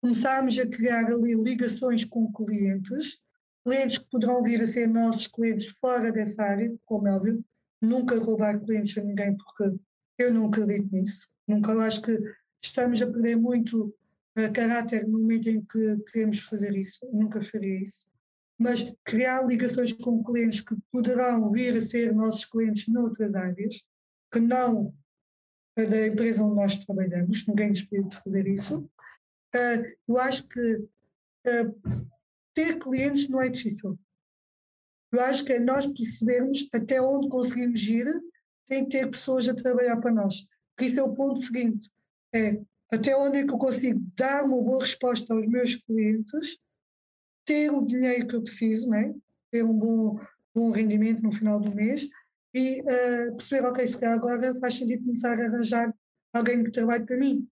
começarmos a criar ali ligações com clientes, clientes que poderão vir a ser nossos clientes fora dessa área, como é óbvio, nunca roubar clientes a ninguém, porque eu não acredito nisso, nunca, eu acho que estamos a perder muito uh, caráter no momento em que queremos fazer isso, nunca faria isso, mas criar ligações com clientes que poderão vir a ser nossos clientes noutras áreas, que não da empresa onde nós trabalhamos, ninguém nos pediu de fazer isso. Uh, eu acho que uh, ter clientes não é difícil. Eu acho que é nós percebermos até onde conseguimos ir sem ter pessoas a trabalhar para nós. Isso é o ponto seguinte, é até onde é que eu consigo dar uma boa resposta aos meus clientes, ter o dinheiro que eu preciso, né? ter um bom, bom rendimento no final do mês e uh, perceber, ok, se calhar agora faz sentido começar a arranjar alguém que trabalhe para mim.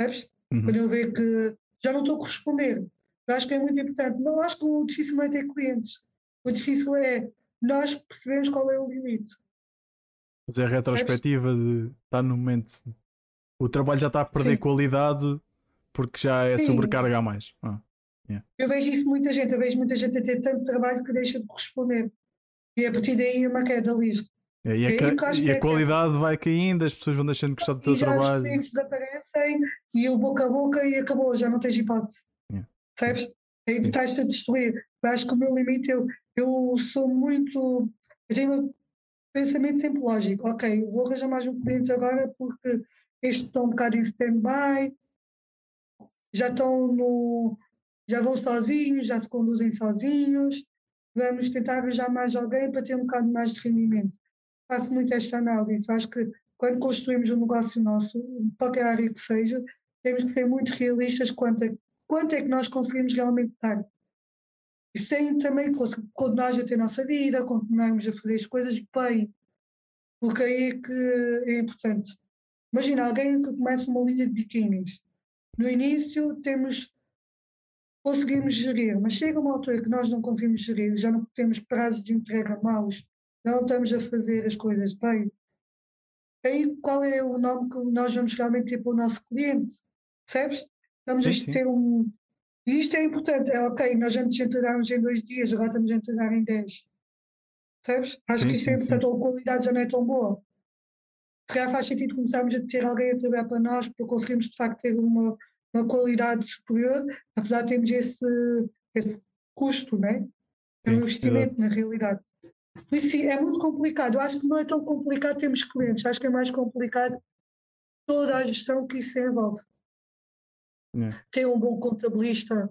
Sabes? Uhum. Quando eu ver que já não estou a corresponder. Eu acho que é muito importante. Não acho que o difícil não é ter clientes. O difícil é nós percebemos qual é o limite.
Fazer a retrospectiva de estar no momento. De... O trabalho já está a perder Sim. qualidade porque já é Sim. sobrecarga a mais. Ah,
yeah. Eu vejo isso muita gente, eu vejo muita gente a ter tanto trabalho que deixa de corresponder. E a partir daí é uma queda livre.
É, e, a, e a é qualidade vai caindo, as pessoas vão deixando de gostar do teu
e já
trabalho.
Os clientes desaparecem e o boca a boca e acabou, já não tens hipótese. Yeah. Sabes? Aí yeah. estás a destruir. Eu acho que o meu limite, eu, eu sou muito. Eu tenho um pensamento sempre lógico. Ok, vou arranjar mais um cliente agora porque estes estão um bocado em stand-by, já estão no. já vão sozinhos, já se conduzem sozinhos. Vamos tentar arranjar mais alguém para ter um bocado mais de rendimento faço muito esta análise. Acho que quando construímos um negócio nosso, qualquer área que seja, temos que ser muito realistas quanto a quanto é que nós conseguimos realmente dar. E sem também condenar a ter a nossa vida, continuarmos a fazer as coisas bem. Porque aí é que é importante. Imagina alguém que começa uma linha de biquínis. No início temos conseguimos gerir, mas chega uma altura que nós não conseguimos gerir, já não temos prazos de entrega maus, não estamos a fazer as coisas bem. Aí qual é o nome que nós vamos realmente ter para o nosso cliente? Percebes? Estamos sim, a ter um. E isto é importante. É ok, nós antes entregámos em dois dias, agora estamos a entregar em dez. Percebes? Acho sim, que isto é importante. Ou a qualidade já não é tão boa. Se calhar faz sentido começarmos a ter alguém a trabalhar para nós para conseguirmos de facto ter uma, uma qualidade superior, apesar de termos esse, esse custo, né? É um investimento na realidade. Isso é muito complicado. Eu acho que não é tão complicado termos clientes, acho que é mais complicado toda a gestão que isso envolve. É. Ter um bom contabilista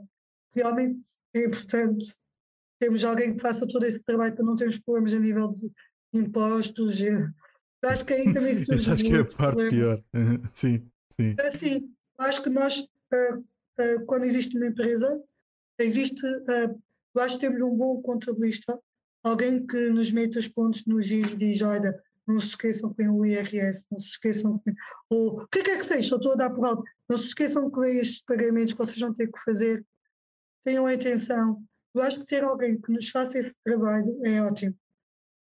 realmente é importante. Temos alguém que faça todo esse trabalho para não termos problemas a nível de impostos. Eu acho que aí também surge.
acho que é a parte problema. pior. sim, sim.
Assim, acho que nós, uh, uh, quando existe uma empresa, existe. Uh, eu acho que temos um bom contabilista alguém que nos meta os pontos no giro e diz, olha, não se esqueçam que tem o IRS, não se esqueçam que ou o que é que seja, estou a dar por alto, não se esqueçam que estes pagamentos que vocês vão ter que fazer, tenham atenção. Eu acho que ter alguém que nos faça esse trabalho é ótimo.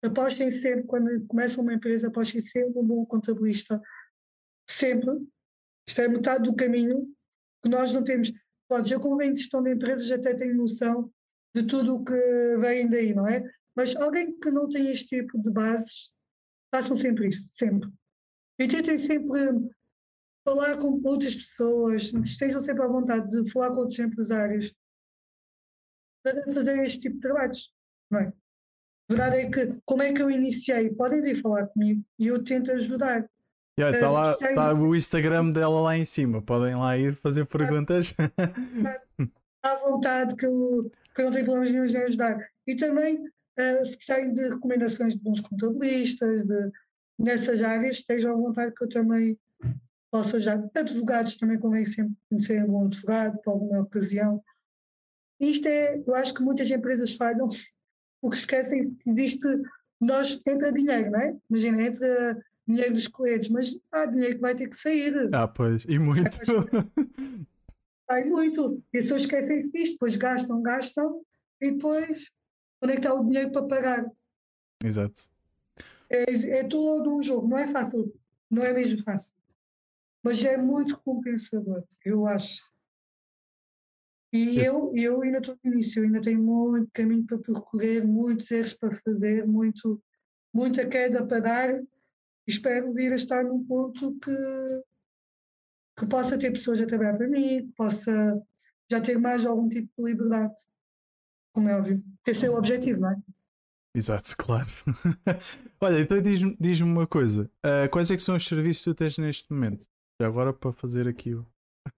Apostem sempre, quando começam uma empresa, apostem sempre um bom contabilista. Sempre. Isto é metade do caminho que nós não temos. Pode, eu como venho de gestão de empresas até tenho noção de tudo o que vem daí, não é? Mas alguém que não tem este tipo de bases, façam sempre isso, sempre. E tentem sempre falar com outras pessoas, estejam sempre à vontade de falar com outros empresários para fazer este tipo de trabalhos, não é? A verdade é que, como é que eu iniciei? Podem vir falar comigo e eu tento ajudar.
Está yeah, lá tá o Instagram dela lá em cima, podem lá ir fazer perguntas.
À vontade, que eu, que eu não tenho problemas nenhum em ajudar. E também uh, se precisarem de recomendações de bons contabilistas, de, nessas áreas, estejam à vontade que eu também posso ajudar. Advogados também convém sempre conhecer um bom advogado para alguma ocasião. Isto é, eu acho que muitas empresas falham porque esquecem que existe, nós, entra dinheiro, não é? Imagina, entra dinheiro dos clientes, mas há dinheiro que vai ter que sair.
Ah, pois, e muito.
Sai muito. E as pessoas esquecem disto, depois gastam, gastam, e depois onde é que está o dinheiro para pagar?
Exato.
É, é todo um jogo, não é fácil, não é mesmo fácil. Mas é muito compensador, eu acho. E eu, eu ainda estou no início, ainda tenho muito caminho para percorrer, muitos erros para fazer, muito, muita queda para dar. Espero vir a estar num ponto que, que possa ter pessoas a trabalhar para mim, que possa já ter mais algum tipo de liberdade como é óbvio. Esse é o objetivo, não é?
Exato, claro. Olha, então diz-me diz uma coisa: uh, quais é que são os serviços que tu tens neste momento? Já agora para fazer aqui o,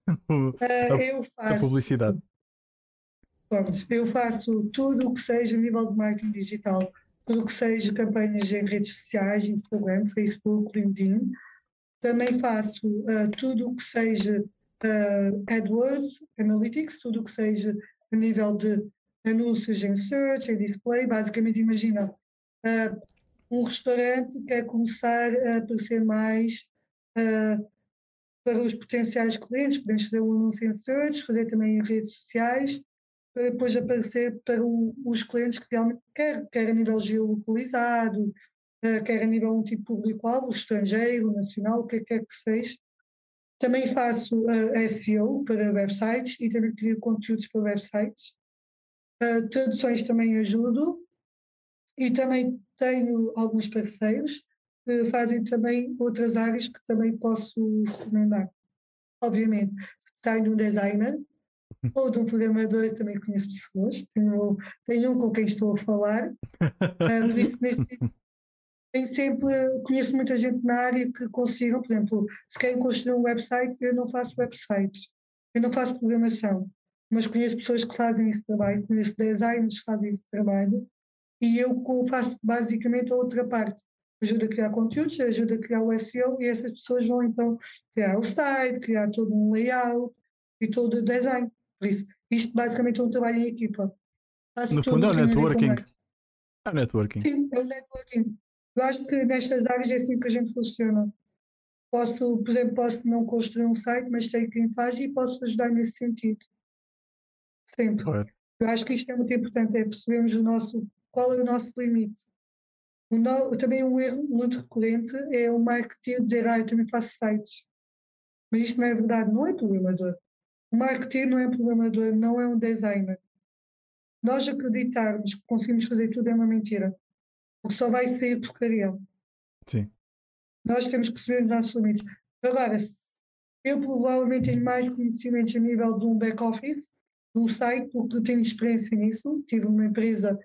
o uh, a,
a, publicidade.
Pronto, eu faço tudo o que seja a nível de marketing digital, tudo o que seja campanhas em redes sociais, Instagram, Facebook, LinkedIn. Também faço uh, tudo o que seja AdWords, Analytics, tudo o que seja a nível de anúncios em search, em display. Basicamente, imagina uh, um restaurante quer começar a aparecer mais uh, para os potenciais clientes. Podemos fazer um anúncio em search, fazer também em redes sociais. para depois aparecer para o, os clientes que realmente quer, quer a nível geolocalizado, uh, quer a nível um tipo público-alvo, estrangeiro, nacional, o que quer que seja. Também faço uh, SEO para websites e também crio conteúdos para websites. Uh, traduções também ajudo e também tenho alguns parceiros que fazem também outras áreas que também posso recomendar. Obviamente, sai de um designer ou de um programador, também conheço pessoas, tenho, tenho um com quem estou a falar, uh, isso, neste, tem sempre, conheço muita gente na área que consigam, por exemplo, se querem construir um website, eu não faço websites, eu não faço programação, mas conheço pessoas que fazem esse trabalho, conheço designers que fazem esse trabalho, e eu faço basicamente a outra parte. Ajuda a criar conteúdos, ajuda a criar o SEO e essas pessoas vão então criar o site, criar todo um layout e todo o design. Por isso, isto basicamente é um trabalho em equipa.
Faço no fundo é o networking. É o networking.
Sim, é o networking. Eu acho que nestas áreas é assim que a gente funciona. Posso, por exemplo, posso não construir um site, mas sei quem faz e posso ajudar nesse sentido. Sempre. Correto. Eu acho que isto é muito importante, é percebermos o nosso, qual é o nosso limite. O no, também um erro muito recorrente é o marketing dizer, ah, eu também faço sites. Mas isto não é verdade, não é programador. O marketing não é programador, não é um designer. Nós acreditarmos que conseguimos fazer tudo é uma mentira porque só vai sair porcaria.
Sim.
Nós temos que perceber os nossos limites. Agora, eu provavelmente tenho mais conhecimentos a nível de um back-office, um site, porque tenho experiência nisso. Tive uma empresa,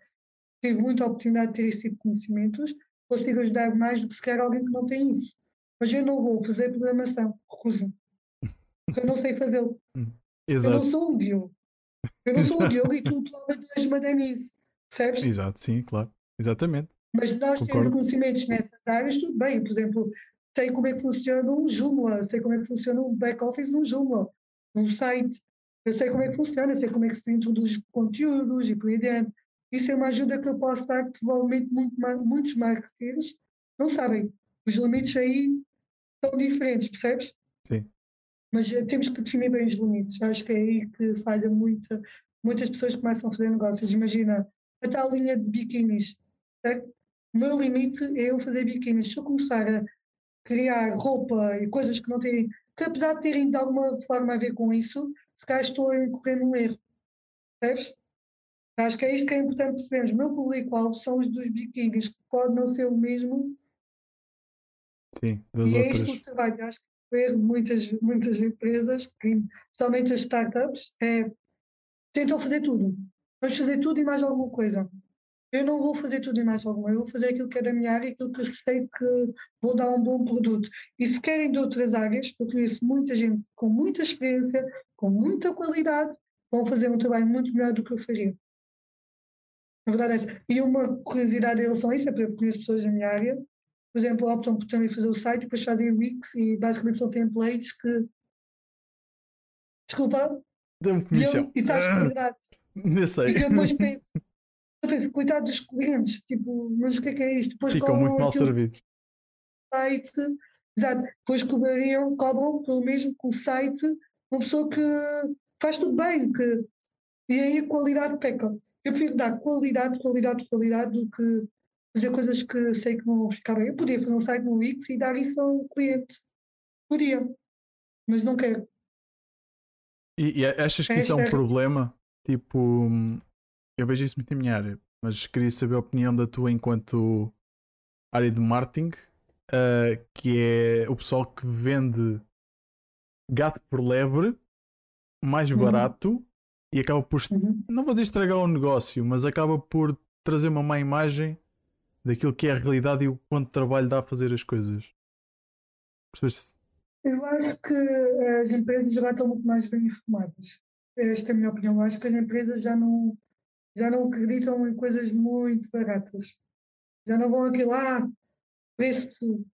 tive muita oportunidade de ter esse tipo de conhecimentos. Consigo ajudar mais do que sequer alguém que não tem isso. Mas eu não vou fazer programação, recuso. Porque eu não sei fazê-lo.
Exato.
Eu não sou um Diogo. Eu não sou um Diogo e tu provavelmente uma Denise. Percebes?
Exato, sim, claro. Exatamente.
Mas nós Concordo. temos conhecimentos nessas áreas, tudo bem. Por exemplo, sei como é que funciona um Joomla, sei como é que funciona um back-office num Joomla, num site. Eu sei como é que funciona, sei como é que se introduz conteúdos e por aí adiante. Isso é uma ajuda que eu posso dar que provavelmente muito, muitos marketers não sabem. Os limites aí são diferentes, percebes?
Sim.
Mas eh, temos que definir bem os limites. Acho que é aí que falha muita, muitas pessoas que começam a fazer negócios. Imagina a tal linha de biquínis, certo? O meu limite é eu fazer biquínis. Se eu começar a criar roupa e coisas que não têm, que apesar de terem de alguma forma a ver com isso, se calhar estou a incorrer num erro. Percebes? Acho que é isto que é importante percebermos. O meu público-alvo são os dos biquínis, que pode não ser o mesmo.
Sim, das
e
outras. é
isto o trabalho. Acho que o erro de muitas, muitas empresas, especialmente as startups, é tentam fazer tudo. Vamos fazer tudo e mais alguma coisa eu não vou fazer tudo e mais alguma, eu vou fazer aquilo que é da minha área, aquilo que eu sei que vou dar um bom produto. E se querem de outras áreas, eu conheço muita gente com muita experiência, com muita qualidade, vão fazer um trabalho muito melhor do que eu faria. A verdade é essa. E uma curiosidade em relação a isso, é porque eu conheço pessoas da minha área, por exemplo, optam por também fazer o site, depois fazem Wix e basicamente são templates que. Desculpa.
Dê-me comissão.
E sabes que é verdade.
Não sei.
E eu depois penso, eu penso, coitado dos clientes, tipo, mas o que é que é isto?
Depois Ficam muito mal servidos.
Site, exato, depois cobrariam, cobram pelo mesmo que o site, uma pessoa que faz tudo bem, que, e aí a qualidade peca. Eu prefiro dar qualidade, qualidade, qualidade do que fazer coisas que sei que não vão ficar bem. Eu podia fazer um site no Wix e dar isso ao cliente. Podia, mas não quero.
E, e achas que isso é um é... problema? Tipo, eu vejo isso muito em minha área, mas queria saber a opinião da tua enquanto área de marketing, uh, que é o pessoal que vende gato por lebre mais uhum. barato e acaba por, uhum. não vou dizer estragar o negócio, mas acaba por trazer uma má imagem daquilo que é a realidade e o quanto trabalho dá a fazer as coisas.
Percebeste? Eu acho que as empresas já estão muito mais bem informadas. Esta é a minha opinião. Eu acho que as empresas já não já não acreditam em coisas muito baratas. Já não vão aquilo, ah, preço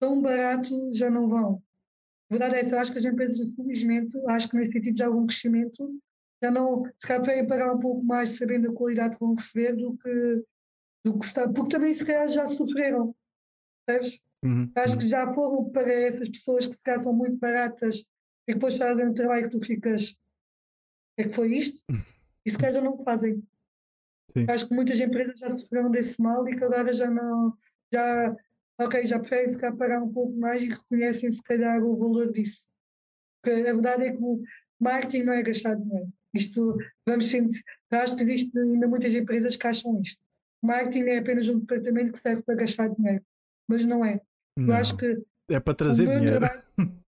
tão barato, já não vão. A verdade é que eu acho que as empresas, felizmente, acho que nesse sentido de algum crescimento, já não, se calhar podem pagar um pouco mais sabendo a qualidade que vão receber do que, do que está, porque também se calhar já sofreram, percebes?
Uhum.
Acho
uhum.
que já foram para essas pessoas que se calhar são muito baratas e depois fazem um trabalho que tu ficas é que foi isto, e se calhar não fazem. Sim. Acho que muitas empresas já sofreram desse mal e que agora já não, já, ok, já preferem ficar pagar um pouco mais e reconhecem se calhar o valor disso. Porque a verdade é que o marketing não é gastar dinheiro. Isto, vamos sentir, acho que existe ainda muitas empresas que acham isto. O marketing é apenas um departamento que serve para gastar dinheiro, mas não é.
Não. Eu acho que é para trazer dinheiro.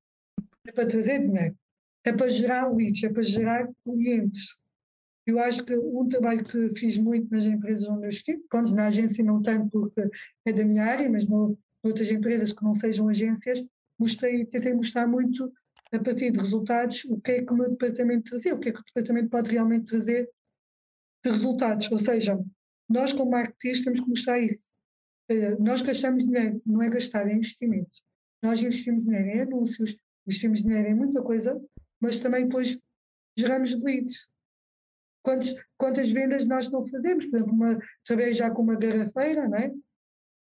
é para trazer dinheiro. É para gerar leads, é para gerar clientes. Eu acho que um trabalho que fiz muito nas empresas onde eu estive, pronto, na agência não tanto porque é da minha área, mas no, noutras empresas que não sejam agências, mostrei, tentei mostrar muito a partir de resultados o que é que o meu departamento trazia, o que é que o departamento pode realmente trazer de resultados. Ou seja, nós como marketeers temos que mostrar isso. Nós gastamos dinheiro, não é gastar, é investimento. Nós investimos dinheiro em anúncios, investimos dinheiro em muita coisa, mas também depois geramos leads. Quantas, quantas vendas nós não fazemos? Por exemplo, uma, trabalhei já com uma garrafeira, não é?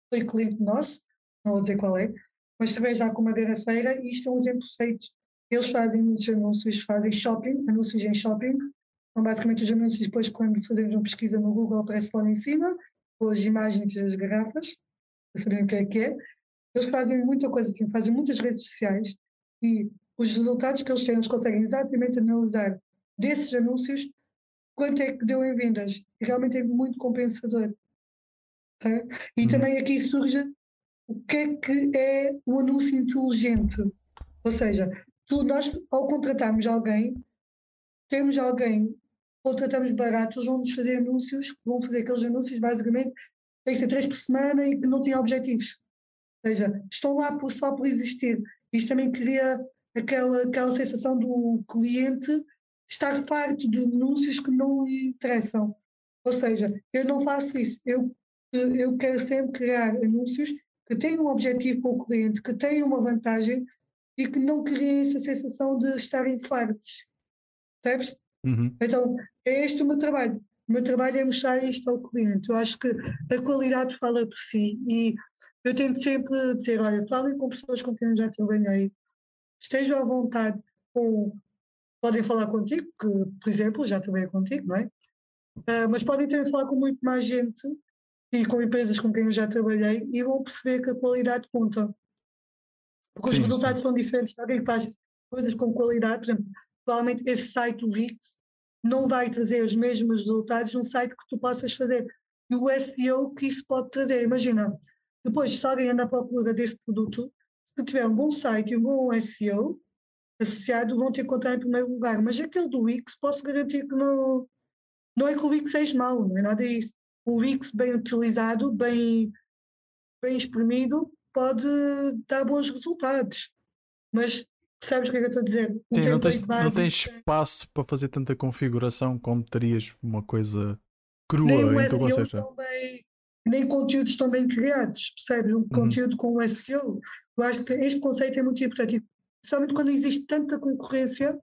Foi cliente nosso, não vou dizer qual é, mas trabalhei já com uma garrafeira e isto é um exemplo feito. Eles fazem muitos anúncios, fazem shopping, anúncios em shopping. São basicamente os anúncios depois quando fazemos uma pesquisa no Google aparece lá em cima, com as imagens das garrafas, para saber o que é que é. Eles fazem muita coisa, assim, fazem muitas redes sociais e os resultados que eles têm, eles conseguem exatamente analisar desses anúncios quanto é que deu em vendas. Realmente é muito compensador. Tá? E uhum. também aqui surge o que é que é o anúncio inteligente. Ou seja, tu, nós, ao contratarmos alguém, temos alguém, contratamos baratos, eles vão nos fazer anúncios, vão fazer aqueles anúncios, basicamente, tem que ser três por semana e que não têm objetivos. Ou seja, estão lá por, só por existir. Isto também cria aquela, aquela sensação do cliente estar farto de anúncios que não lhe interessam. Ou seja, eu não faço isso. Eu, eu quero sempre criar anúncios que tenham um objetivo com o cliente, que tenham uma vantagem e que não criem essa sensação de estarem fartos. Percebes?
Uhum.
Então, é este o meu trabalho. O meu trabalho é mostrar isto ao cliente. Eu acho que a qualidade fala por si e eu tento sempre dizer, olha, falem com pessoas com quem eu já trabalhei, estejam à vontade com, podem falar contigo, que, por exemplo, já trabalhei contigo, não é? Uh, mas podem também falar com muito mais gente e com empresas com quem eu já trabalhei e vão perceber que a qualidade conta. Porque sim, os resultados sim. são diferentes. Alguém que faz coisas com qualidade, por exemplo, provavelmente esse site do Wix não vai trazer os mesmos resultados num site que tu possas fazer. E o SEO que isso pode trazer. Imagina, depois, se alguém anda à procura desse produto, se tiver um bom site e um bom SEO associado, vão que encontrar em primeiro lugar. Mas aquele do Wix, posso garantir que não, não é que o Wix seja mau, não é nada disso. O Wix bem utilizado, bem, bem exprimido, pode dar bons resultados. Mas percebes o que é que eu estou a dizer?
Sim, não tens, não tens espaço para fazer tanta configuração como terias uma coisa crua em tua
Também, nem conteúdos tão bem criados, percebes? Um uhum. conteúdo com o SEO. Eu acho que este conceito é muito importante, especialmente quando existe tanta concorrência.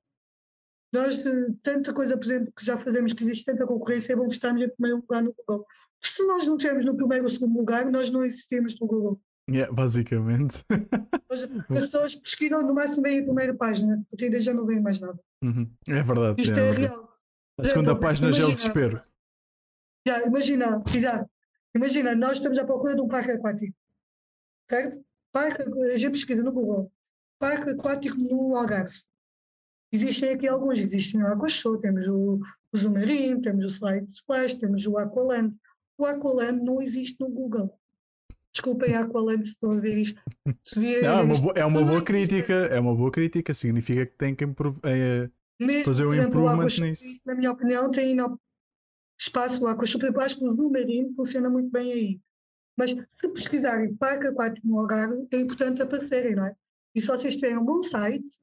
Nós, tanta coisa, por exemplo, que já fazemos, que existe tanta concorrência, é bom estarmos em primeiro lugar no Google. Se nós não estivermos no primeiro ou segundo lugar, nós não existimos no Google.
Yeah, basicamente.
As pessoas pesquisam no máximo bem a primeira página, a partir já não vem mais nada.
Uhum. É verdade.
Isto é, é real.
A segunda página já é o desespero.
Yeah, imagina, exato. Imagina, nós estamos à procura de um parque aquático, certo? Parque, a gente pesquisa no Google, parque aquático no Algarve. Existem aqui alguns, existem o Aquashow, temos o, o Zumarim, temos o Slide Splash, temos o Aqualand. O Aqualand não existe no Google. Desculpem Aqualand se estão a ver isto.
Se não, é uma, boa, é uma boa crítica, é uma boa crítica, significa que tem que é, fazer um exemplo, improvement nisso.
Na minha opinião, tem espaço lá com super baixo, o Zumarino funciona muito bem aí. Mas se pesquisarem Parque Aquático no Algarve, é importante aparecerem, não é? E se vocês tiverem um bom site,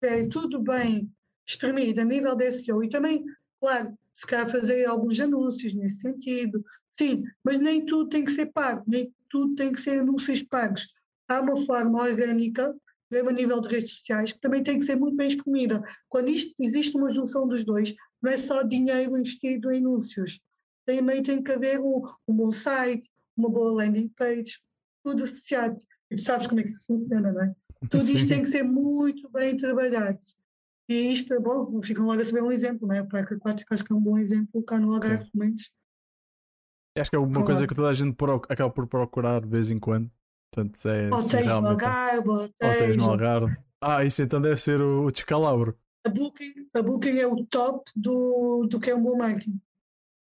tiverem tudo bem espremido a nível de SEO e também, claro, se calhar fazer alguns anúncios nesse sentido, sim, mas nem tudo tem que ser pago, nem tudo tem que ser anúncios pagos. Há uma forma orgânica, mesmo a nível de redes sociais, que também tem que ser muito bem espremida. Quando isto, existe uma junção dos dois, não é só dinheiro investido em anúncios. Também tem que haver um, um bom site, uma boa landing page, tudo associado. E tu sabes como é que isso funciona, não é? Tudo isto tem que ser muito bem trabalhado. E isto, é bom, ficam logo a saber um exemplo, não é? O parque aquático acho que é um bom exemplo cá no Algarve, pelo menos.
Acho que é uma coisa que toda a gente pro- acaba por procurar de vez em quando. Portanto, é se
Hotéis no
realmente.
Algarve,
Hotéis
hotéis.
no Algarve. Ah, isso então deve ser o, o descalabro.
A Booking, a Booking é o top do, do que é um bom marketing.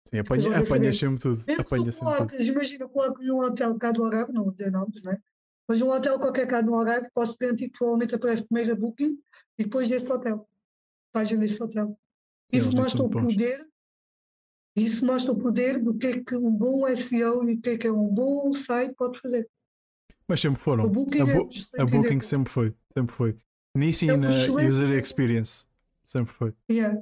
Sim, apanha, apanha sempre tudo. Apanha sempre tudo.
colocas, imagina, colocas num hotel cá do Algarve, não vou dizer nomes, não é? Mas um hotel qualquer cá no Algarve, posso garantir que provavelmente aparece primeiro a Booking e depois desse hotel. Página desse hotel. Isso
eles
mostra o
bons.
poder, isso mostra o poder do que é que um bom SEO e o que é que é um bom site pode fazer.
Mas sempre foram.
Booking
a,
é um excelente
a Booking
exemplo.
sempre foi. Sempre foi. Nisso e
É
na
excelente
User. Experience. Sempre foi.
Yeah.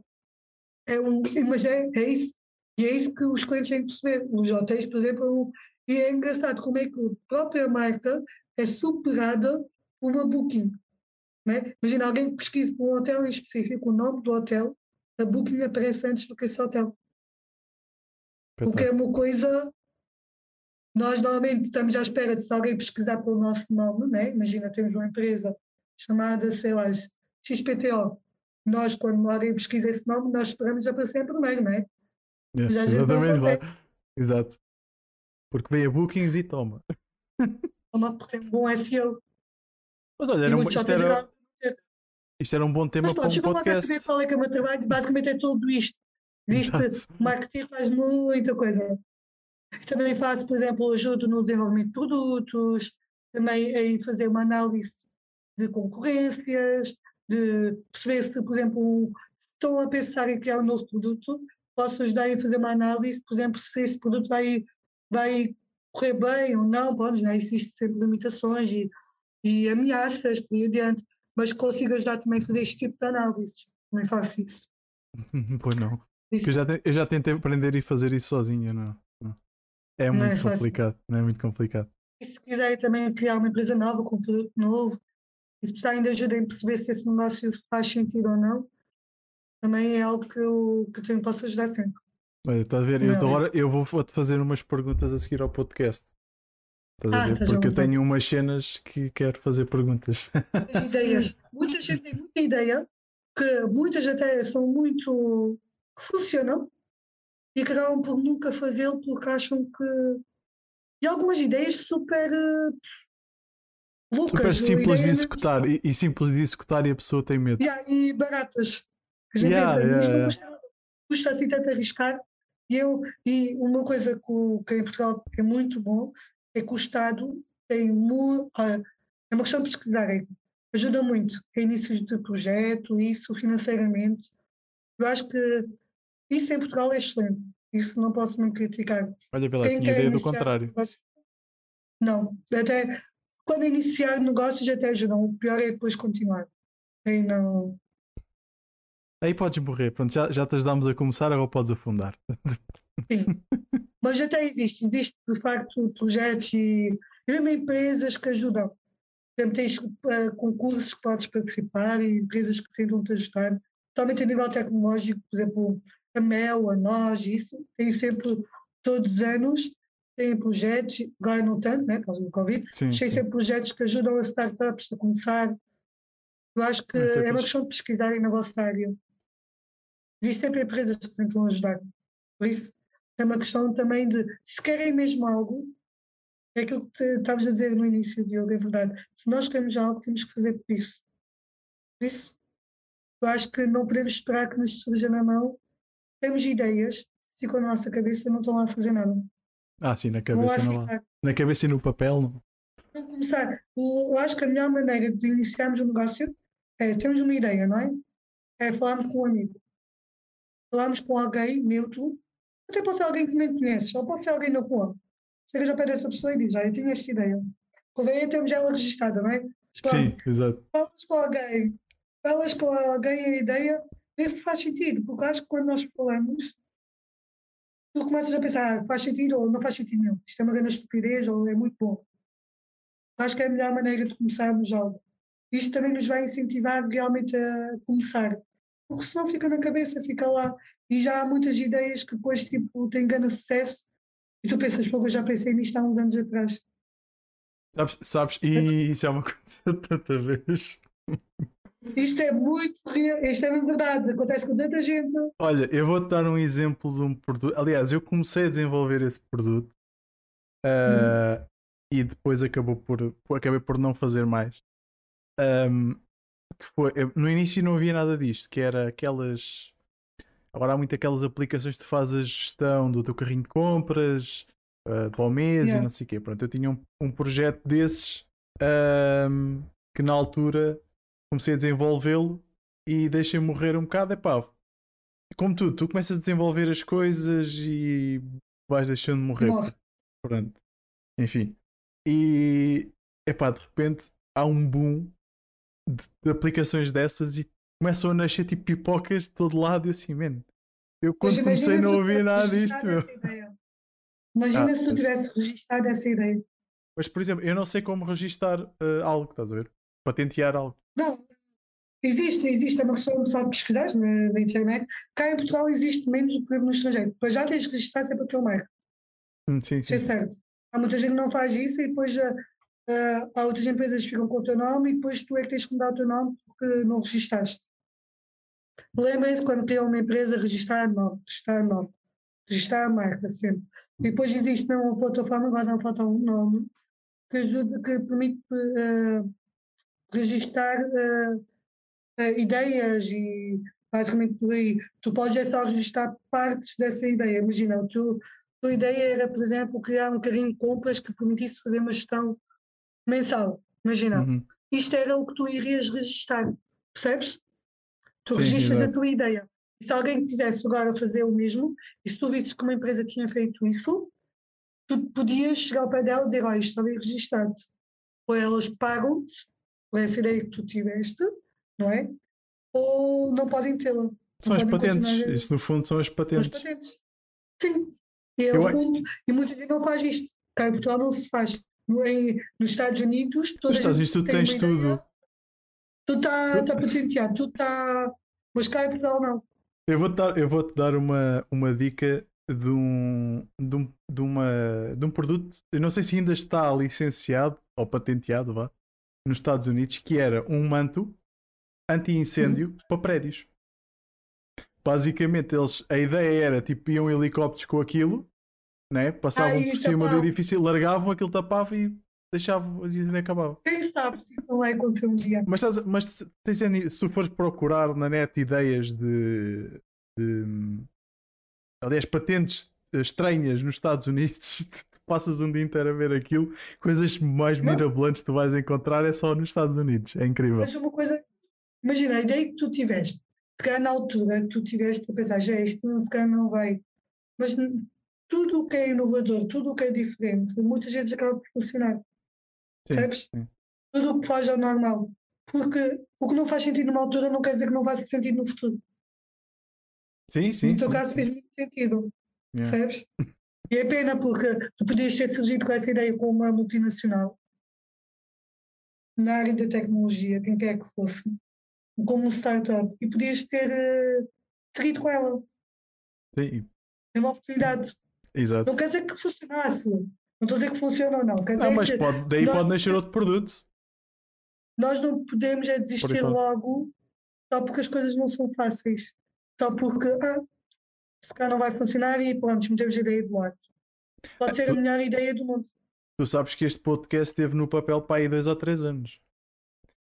É um, mas é, é isso. E é isso que os clientes têm que perceber. Os hotéis, por exemplo, é e é engraçado como é que a própria marca é superada por uma booking. Né? Imagina alguém que pesquisa por um hotel em específico, o nome do hotel, a booking aparece antes do que esse hotel. O que é uma coisa. Nós normalmente estamos à espera de se alguém pesquisar pelo nosso nome, né? imagina, temos uma empresa chamada, sei lá, XPTO. Nós, quando alguém pesquisa esse nome, nós esperamos aparecer primeiro, não é? Não
Exatamente lá.
acontece.
Exato. Porque vem a Bookings e toma.
Porque tem um bom SEO.
Mas olha, era um- isto, era, isto era um bom tema
Mas
para
pronto,
um podcast.
saber qual é que é o meu trabalho, basicamente é tudo isto. Existe,
Exato.
marketing faz muita coisa. Também faço, por exemplo, ajudo no desenvolvimento de produtos, também em fazer uma análise de concorrências, de perceber se, por exemplo, estão a pensar em criar um novo produto, posso ajudar em fazer uma análise, por exemplo, se esse produto vai, vai correr bem ou não, pode, né? existem sempre limitações e, e ameaças por aí adiante, mas consigo ajudar também a fazer este tipo de análise. Também faço isso.
pois não.
Isso.
Eu, já eu já tentei aprender e fazer isso sozinho. Não, não. É
Não é
muito
fácil.
complicado. Não é muito complicado.
E se quiserem também criar uma empresa nova com um produto novo, e se precisarem de ajuda em perceber se esse negócio faz sentido ou não, também é algo que eu, que eu também posso ajudar sempre.
Olha, estás a ver? Eu,
Não.
hora, eu vou- vou-te fazer umas perguntas a seguir ao podcast. Estás a
Ah,
ver?
estás à
Porque eu tenho umas cenas que quero fazer perguntas.
Muitas ideias. Muita gente tem muita ideia, que muitas até são muito. que funcionam e que acabam por nunca fazê-lo porque acham que. E algumas ideias super. eh, loucas.
Super simples de executar. E, e simples de executar e a pessoa tem medo.
Yeah, e baratas. A gente
Yeah, yeah, yeah.
custa, custa assim tanto arriscar. E, eu, e uma coisa que, em Portugal é muito bom é que o Estado tem mu- ah, é uma questão de pesquisarem. Ajuda muito a inícios de projeto, isso financeiramente. Eu acho que isso em Portugal é excelente. Isso não posso muito criticar.
Olha, lá,
Quem
tinha ideia do contrário.
negócio- Não, até quando iniciar negócios até ajudam. O pior é depois continuar. Aí não.
Aí podes morrer. Pronto, já, já te ajudámos a começar, agora podes afundar.
Sim. Mas até existe, existe de facto projetos e, mesmo empresas que ajudam. Por exemplo, tens eh, concursos que podes participar e empresas que tentam te ajudar, totalmente a nível tecnológico, por exemplo, a Mel, a nós, isso, tem sempre, todos os anos, têm projetos, agora não tanto, né, por causa do Covid,
Sim,
tem sempre projetos que ajudam as startups a começar. Eu acho que
é
é uma questão de pesquisarem na vossa área. Existem sempre empresas que tentam ajudar. Por isso, é uma questão também de, se querem mesmo algo, é aquilo que estavas a dizer no início, Diogo, é verdade. Se nós queremos algo, temos que fazer por isso. Por isso, eu acho que não podemos esperar que nos surja na mão. Temos ideias, ficam na nossa cabeça, não estão lá a fazer nada.
Ah, sim, na cabeça não há.
ficar.
Na cabeça e no papel não.
Vamos começar. Eu acho que a melhor maneira de iniciarmos um negócio é termos uma ideia, não é? É falarmos com um amigo. Falarmos com alguém neutro, até pode ser alguém que nem conheces, ou pode ser alguém na rua. Chegas ao pé dessa pessoa e dizes, olha, eu tinha esta ideia. Convém termos ela registada, não é? Pronto,
Sim, exato.
falas com alguém, falas com alguém a ideia, vê se faz sentido, porque acho que quando nós falamos, tu começas a pensar, ah, faz sentido ou não faz sentido nenhum, isto é uma grande estupidez ou é muito bom. Acho que é a melhor maneira de começarmos algo. Isto também nos vai incentivar realmente a começar, porque senão fica na cabeça, fica lá, e já há muitas ideias que depois tipo, têm grande sucesso, e tu pensas, pô, eu já pensei nisto há uns anos atrás.
Sabes, sabes, e isso é uma coisa tanta vez.
Isto é muito real, isto é verdade, acontece com tanta gente.
Olha, eu vou-te dar um exemplo de um produto. Aliás, eu comecei a desenvolver esse produto uh, e depois acabou por, por, acabei por não fazer mais. Um, que foi, no início não havia nada disto, que era aquelas. Agora há muito aquelas aplicações que tu fazes a gestão do teu carrinho de compras uh, para o mês
Yeah.
e não sei o quê. Pronto, eu tinha um, um projeto desses um, que na altura comecei a desenvolvê-lo e deixei morrer um bocado. Epá, como tu, tu começas a desenvolver as coisas e vais deixando morrer.
Morre.
Pronto. Enfim. E epá, de repente há um boom de, de aplicações dessas e começam a nascer tipo pipocas de todo lado e assim, man, eu quando
Mas
comecei não
tivesse
nada disto, meu.
essa ideia. Imagina
Ah,
se tu tivesse registado essa ideia.
Mas por exemplo, eu não sei como registar eh, algo, estás a ver? Patentear algo.
Não, existe, existe, é uma questão de só pesquisar na, na internet. Cá em Portugal existe menos do que no estrangeiro. Depois já tens de registrar sempre a tua marca.
Hum, sim,
Isso é
sim.
certo. Há muita gente que não faz isso e depois ah, ah, há outras empresas que ficam com o teu nome e depois tu é que tens que mudar o teu nome porque não registaste. Lembrem-se quando criam uma empresa, registrar nome, registrar nome, registrar a marca sempre. E depois existe mesmo uma plataforma, agora não falta um nome, que, ajuda, que permite registar ah, ah, ideias e basicamente por aí. Tu podes é só registrar partes dessa ideia. Imagina, tu, a tua ideia era, por exemplo, criar um carrinho de compras que permitisse fazer uma gestão mensal. Imagina,
Uhum.
isto era o que tu irias registar, percebes? Tu
Sim,
registras a tua ideia. E se alguém quisesse agora fazer o mesmo, e se tu visses que uma empresa tinha feito isso, tu podias chegar ao pé dela e dizer, olha, isto está bem registado. Ou elas pagam-te por essa ideia que tu tiveste, não é? Ou não podem tê-la.
São as patentes.
continuar
Isso no fundo são as patentes.
patentes. Sim. E, é
Eu
fundo, e muita gente não faz isto. Cá em Portugal não se faz. Em- nos Estados Unidos,
Nos Estados Unidos tu tens
ideia,
tudo.
Tu está tá patenteado, tu está. Mas cá em Portugal não.
Eu vou-te dar, eu vou-te dar uma, uma dica de um, de, um, de, uma, de um produto. Eu não sei se ainda está licenciado ou patenteado vá, nos Estados Unidos, que era um manto anti-incêndio
Uhum.
para prédios. Basicamente, eles, a ideia era tipo, iam helicópteros com aquilo, né? passavam
Ah,
por
e
cima do
tapavam.
edifício, largavam, aquilo tapava e deixavam e ainda acabava.
Quem sabe se isso não vai acontecer um dia.
Mas, estás, mas tens, se tu fores procurar na net ideias de, de aliás, patentes eh, estranhas nos Estados Unidos, passas um dia inteiro a ver aquilo, coisas mais
Não.
mirabolantes tu vais encontrar é só nos Estados Unidos. É incrível.
Mas uma coisa, imagina, a ideia que tu tiveste, se calhar na altura que tu tiveste a pensar, já isto não, se calhar não vai. Mas tudo o que é inovador, tudo o que é diferente, muitas vezes acaba por funcionar.
Sim,
percebes?
sim.
Tudo o que faz ao normal. Porque o que não faz sentido numa altura não quer dizer que não faça sentido no futuro.
Sim, sim,
no teu
sim.
caso fez muito sentido.
Yeah.
Percebes? E é pena porque tu podias ter surgido com essa ideia com uma multinacional na área da tecnologia, quem quer que fosse, como um startup, e podias ter eh, seguido com ela.
Sim,
É uma oportunidade.
Exato.
Não quer dizer que funcionasse. Não estou a dizer que funciona ou não. Quer
Não, mas pode, daí
nós-
pode nascer outro produto.
nós não podemos é desistir logo só porque as coisas não são fáceis. Só porque, ah, se calhar não vai funcionar e pronto, metemos a ideia do lado. Pode ser a melhor ideia do mundo.
Tu sabes que este podcast esteve no papel para aí dois ou três anos.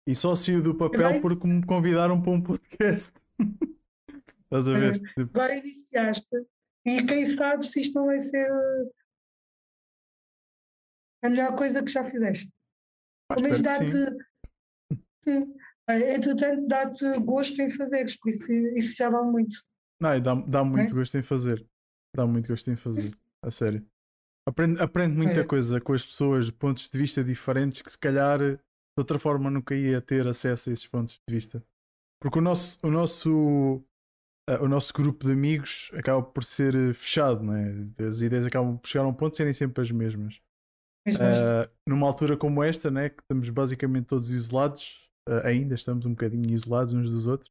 E só saiu do papel porque me convidaram para um podcast. Estás a ver?
Agora iniciaste e quem sabe se isto não vai ser a melhor coisa que já fizeste. Pelo menos dá-te. Entretanto, dá-te gosto em fazeres, por isso, isso já vale muito.
Não, dá, dá muito
É?
gosto em fazer. Dá muito gosto em fazer. A sério. Aprende, aprende muita
É.
coisa com as pessoas de pontos de vista diferentes que se calhar de outra forma nunca ia ter acesso a esses pontos de vista. Porque o nosso, o nosso, o nosso grupo de amigos acaba por ser eh, fechado, não é? As ideias acabam por chegar a um ponto de serem sempre as mesmas.
Mas, mas,
Uh, numa altura como esta, né, que estamos basicamente todos isolados, uh, ainda estamos um bocadinho isolados uns dos outros,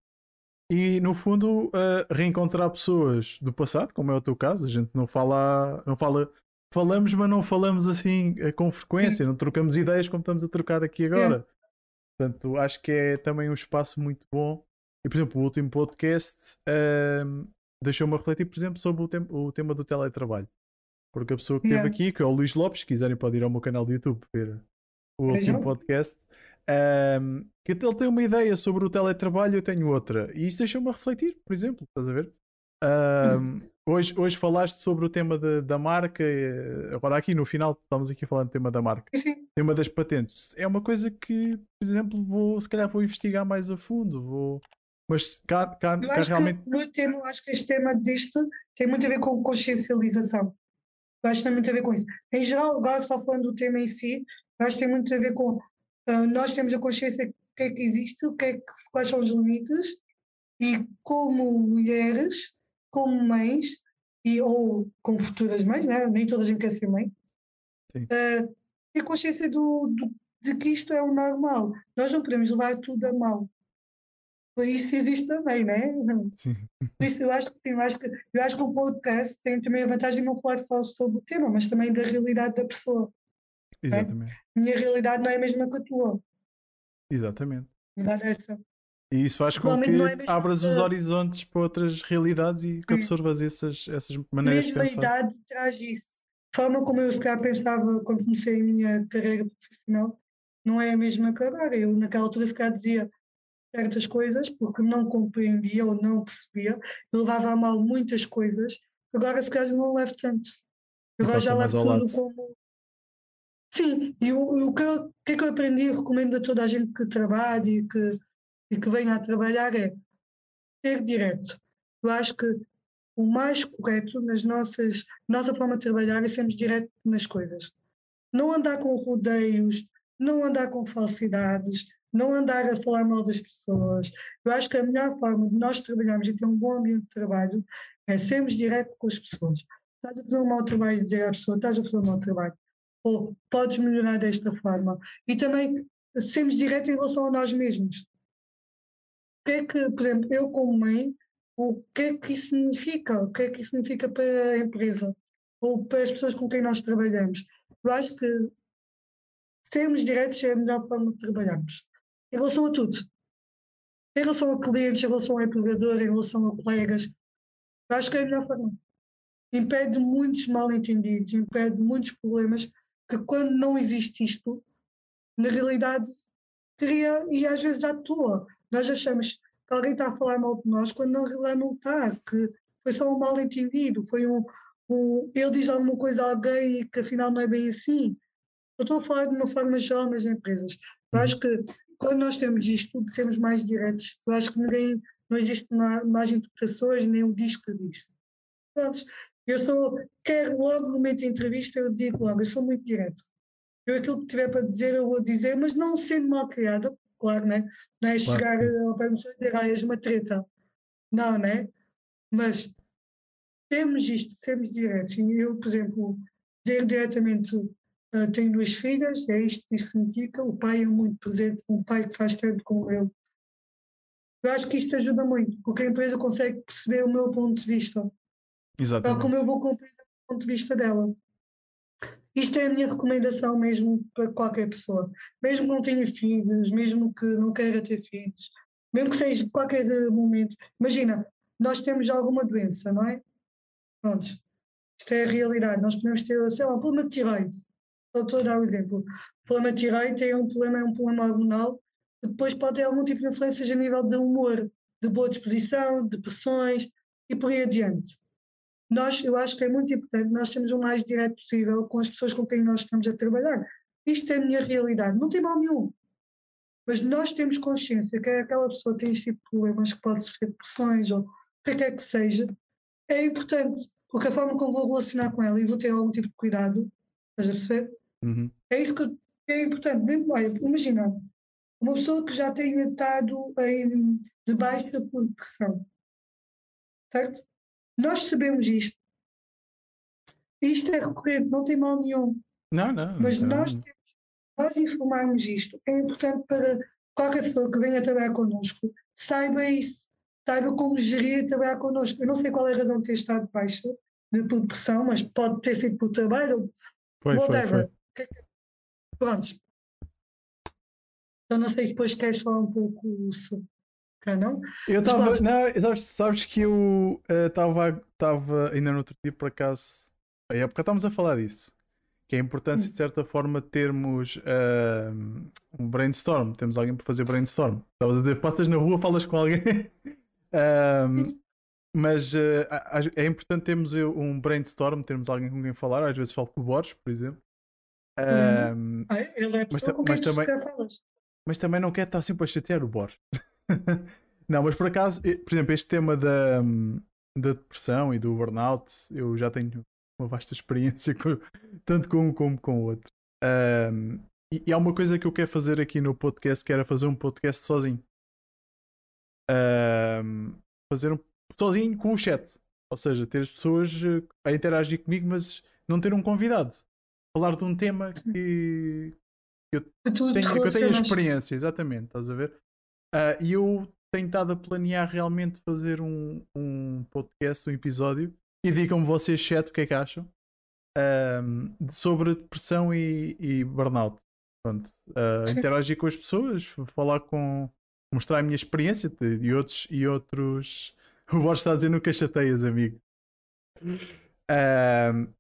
e no fundo uh, reencontrar pessoas do passado, como é o teu caso, a gente não fala, não fala, falamos, mas não falamos assim com frequência, não trocamos ideias como estamos a trocar aqui agora. Portanto, acho que é também um espaço muito bom. E, por exemplo, o último podcast um, deixou-me refletir, por exemplo, sobre o, tem o, tema do teletrabalho. Porque a pessoa que esteve yeah. aqui, que é o Luís Lopes, se quiserem podem ir ao meu canal do YouTube ver o último podcast, um, que ele tem uma ideia sobre o teletrabalho, eu tenho outra. E isso deixou-me a refletir, por exemplo, estás a ver? Um, hoje, hoje falaste sobre o tema de, da marca. Agora, aqui no final, estamos aqui falando do tema da marca.
Sim.
Tema das patentes. É uma coisa que, por exemplo, vou, se calhar vou investigar mais a fundo. Vou, mas cá, cá,
eu acho
realmente.
Que no tema, acho que este tema deste tem muito a ver com consciencialização. Eu acho que tem muito a ver com isso. Em geral, agora só falando do tema em si, acho que tem muito a ver com uh, nós temos a consciência do que é que existe, o que é que, quais são os limites, e como mulheres, como mães, e, ou como futuras mães, né? nem toda a gente quer ser mãe, uh, ter consciência do, do, de que isto é o normal. Nós não podemos levar tudo a mal. Isso existe também, né?
Sim.
Por isso eu acho que sim, eu acho que, eu acho que o podcast tem também a vantagem de não falar só sobre o tema, mas também da realidade da pessoa.
Exatamente.
A minha realidade não é a mesma que a tua.
Exatamente.
É essa.
E isso faz com que é abras os horizontes para outras realidades e que absorvas essas, essas maneiras de pensar.
A idade traz isso. A forma como eu se calhar pensava quando comecei a minha carreira profissional não é a mesma que agora. Eu naquela altura se calhar dizia certas coisas porque não compreendia ou não percebia, eu levava a mal muitas coisas, agora se calhar não levo tanto. Agora já levo tudo lado. como. Sim, e o, o, que, o que é que eu aprendi e recomendo a toda a gente que trabalhe e que, e que venha a trabalhar é ser direto. Eu acho que o mais correto nas nossas nossa forma de trabalhar é sermos direto nas coisas. Não andar com rodeios, não andar com falsidades, não andar a falar mal das pessoas. Eu acho que a melhor forma de nós trabalharmos e ter um bom ambiente de trabalho é sermos direto com as pessoas. Estás a fazer um mau trabalho e dizer à pessoa, estás a fazer um mau trabalho. Ou podes melhorar desta forma. E também sermos direto em relação a nós mesmos. O que é que, por exemplo, eu como mãe, o que é que isso significa? O que é que isso significa para a empresa? Ou para as pessoas com quem nós trabalhamos? Eu acho que sermos diretos é a melhor forma de trabalharmos em relação a tudo. Em relação a clientes, em relação ao empregador, em relação a colegas, eu acho que é a melhor forma. Impede muitos mal-entendidos, impede muitos problemas que quando não existe isto, na realidade cria, e às vezes à toa, nós achamos que alguém está a falar mal de nós quando na realidade não está, que foi só um mal-entendido, foi um, um, ele diz alguma coisa a alguém e que afinal não é bem assim. Eu estou a falar de uma forma geral nas empresas. Eu acho que quando nós temos isto, sermos mais diretos, eu acho que ninguém, não existe mais interpretações, nem um disco disso. Pronto, eu sou, quero logo no momento da entrevista, eu digo logo, eu sou muito direto. Eu aquilo que tiver para dizer, eu vou dizer, mas não sendo mal criada, claro, né? não é claro. chegar ao pé e dizer, ah, és uma treta. Não, né? Mas temos isto, sermos diretos. Eu, por exemplo, dizer diretamente Uh, tenho duas filhas, é isto que isto significa. O pai é muito presente, um pai que faz tanto com ele. Eu acho que isto ajuda muito, porque a empresa consegue perceber o meu ponto de vista.
Exatamente.
Tal como eu vou compreender o ponto de vista dela. Isto é a minha recomendação mesmo para qualquer pessoa. Mesmo que não tenha filhos, mesmo que não queira ter filhos, mesmo que seja qualquer momento. Imagina, nós temos alguma doença, não é? Pronto. Isto é a realidade. Nós podemos ter, sei lá, um problema de tiroide estou a dar um exemplo. O problema de tireoide é um problema, é um problema hormonal que depois pode ter algum tipo de influências a nível de humor, de boa disposição, depressões e por aí adiante. Nós, eu acho que é muito importante nós sermos o mais direto possível com as pessoas com quem nós estamos a trabalhar. Isto é a minha realidade, não tem mal nenhum. Mas nós temos consciência que aquela pessoa tem este tipo de problemas, que pode ser depressões ou o que quer que seja, é importante, porque a forma como vou relacionar com ela e vou ter algum tipo de cuidado, estás a perceber?
Uhum.
É isso que é importante. Mesmo, olha, imagina, uma pessoa que já tenha estado em, de baixa por depressão, certo? Nós sabemos isto. Isto é recorrente, não tem mal nenhum.
Não, não.
Mas
não.
nós temos, nós informarmos isto é importante para qualquer pessoa que venha trabalhar connosco saiba isso, saiba como gerir trabalhar connosco. Eu não sei qual é a razão de ter estado de baixa de por depressão, mas pode ter sido por trabalho,
foi, whatever. Foi, foi.
Prontos. Eu não sei se depois queres falar um pouco sobre. Não?
Eu
Mas
estava. Não, sabes, sabes que eu estava estava ainda no outro dia por acaso. A época estávamos a falar disso. Que é a importância
Hum.
de certa forma termos ah, um brainstorm. Temos alguém para fazer brainstorm. Estavas a dizer, passas na rua, falas com alguém. Ah, mas ah, a- a- é importante termos eu- um brainstorm, termos alguém com quem falar. Às vezes falo com o Borges, por exemplo. Ah,
Ah, ele é a
Mas
pessoa
ta-
com quem
mas
tu
também-
se falas.
mas também não quer estar sempre a chatear o Bor. não, mas por acaso, por exemplo, este tema da, hum, da depressão e do burnout, eu já tenho uma vasta experiência com- tanto com um como com o outro. E, e há uma coisa que eu quero fazer aqui no podcast, que era fazer um podcast sozinho. Fazer um sozinho com o chat. Ou seja, ter as pessoas eh, a interagir comigo, mas não ter um convidado. Falar de um tema que,
Que te
tenho, que eu tenho experiência, exatamente, estás a ver? Ah, e eu tenho estado a planear realmente fazer um, um podcast, um episódio, e digam-me vocês, chat, o que é que acham de- sobre depressão e, e burnout. Pronto,
Sim.
interagir com as pessoas, falar com. mostrar a minha experiência de- e outros. E outros... O Borges está a dizer nunca chateias, amigo.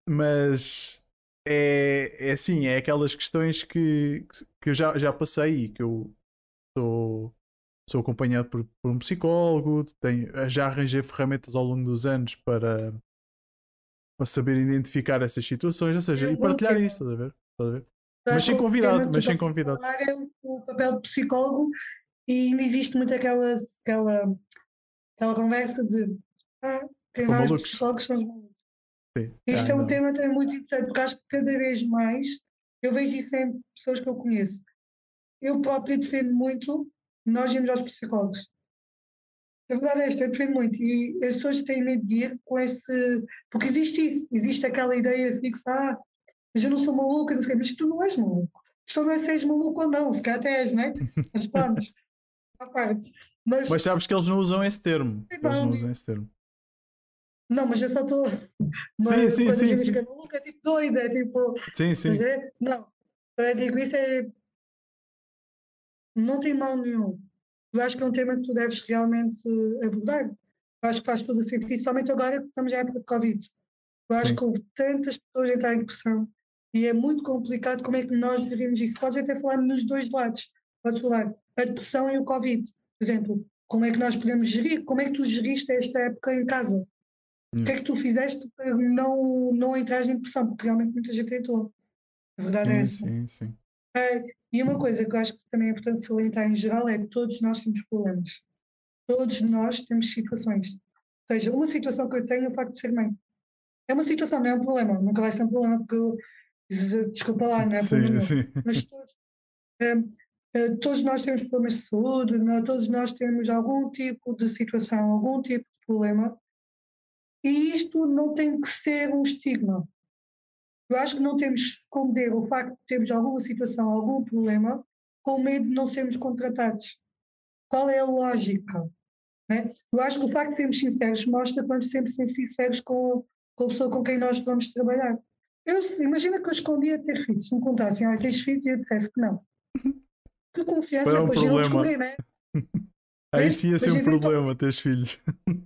Mas é, é assim, é aquelas questões que, que eu já, já passei e que eu sou, sou acompanhado por, por um psicólogo, tenho, já arranjei ferramentas ao longo dos anos para, para saber identificar essas situações, ou seja, e partilhar isso, estás a ver? Estás a ver?
Eu
Mas sem convidado, mas sem convidado.
É o, papel de psicólogo e ainda existe muito aquela, aquela, aquela conversa de ah, aos
malucos.
psicólogos são.
Sim.
Isto
Ah,
é um
não.
tema também muito interessante, porque acho que cada vez mais eu vejo isso em pessoas que eu conheço. Eu próprio defendo muito nós irmos aos psicólogos. A verdade é esta, eu defendo muito. E as pessoas têm medo de ir com esse. Porque existe isso, existe aquela ideia fixa, ah, mas eu não sou maluca, não sei mas tu não és maluco. Isto não é se és maluco ou não, se calhar até és, né? Mas pronto, à parte. Mas,
Mas sabes que eles não usam esse termo. Eles não, usam esse termo.
Não, mas eu só estou.
Sim, sim,
quando
sim, sim.
que é maluca, é tipo doida, é tipo.
Sim, sim.
É, não, eu digo isso é. Não tem mal nenhum. Eu acho que é um tema que tu deves realmente abordar. Eu acho que faz todo o sentido, somente agora que estamos na época de Covid. Eu acho
Sim.
que houve tantas pessoas a entrar em depressão e é muito complicado como é que nós gerimos isso. Podes até falar nos dois lados. Podes falar a depressão e o Covid. Por exemplo, como é que nós podemos gerir? Como é que tu geriste esta época em casa? O que é que tu fizeste para não, não entrar em depressão? Porque realmente muita gente entrou. A verdade é
Sim,
essa.
sim, sim.
É, e uma coisa que eu acho que também é importante salientar em geral é que todos nós temos problemas. Todos nós temos situações. Ou seja, uma situação que eu tenho é o facto de ser mãe. É uma situação, não é um problema. Nunca vai ser um problema porque eu, desculpa lá, não é problema
Sim,
meu.
sim.
Mas todos, eh, todos nós temos problemas de saúde, não- todos nós temos algum tipo de situação, algum tipo de problema. E isto não tem que ser um estigma. Eu acho que não temos que esconder o facto de termos alguma situação, algum problema, com medo de não sermos contratados. Qual é a lógica? né? Eu acho que o facto de sermos sinceros mostra que vamos sempre ser sinceros com, com a pessoa com quem nós vamos trabalhar. Eu, imagina que eu escondia ter filhos, se me contassem, ah, tens filhos e eu dissesse que não. Que confiança,
é o
pois eu não
problema?
descobri, né?
Aí
Mas-
sim ia ser um
eventual-
problema teres filhos.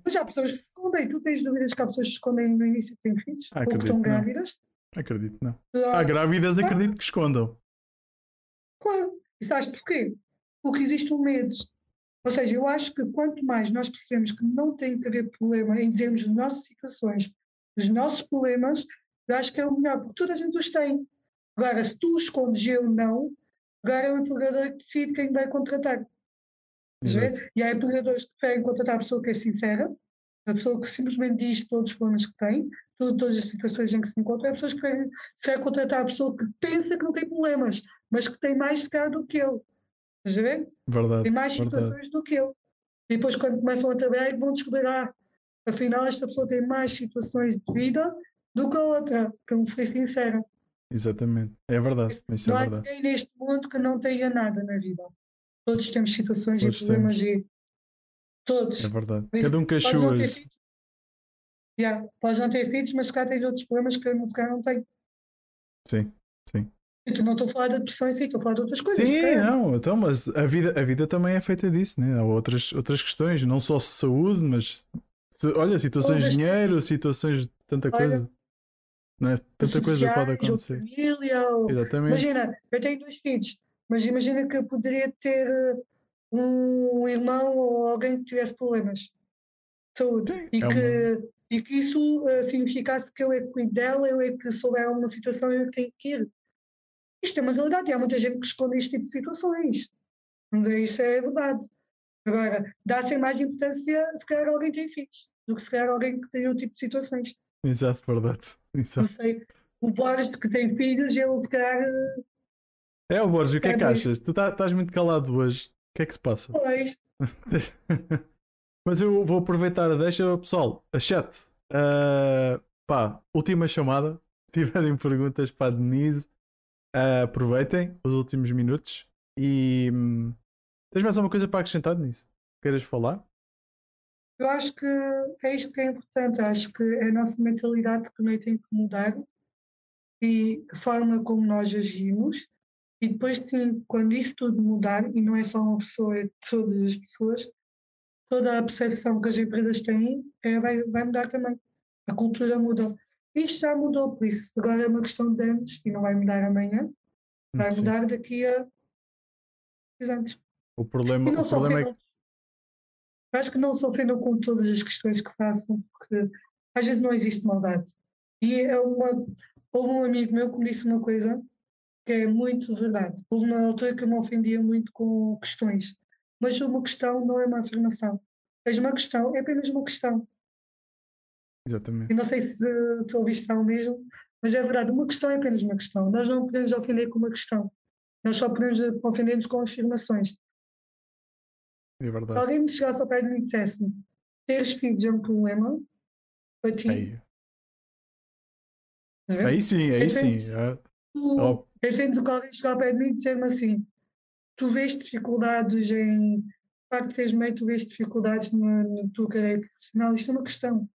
Mas há pessoas escondem. Tu tens dúvidas que há pessoas que escondem no início que têm filhos?
Ah,
ou que estão
que não.
grávidas?
Acredito, não.
Ah,
Há grávidas, acredito que escondam.
Claro. E sabes porquê? Porque existe um medo. Ou seja, eu acho que quanto mais nós percebemos que não tem que haver problema em dizermos as nossas situações, os nossos problemas, eu acho que é o melhor, porque toda a gente os tem. Agora, se tu escondes eu não, agora é o empregador que decide quem vai contratar.
Exato.
E há empregadores que preferem contratar a pessoa que é sincera, a pessoa que simplesmente diz todos os problemas que tem, todas as situações em que se encontra, há pessoas que se contratar a pessoa que pensa que não tem problemas, mas que tem mais se do que ele. Estás a ver?
Verdade.
Tem mais
verdade.
situações do que ele. E depois, quando começam a trabalhar, é vão descobrir, ah, afinal, esta pessoa tem mais situações de vida do que a outra, que não foi sincera.
Exatamente. É verdade. Isso
não
é
há
verdade.
ninguém neste mundo que não tenha nada na vida. Todos temos situações
Todos
e problemas e todos.
É verdade.
Isso,
Cada um com as
podes não ter
suas.
Yeah, podes não ter filhos, mas se calhar tens outros problemas que eu se calhar não tenho.
Sim, sim.
Eu não estou a falar da depressão em si, estou a falar de outras coisas.
Sim, não, então, mas a vida, a vida também é feita disso, né? Há outras, outras questões, não só saúde, mas se- olha, situações de dinheiro, situações de tanta
Olha,
coisa. Né? Tanta coisa pode
sociais, ou
acontecer.
família, ou-
Exatamente.
Imagina, eu tenho dois filhos, mas imagina que eu poderia ter eh, um irmão ou alguém que tivesse problemas de saúde
Sim,
e,
é uma-
que, e que isso eh, significasse que eu é que cuido dela, eu é que souber alguma situação, eu é que tenho que ir. Isto é uma realidade e há muita gente que esconde este tipo de situações. Isso é verdade. Agora, dá-se mais importância se calhar alguém tem filhos do que se calhar alguém que tem outro tipo de situações.
Exato, verdade.
Não
Exato.
sei, o Borges que tem filhos, ele se calhar eh,
É o Borges, o que é
É
que achas? Tu tá- estás muito calado hoje. O que é que se passa?
Pois,
Mas eu vou aproveitar a deixa, pessoal, a chat. ah, pá, última chamada. Se tiverem perguntas para a Denise, ah, aproveitem os últimos minutos. E hum, tens mais alguma coisa para acrescentar, Denise? Queiras falar?
eu acho que é isto que é importante. Acho que é a nossa mentalidade que também tem que mudar e a forma como nós agimos. E depois, quando isso tudo mudar, e não é só uma pessoa, é todas as pessoas, toda a percepção que as empresas têm é, vai, vai mudar também. A cultura muda. Isto já mudou, por isso agora é uma questão de anos e não vai mudar amanhã, vai
Sim.
mudar daqui a 10 anos.
O problema, o problema é.
Eu acho que não se ofendam com todas as questões que façam, porque às vezes não existe maldade. E é uma, houve um amigo meu que me disse uma coisa que é muito verdade. Houve uma altura que eu me ofendia muito com questões, mas uma questão não é uma afirmação. Mas uma questão é apenas uma questão.
que. Exatamente.
E não sei se tu ouviste ao mesmo, mas é verdade, uma questão é apenas uma questão. Nós não podemos ofender com uma questão. Nós só podemos ofender-nos com afirmações.
É
Se
verdade.
alguém me chegasse ao pé de mim e dissesse teres filhos é um problema para ti,
Aí,
ver?
aí sim, aí
Depende.
sim.
Tu-
ó,
eu sinto que alguém chegar ao pé de mim e dizer-me assim: tu vês dificuldades em. O facto de teres meio, tu vês dificuldades na, na tua carreira profissional. Isto é uma questão.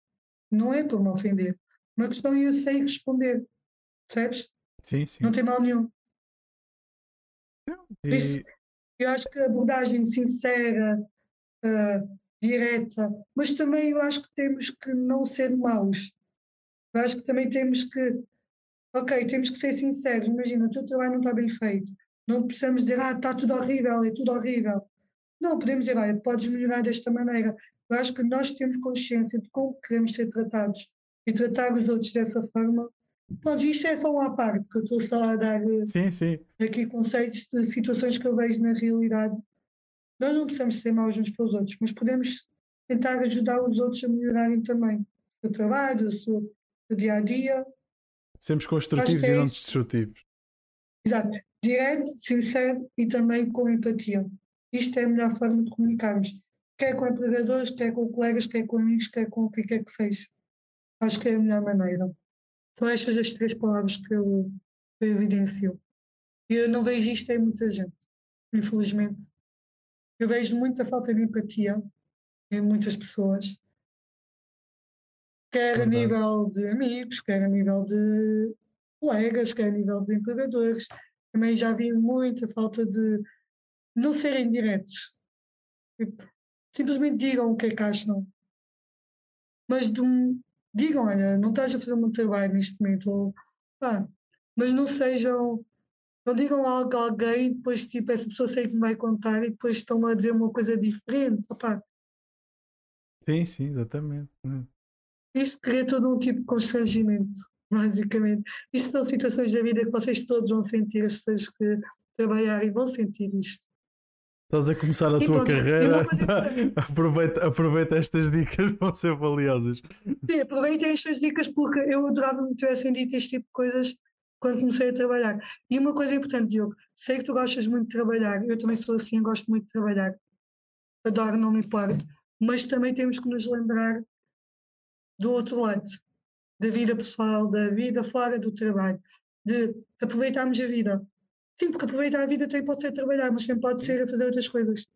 Não é para me ofender. Uma questão e eu sei responder. Percebes?
sim, sim.
Não tem mal nenhum.
E-
isso- Eu acho que a abordagem sincera, ah, direta, mas também eu acho que temos que não ser maus. Eu acho que também temos que, ok, temos que ser sinceros. Imagina, o teu trabalho não está bem feito. Não precisamos dizer, ah, está tudo horrível, é tudo horrível. Não, podemos dizer, olha, podes melhorar desta maneira. Eu acho que nós temos consciência de como queremos ser tratados e tratar os outros dessa forma. Pronto, isto é só uma parte, que eu estou só a dar eh,
Sim, sim.
aqui conceitos de situações que eu vejo na realidade. Nós não precisamos ser maus uns para os outros, mas podemos tentar ajudar os outros a melhorarem também. O seu trabalho, o seu o dia a dia.
Sermos construtivos e não destrutivos.
Exato. Direto, sincero e também com empatia. Isto é a melhor forma de comunicarmos. Quer com empregadores, quer com colegas, quer com amigos, quer com o que quer que seja. Acho que é a melhor maneira. São estas as três palavras que eu, que eu evidencio. E eu não vejo isto em muita gente, infelizmente. Eu vejo muita falta de empatia em muitas pessoas. Quer a
Verdade.
nível de amigos, quer a nível de colegas, quer a nível de empregadores. Também já vi muita falta de não serem diretos. Tipo, Simplesmente digam o que é que acham. Mas um- digam, olha, não estás a fazer o meu trabalho neste momento. Ou, pá, mas não sejam. Não digam algo a alguém e depois tipo, essa pessoa sei que me vai contar e depois estão a dizer uma coisa diferente. Opá,
Sim, sim, exatamente.
Isto cria todo um tipo de constrangimento, basicamente. Isto são situações da vida que vocês todos vão sentir, as pessoas que trabalharem vão sentir isto.
Estás a começar a
E
tua
pronto,
carreira. aproveita, aproveita estas dicas, vão ser valiosas.
Sim, aproveitem estas dicas porque eu adorava que me tivessem dito este tipo de coisas quando comecei a trabalhar. E uma coisa importante, Diogo, sei que tu gostas muito de trabalhar, eu também sou assim, gosto muito de trabalhar, adoro, não me importo, mas também temos que nos lembrar do outro lado, da vida pessoal, da vida fora do trabalho, de aproveitarmos a vida. Sim, porque aproveitar a vida também pode ser trabalhar, mas também pode ser a fazer outras coisas.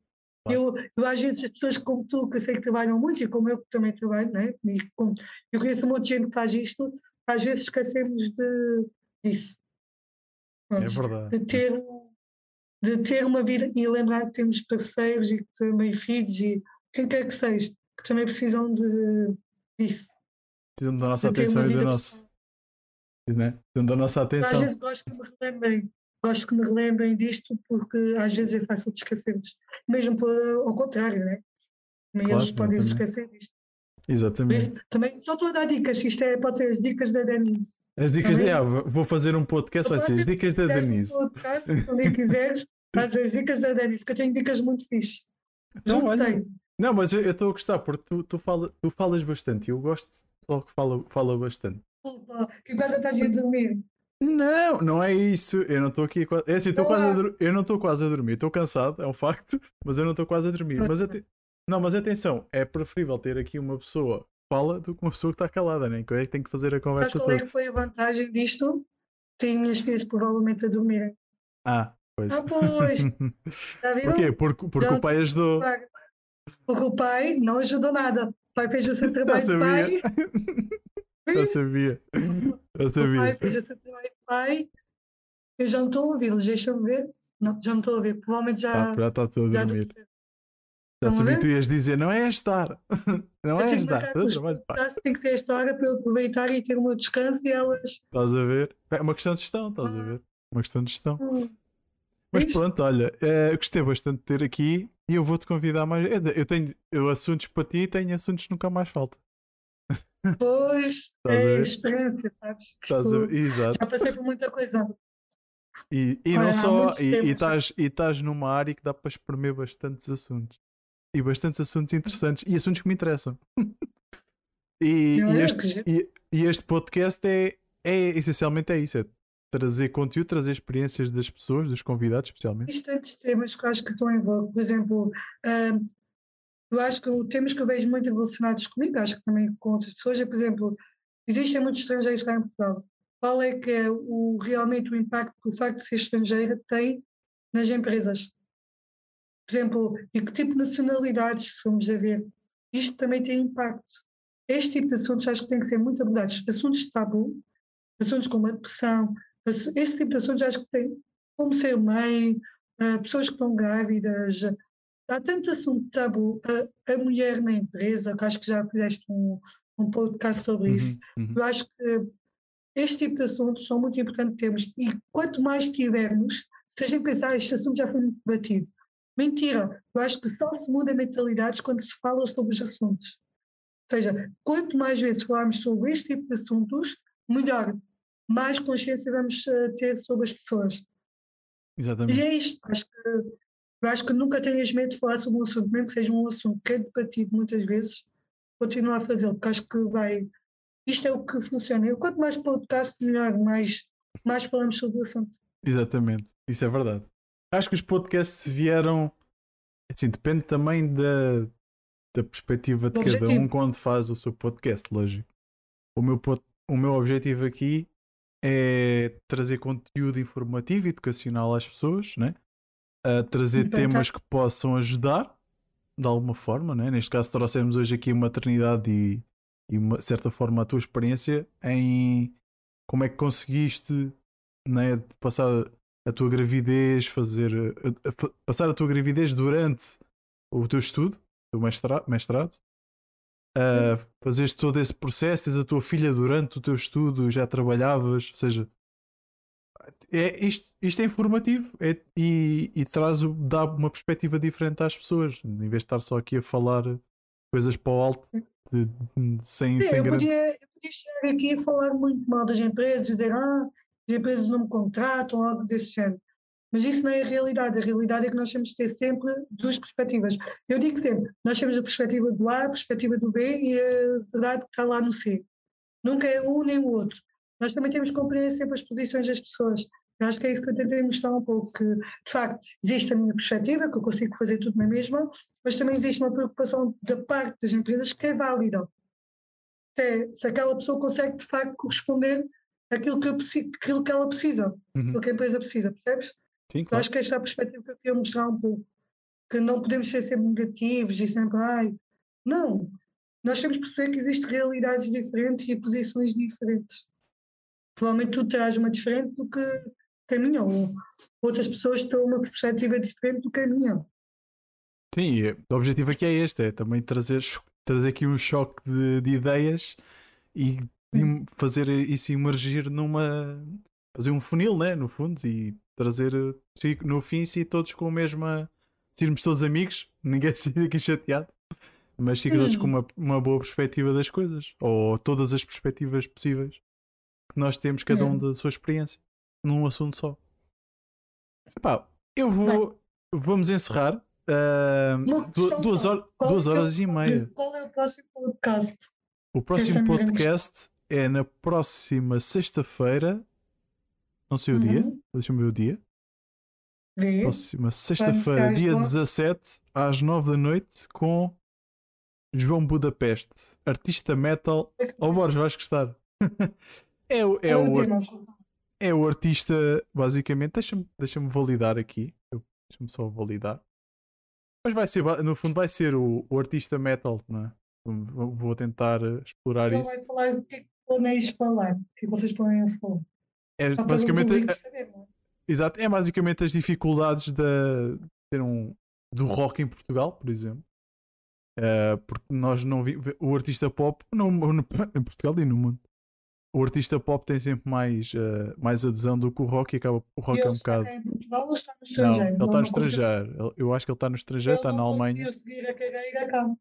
Eu, eu, às vezes, as pessoas como tu, que eu sei que trabalham muito, e como eu que também trabalho, né? e como, eu conheço um monte de gente que faz isto, às vezes esquecemos de, disso.
É verdade.
de ter, de ter uma vida e lembrar que temos parceiros e que também filhos e quem quer que seja, que também precisam de, disso.
Precisam da nossa atenção e do nosso. Né? Precisam da nossa
Às
atenção.
vezes gosto que me relembrem, gosto que me relembrem disto porque às vezes é fácil de esquecermos, mesmo por, ao contrário, né? Também
Claro,
eles podem se esquecer disto.
Exatamente.
isso, também só estou a dar dicas, isto é, pode ser as dicas da Denise.
As dicas de. Ah, vou fazer um podcast, vai ser as dicas da
quiseres um
Denise.
podcast, se dia quiseres, faz as dicas da Denise, que eu tenho dicas muito fixes.
Então,
Juro que
olha,
tenho.
Não, mas eu estou a gostar porque tu, tu, fala, tu falas bastante eu gosto pessoal que fala, fala bastante.
Desculpa, que quase estás a dormir.
Não, não é isso. Eu não estou aqui. É assim, eu quase a eu não estou quase a dormir. Estou cansado, é um facto, mas eu não estou quase a dormir. Mas ate- Não, mas atenção, é preferível ter aqui uma pessoa que fala do que uma pessoa que está calada, né? Que é que tem que fazer a
Mas
conversa
qual é que foi a vantagem disto? Tenho minhas filhas provavelmente a dormirem.
Ah, pois.
Ah, pois. Já viram?
Porquê? Porque, porque o pai ajudou.
Porque o pai não ajudou nada. O pai fez o seu trabalho de pai.
sabia. Já sabia.
O pai fez o seu trabalho de pai. Eu já não estou a ouvir, deixa-me ver. Não, já não estou a ouvir. Provavelmente já.
Ah, já está todo a dormir. Já sabia que tu ias dizer, não é estar. Não
Eu
é estar.
podcasts, tem que ser esta hora para eu aproveitar e ter o meu descanso e elas.
Estás a ver? É uma questão de gestão, estás a ver? Uma questão de gestão.
hum,
Mas
Isto-
pronto, olha, eh, gostei bastante de ter aqui e eu vou-te convidar mais. Eu, tenho eu assuntos para ti e tenho assuntos que nunca mais falta.
Pois,
Estás a
é
ver?
experiência, sabes?
Estás a? Exato.
Já passei por muita coisa.
E, e
Olha,
não só, e- e estás e estás numa área que dá para espremer bastantes assuntos. E bastantes assuntos interessantes e assuntos que me interessam. e, e
que
este, e, e este podcast é, é essencialmente é isso: é trazer conteúdo, trazer experiências das pessoas, dos convidados, especialmente.
Existem tantos temas que eu acho que estão em voga. Por exemplo, ah, eu acho que o- temas que eu vejo muito relacionados comigo, acho que também com outras pessoas, é, por exemplo, existem muitos estrangeiros cá em Portugal. Qual é que é o, realmente o impacto que o facto de ser estrangeira tem nas empresas? Por exemplo, e que tipo de nacionalidades somos a ver? Isto também tem impacto. Este tipo de assuntos acho que tem que ser muito abordados. Assuntos de tabu, assuntos como a depressão, esse tipo de assuntos acho que tem, como ser mãe, ah, pessoas que estão grávidas, há tanto assunto tabu, a, a mulher na empresa, que acho que já fizeste um, um podcast sobre isso.
Uhum, uhum.
Eu acho que este tipo de assuntos são muito importantes termos e quanto mais tivermos, seja em pensar, este assunto já foi muito debatido. Mentira, eu acho que só se muda mentalidades quando se fala sobre os assuntos. Ou seja, quanto mais vezes falarmos sobre este tipo de assuntos, melhor, mais consciência vamos eh, ter sobre as pessoas. E
Exatamente.
é isto, acho que, acho que nunca tenhas medo de falar sobre um assunto, mesmo que seja um assunto que é debatido muitas vezes, continua a fazê-lo, porque acho que vai. Isto é o que funciona. Eu, quanto mais podcast, melhor, mais, mais falamos sobre o assunto.
Exatamente, isso é verdade. Acho que os podcasts vieram. Assim, depende também da, da perspectiva de cada um quando faz o seu podcast, lógico. O meu, o meu objetivo aqui é trazer conteúdo informativo e educacional às pessoas, né? A trazer
Então,
temas que possam ajudar de alguma forma, né? Neste caso, trouxemos hoje aqui a maternidade e, e uma de certa forma, a tua experiência em como é que conseguiste né, passar a tua gravidez, fazer a- a- fa- passar a tua gravidez durante o teu estudo, o teu mestrado, mestrado uh, fazeste todo esse processo, tens a tua filha durante o teu estudo, já trabalhavas, ou seja, é, isto, isto é informativo é- e, e traz, dá uma perspectiva diferente às pessoas, em vez de estar só aqui a falar coisas para o alto de- de- sem,
Sim,
sem
eu,
grande.
podia, eu podia chegar aqui e falar muito mal das empresas, dizer ah, as empresas não me contratam, algo desse género. Mas isso não é a realidade. A realidade é que nós temos de ter sempre duas perspectivas. Eu digo sempre, nós temos a perspectiva do A, a perspectiva do B e a verdade que está lá no C. Nunca é um nem o outro. Nós também temos que compreender sempre as posições das pessoas. Eu acho que é isso que eu tentei mostrar um pouco, que de facto existe a minha perspectiva, que eu consigo fazer tudo na mesma, mas também existe uma preocupação da parte das empresas que é válida se, é- se aquela pessoa consegue de facto corresponder àquilo que, eu aquilo que ela precisa,
Uhum.
aquilo que a empresa precisa, percebes?
Sim, claro.
acho que esta é a perspectiva que eu queria mostrar um pouco, que não podemos ser sempre negativos e sempre, ai, não, nós temos que perceber que existem realidades diferentes e posições diferentes. Provavelmente tu terás uma diferente do que que a minha, ou outras pessoas têm uma perspectiva diferente do que a minha.
Sim, o objetivo aqui é este, é também trazer, trazer aqui um choque de, de ideias e fazer isso emergir numa. fazer um funil, né? No fundo, e trazer no fim se todos com a mesma. sermos todos amigos, ninguém se aqui chateado, mas sim todos com uma, uma boa perspectiva das coisas, ou todas as perspectivas possíveis que nós temos, cada um da sua experiência, num assunto só. Epá, eu vou. Vamos encerrar. Uh, duas, hor duas horas
é,
e meia.
Qual é o próximo podcast?
O próximo podcast é na próxima sexta-feira. Não sei o uhum. dia. Deixa-me ver o dia.
Vê.
Próxima sexta-feira, dia 17, às 9 da noite, com João Budapeste, artista metal. Oh, Borges, vais gostar. é, o, é, o, é o artista, basicamente. Deixa-me deixa validar aqui. Deixa-me só validar. Mas vai ser, no fundo, vai ser o, o artista metal, não é? Vou tentar eh, explorar
Ele
isso.
vai falar do que é que planeis falar, o que, é que vocês podem falar.
É
Só
basicamente.
É, saber, é?
Exato, é basicamente as dificuldades de ter um do rock em Portugal, por exemplo. Uh, porque nós não vi, o artista pop não, no, em Portugal e no mundo o artista pop tem sempre mais, uh, mais adesão do que o rock e acaba o rock
ele
é um bocado.
Está em Portugal ou está no estrangeiro?
Não, ele está no estrangeiro. Eu acho que ele está no estrangeiro, está na Alemanha.
seguir a carreira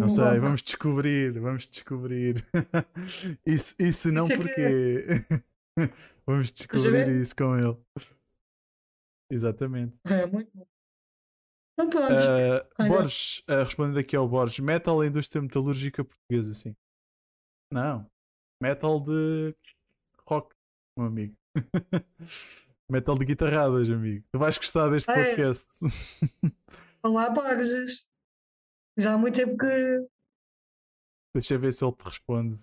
não sei, vamos descobrir, vamos descobrir. isso, isso não porque. vamos descobrir isso com ele. Exatamente.
É muito bom. Então, pronto.
Uh, Borges, uh, respondendo aqui ao Borges, metal é a indústria metalúrgica portuguesa, sim. Não, metal de rock, meu amigo. metal de guitarradas, amigo. Tu vais gostar deste podcast.
Olá, Borges. Já há muito tempo que.
Deixa eu ver se ele te responde.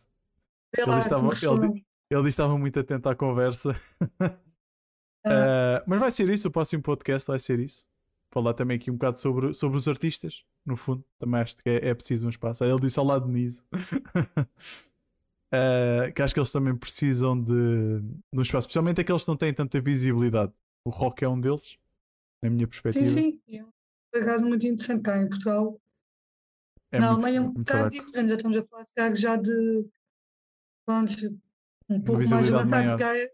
Ele, lá,
estava, ele, ele estava muito atento à conversa. Uh, mas vai ser isso, o próximo podcast vai ser isso. Falar também aqui um bocado sobre, sobre os artistas, no fundo. Também acho que é, é preciso um espaço. Ele disse ao lado de Niso. Uh, que acho que eles também precisam de, de um espaço, especialmente aqueles que não têm tanta visibilidade. O rock é um deles, na minha perspectiva.
Sim, sim, é um caso muito interessante cá em Portugal. É na Alemanha é um bocado diferente, já estamos a falar se já de pronto, um pouco mais avançado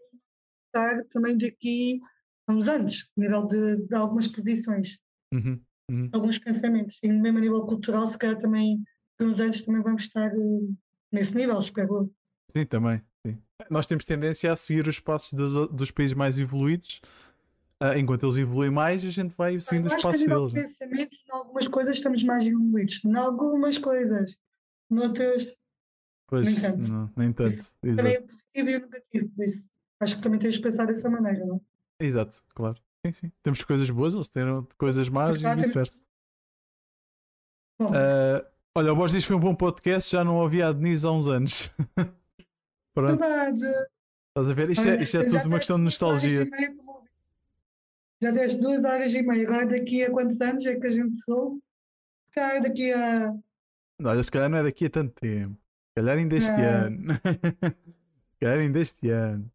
também daqui a uns anos, a nível de, de algumas posições,
uhum, uhum.
alguns pensamentos, e mesmo a nível cultural, se calhar também, de uns anos também vamos estar uh, nesse nível, espero.
Sim, também. Sim. Nós temos tendência a seguir os passos dos, dos países mais evoluídos. Uh, enquanto eles evoluem mais, a gente vai seguindo os passos deles.
Né? Pensamento, em algumas coisas estamos mais evoluídos, em algumas coisas, noutras.
Pois, nem tanto. Não, nem tanto. Isso,
também é positivo e negativo, por isso acho que também tens de pensar dessa maneira, não?
Exato, claro. Sim, sim. Temos coisas boas, eles têm coisas más e vice-versa. Uh, Olha, o Borges diz que foi um bom podcast, já não ouvia a Denise há uns anos.
Pronto. Verdade.
Estás a ver? Isto é, isto é tudo uma questão de nostalgia.
Já deste duas horas e meia. Agora daqui a quantos anos é que a gente soube? Cara, daqui a.
Olha, se calhar não é daqui a tanto tempo. Calhar ainda este é. ano. calhar ainda este ano.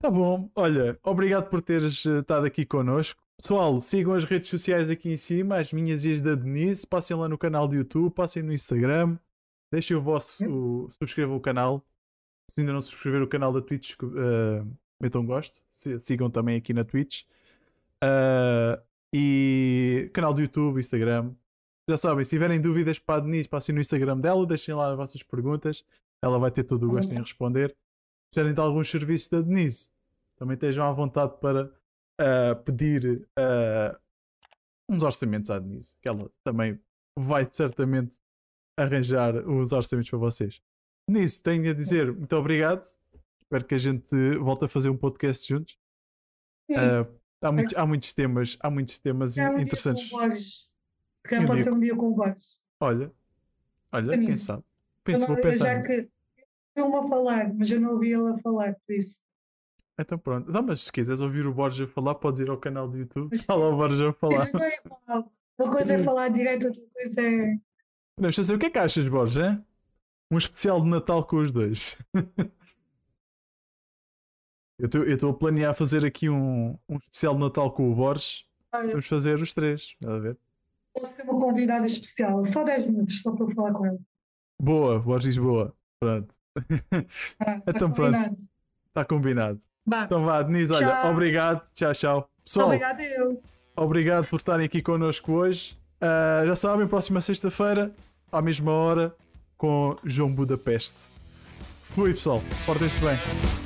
Tá bom. Olha, obrigado por teres eh, estado aqui connosco. Pessoal, sigam as redes sociais aqui em cima, as minhas e as da Denise. Passem lá no canal do YouTube, passem no Instagram. Deixem o vosso. O, subscrevam o canal. Se ainda não subscreveram o canal da Twitch, uh, metam gosto. Sigam também aqui na Twitch. Uh, e canal do YouTube, Instagram. Já sabem, se tiverem dúvidas para a Denise, passem no Instagram dela, deixem lá as vossas perguntas. Ela vai ter todo o gosto em responder. Se precisarem de alguns serviços da Denise, também estejam à vontade para uh, pedir uh, uns orçamentos à Denise, que ela também vai certamente arranjar os orçamentos para vocês. Denise, tenho a dizer muito obrigado. Espero que a gente volte a fazer um podcast juntos. Uh, há, muitos, há muitos temas, há muitos temas interessantes.
Dia com pode ser um dia com vários.
Olha, olha, quem sabe. Penso, vou pensar
já nisso. que eu a falar, mas eu não ouvi ela falar, por isso.
Então pronto. Não, mas se quiseres ouvir o Borja falar, podes ir ao canal do YouTube. Fala o Borja falar.
Uma coisa é falar direto, outra coisa é.
Podemos fazer o que é que achas, Borja? Um especial de Natal com os dois. Eu estou a planear fazer aqui um, um especial de Natal com o Borges.
Olha,
Vamos fazer os três. Estás a ver?
Posso ter uma convidada especial, só 10 minutos, só para falar com ele.
Boa, Borges Lisboa. Pronto.
Ah, está
Então pronto. Está combinado.
Vá,
Então vá, Denise, olha,
Tchau.
obrigado. Tchau, tchau. Pessoal,
eu.
obrigado por estarem aqui connosco hoje. Ah, já sabem, próxima sexta-feira, à mesma hora, com João Budapeste. Fui, pessoal. Portem-se bem.